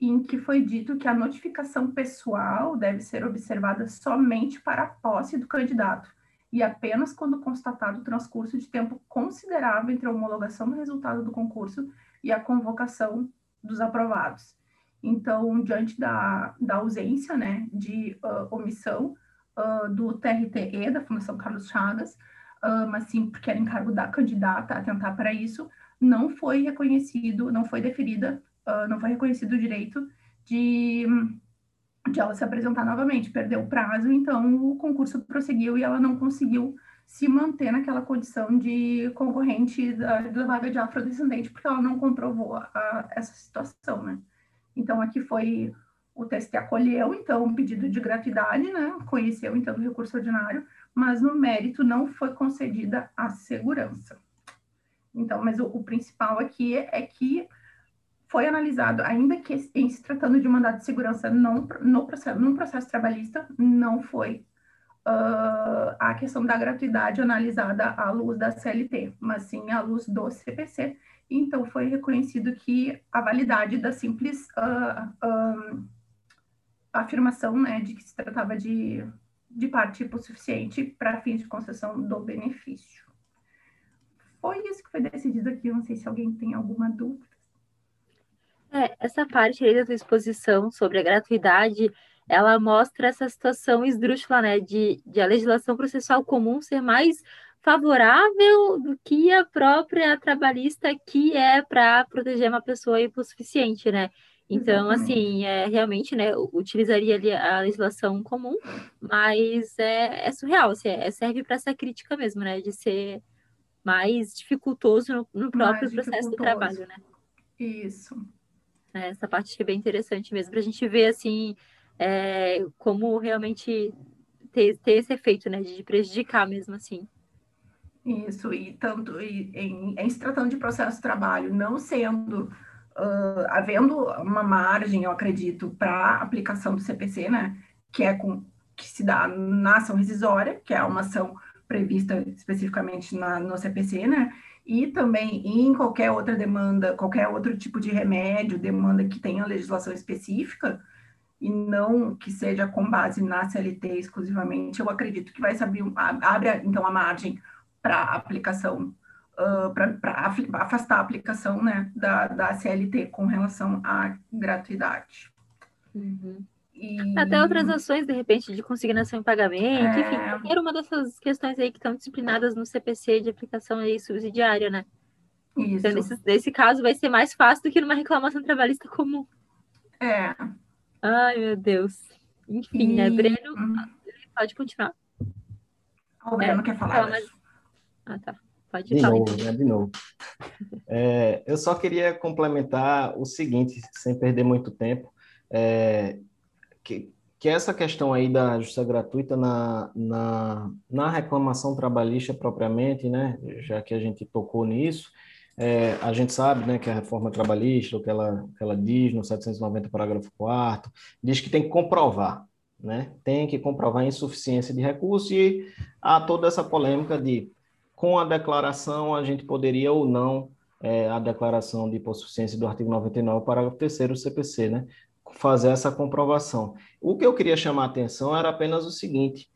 S5: em que foi dito que a notificação pessoal deve ser observada somente para a posse do candidato e apenas quando constatado o transcurso de tempo considerável entre a homologação do resultado do concurso e a convocação dos aprovados. Então, diante da, da ausência né, de uh, omissão uh, do TRTE, da Fundação Carlos Chagas, uh, mas sim porque era encargo da candidata atentar para isso, não foi reconhecido, não foi deferida uh, não foi reconhecido o direito de, de ela se apresentar novamente, perdeu o prazo, então o concurso prosseguiu e ela não conseguiu se manter naquela condição de concorrente da, da vaga de afrodescendente, porque ela não comprovou a, essa situação, né? Então, aqui foi, o TST acolheu, então, um pedido de gratuidade, né? Conheceu, então, o recurso ordinário, mas no mérito não foi concedida a segurança. Então, mas o, o principal aqui é, é que foi analisado, ainda que em se tratando de mandado de segurança não, no processo, num processo trabalhista, não foi uh, a questão da gratuidade analisada à luz da CLT, mas sim à luz do CPC. Então, foi reconhecido que a validade da simples uh, uh, afirmação né, de que se tratava de, de tipo suficiente para fins de concessão do benefício. Foi isso que foi decidido aqui. Não sei se alguém tem alguma dúvida.
S1: É, essa parte aí da tua exposição sobre a gratuidade, ela mostra essa situação esdrúxula, né, de, de a legislação processual comum ser mais favorável do que a própria trabalhista que é para proteger uma pessoa hipossuficiente, né? Então, assim, é, realmente, né, utilizaria ali a legislação comum, mas é, é surreal, assim, é, serve para essa crítica mesmo, né, de ser mais dificultoso no, no próprio mais processo do trabalho, né?
S5: Isso.
S1: É, essa parte é bem interessante mesmo, para a gente ver assim é, como realmente ter, ter esse efeito, né, de prejudicar mesmo assim.
S5: Isso, e tanto e, em, em se tratando de processo de trabalho, não sendo, uh, havendo uma margem, eu acredito, para aplicação do CPC, né, que é com que se dá na ação rescisória, que é uma ação prevista especificamente na, no CPC, né, e também em qualquer outra demanda, qualquer outro tipo de remédio, demanda que tenha legislação específica, e não que seja com base na CLT exclusivamente, eu acredito que vai abrir, abre então a margem para aplicação, uh, para afastar a aplicação né, da, da CLT com relação à gratuidade.
S1: Uhum. E... Até outras ações, de repente, de consignação em pagamento, é... enfim, qualquer uma dessas questões aí que estão disciplinadas no CPC de aplicação aí subsidiária, né? Isso. Então, nesse, nesse caso, vai ser mais fácil do que numa reclamação trabalhista comum.
S5: É.
S1: Ai, meu Deus. Enfim, né, e... né, Breno? Hum. Pode continuar.
S5: O Breno é, quer falar. Mas...
S1: Ah, tá. Pode
S3: de falar. Novo, né? De novo. É, eu só queria complementar o seguinte, sem perder muito tempo, é, que, que essa questão aí da justiça gratuita na, na, na reclamação trabalhista propriamente, né, já que a gente tocou nisso, é, a gente sabe né, que a reforma trabalhista, o que ela, que ela diz no 790, parágrafo 4 diz que tem que comprovar, né? tem que comprovar a insuficiência de recurso e há toda essa polêmica de com a declaração a gente poderia ou não é, a declaração de hipossuficiência do artigo 99, parágrafo 3 do CPC, né? Fazer essa comprovação. O que eu queria chamar a atenção era apenas o seguinte,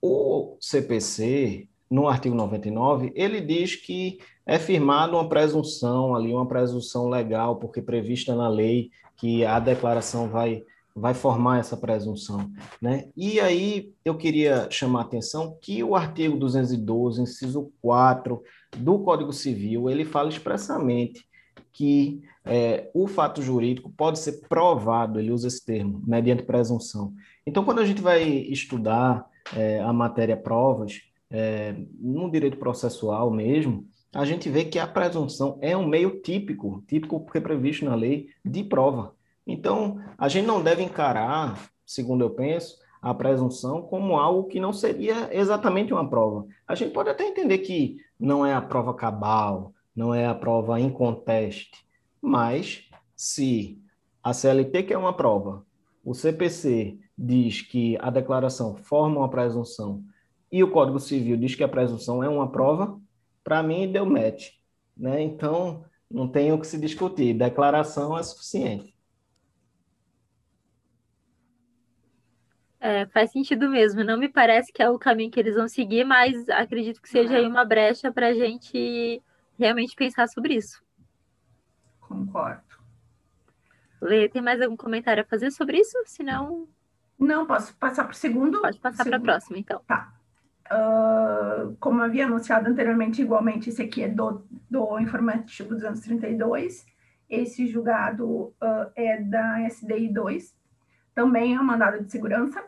S3: o CPC, no artigo 99, ele diz que é firmada uma presunção ali, uma presunção legal, porque prevista na lei que a declaração vai vai formar essa presunção, né? E aí eu queria chamar a atenção que o artigo 212, inciso 4 do Código Civil, ele fala expressamente que é, o fato jurídico pode ser provado, ele usa esse termo, mediante presunção. Então, quando a gente vai estudar é, a matéria provas, é, no direito processual mesmo, a gente vê que a presunção é um meio típico, típico porque é previsto na lei, de prova. Então, a gente não deve encarar, segundo eu penso, a presunção como algo que não seria exatamente uma prova. A gente pode até entender que não é a prova cabal, não é a prova em conteste, mas se a CLT que é uma prova, o CPC diz que a declaração forma uma presunção e o Código Civil diz que a presunção é uma prova, para mim deu match. Né? Então, não tem o que se discutir. Declaração é suficiente.
S1: É, faz sentido mesmo. Não me parece que é o caminho que eles vão seguir, mas acredito que seja aí uma brecha para a gente realmente pensar sobre isso.
S5: Concordo.
S1: Lê, tem mais algum comentário a fazer sobre isso? Se não.
S5: Não, posso passar para o segundo?
S1: Pode passar para a próxima, então.
S5: Tá. Uh, como havia anunciado anteriormente, igualmente, esse aqui é do, do informativo 232. Esse julgado uh, é da SDI 2. Também é um mandado de segurança.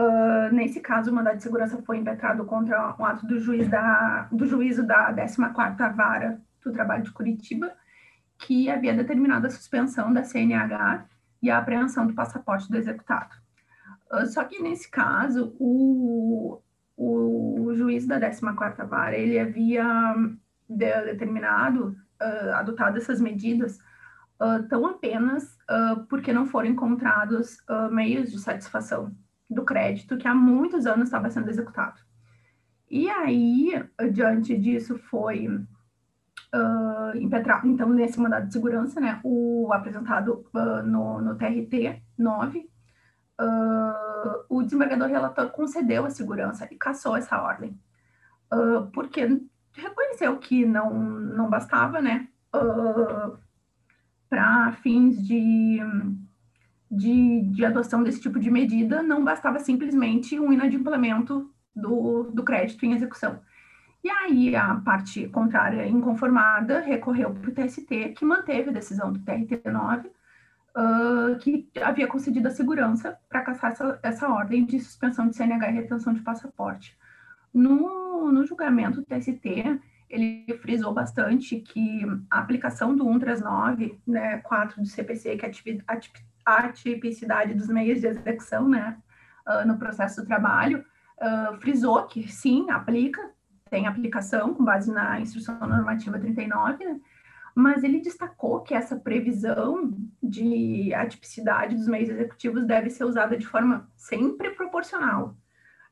S5: Uh, nesse caso, o mandado de segurança foi impetrado contra um ato do, juiz da, do juízo da 14ª Vara do Trabalho de Curitiba, que havia determinado a suspensão da CNH e a apreensão do passaporte do executado. Uh, só que nesse caso, o, o juiz da 14ª Vara, ele havia de, determinado, uh, adotado essas medidas uh, tão apenas porque não foram encontrados meios de satisfação do crédito que há muitos anos estava sendo executado. E aí, diante disso, foi uh, impetrado, então, nesse mandado de segurança, né, o apresentado no, no TRT 9, uh, o desembargador relator concedeu a segurança e cassou essa ordem, uh, porque reconheceu que não, não bastava, né, uh, para fins de, de, de, adoção desse tipo de medida, não bastava simplesmente um inadimplemento do, do crédito em execução. E aí a parte contrária, inconformada, recorreu para o TST, que manteve a decisão do TRT 9, uh, que havia concedido a segurança para caçar essa, essa ordem de suspensão de CNH e retenção de passaporte. No, no julgamento do TST, ele frisou bastante que a aplicação do 139, né, 4 do CPC, que é a atipicidade dos meios de execução, né, uh, no processo do trabalho, uh, frisou que sim, aplica, tem aplicação com base na instrução normativa 39, né, mas ele destacou que essa previsão de atipicidade dos meios executivos deve ser usada de forma sempre proporcional,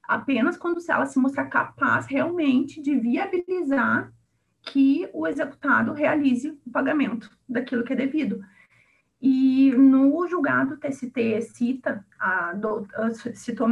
S5: apenas quando ela se mostrar capaz realmente de viabilizar que o executado realize o pagamento daquilo que é devido. E no julgado TST cita a, citou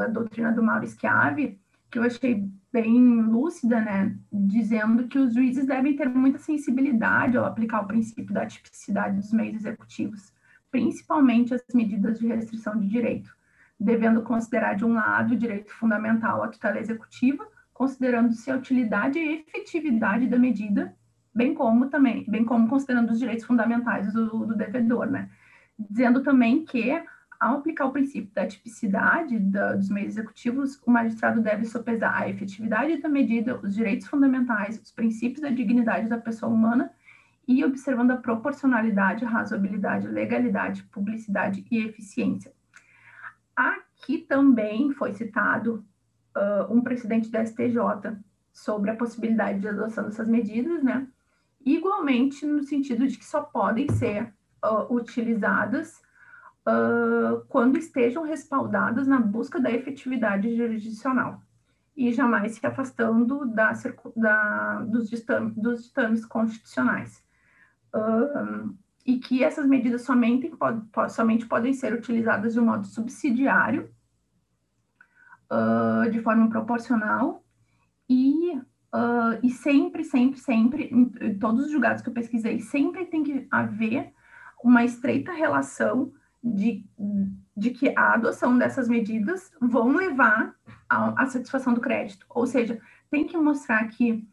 S5: a doutrina do Mauro Schiavi, que eu achei bem lúcida, né, dizendo que os juízes devem ter muita sensibilidade ao aplicar o princípio da tipicidade dos meios executivos, principalmente as medidas de restrição de direito, devendo considerar de um lado o direito fundamental à tutela executiva, considerando-se a utilidade e efetividade da medida, bem como também, bem como considerando os direitos fundamentais do, do devedor, né, dizendo também que ao aplicar o princípio da tipicidade da, dos meios executivos, o magistrado deve sopesar a efetividade da medida, os direitos fundamentais, os princípios da dignidade da pessoa humana e observando a proporcionalidade, razoabilidade, legalidade, publicidade e eficiência. Aqui também foi citado uh, um precedente da STJ sobre a possibilidade de adoção dessas medidas, né? Igualmente no sentido de que só podem ser uh, utilizadas uh, quando estejam respaldadas na busca da efetividade jurisdicional e jamais se afastando da, da, dos, ditames, dos, ditames, constitucionais. Uh, e que essas medidas somente, pode, somente podem ser utilizadas de um modo subsidiário, de forma proporcional, e, uh, e sempre, sempre, sempre, em todos os julgados que eu pesquisei, sempre tem que haver uma estreita relação de, de que a adoção dessas medidas vão levar à, satisfação do crédito. Ou seja, tem que mostrar que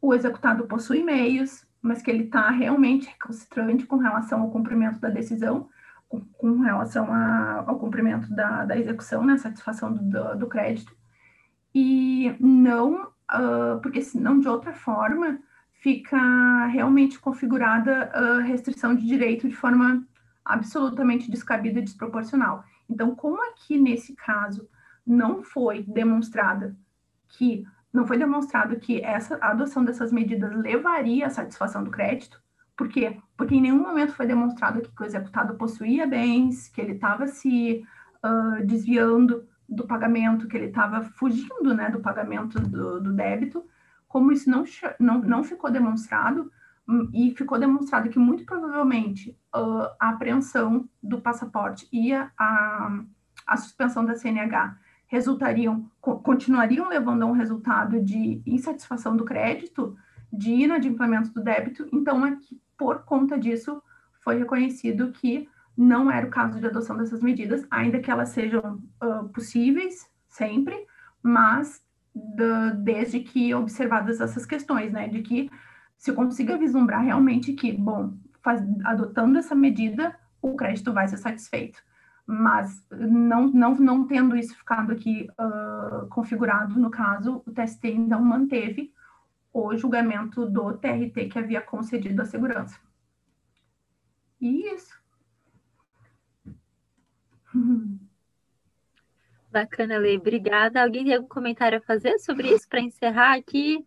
S5: o executado possui meios, mas que ele está realmente recalcitrante com relação ao cumprimento da decisão, com, com relação a, ao cumprimento da, da execução, né, satisfação do, do, do crédito, e não, uh, porque senão, de outra forma, fica realmente configurada a restrição de direito de forma absolutamente descabida e desproporcional. Então, como aqui nesse caso não foi demonstrada que não foi demonstrado que essa a adoção dessas medidas levaria à satisfação do crédito, por quê? Porque em nenhum momento foi demonstrado que o executado possuía bens, que ele estava se uh, desviando do pagamento, que ele estava fugindo né, do pagamento do, do débito. Como isso não, não, não ficou demonstrado, e ficou demonstrado que muito provavelmente uh, a apreensão do passaporte e a, a, a suspensão da CNH resultariam, co continuariam levando a um resultado de insatisfação do crédito, de inadimplemento do débito, então é que, por conta disso, foi reconhecido que não era o caso de adoção dessas medidas, ainda que elas sejam uh, possíveis sempre, mas desde que observadas essas questões, né, de que se consiga vislumbrar realmente que, bom, faz, adotando essa medida, o crédito vai ser satisfeito. Mas não, não, não tendo isso ficado aqui uh, configurado no caso, o TST então manteve o julgamento do TRT que havia concedido a segurança. E isso.
S1: Bacana, Lei. Obrigada. Alguém tem algum comentário a fazer sobre isso para encerrar aqui?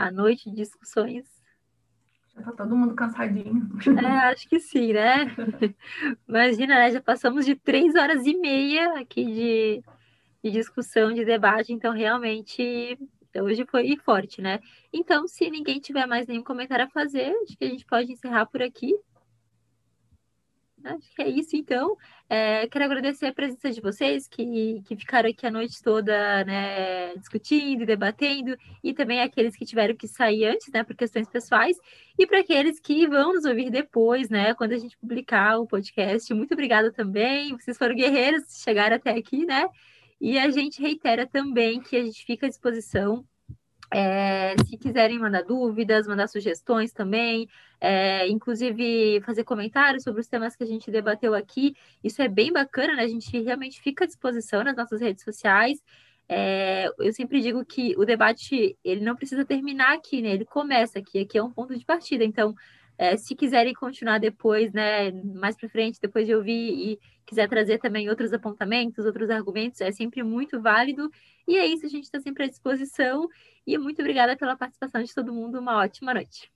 S1: à noite de discussões.
S5: Já tá todo mundo cansadinho.
S1: É, acho que sim, né? Imagina, né? Já passamos de três horas e meia aqui de, de discussão, de debate, então realmente hoje foi forte, né? Então, se ninguém tiver mais nenhum comentário a fazer, acho que a gente pode encerrar por aqui. Acho que é isso, então. É, quero agradecer a presença de vocês que, que ficaram aqui a noite toda né, discutindo e debatendo, e também aqueles que tiveram que sair antes, né, por questões pessoais, e para aqueles que vão nos ouvir depois, né, quando a gente publicar o podcast. Muito obrigada também. Vocês foram guerreiros, chegaram até aqui, né? E a gente reitera também que a gente fica à disposição é, se quiserem mandar dúvidas, mandar sugestões também, é, inclusive fazer comentários sobre os temas que a gente debateu aqui, isso é bem bacana, né? A gente realmente fica à disposição nas nossas redes sociais. é, eu sempre digo que o debate ele não precisa terminar aqui, né? Ele começa aqui, aqui é um ponto de partida. Então, é, se quiserem continuar depois, né, mais para frente, depois de ouvir e quiser trazer também outros apontamentos, outros argumentos, é sempre muito válido. E é isso, a gente está sempre à disposição. E muito obrigada pela participação de todo mundo. Uma ótima noite.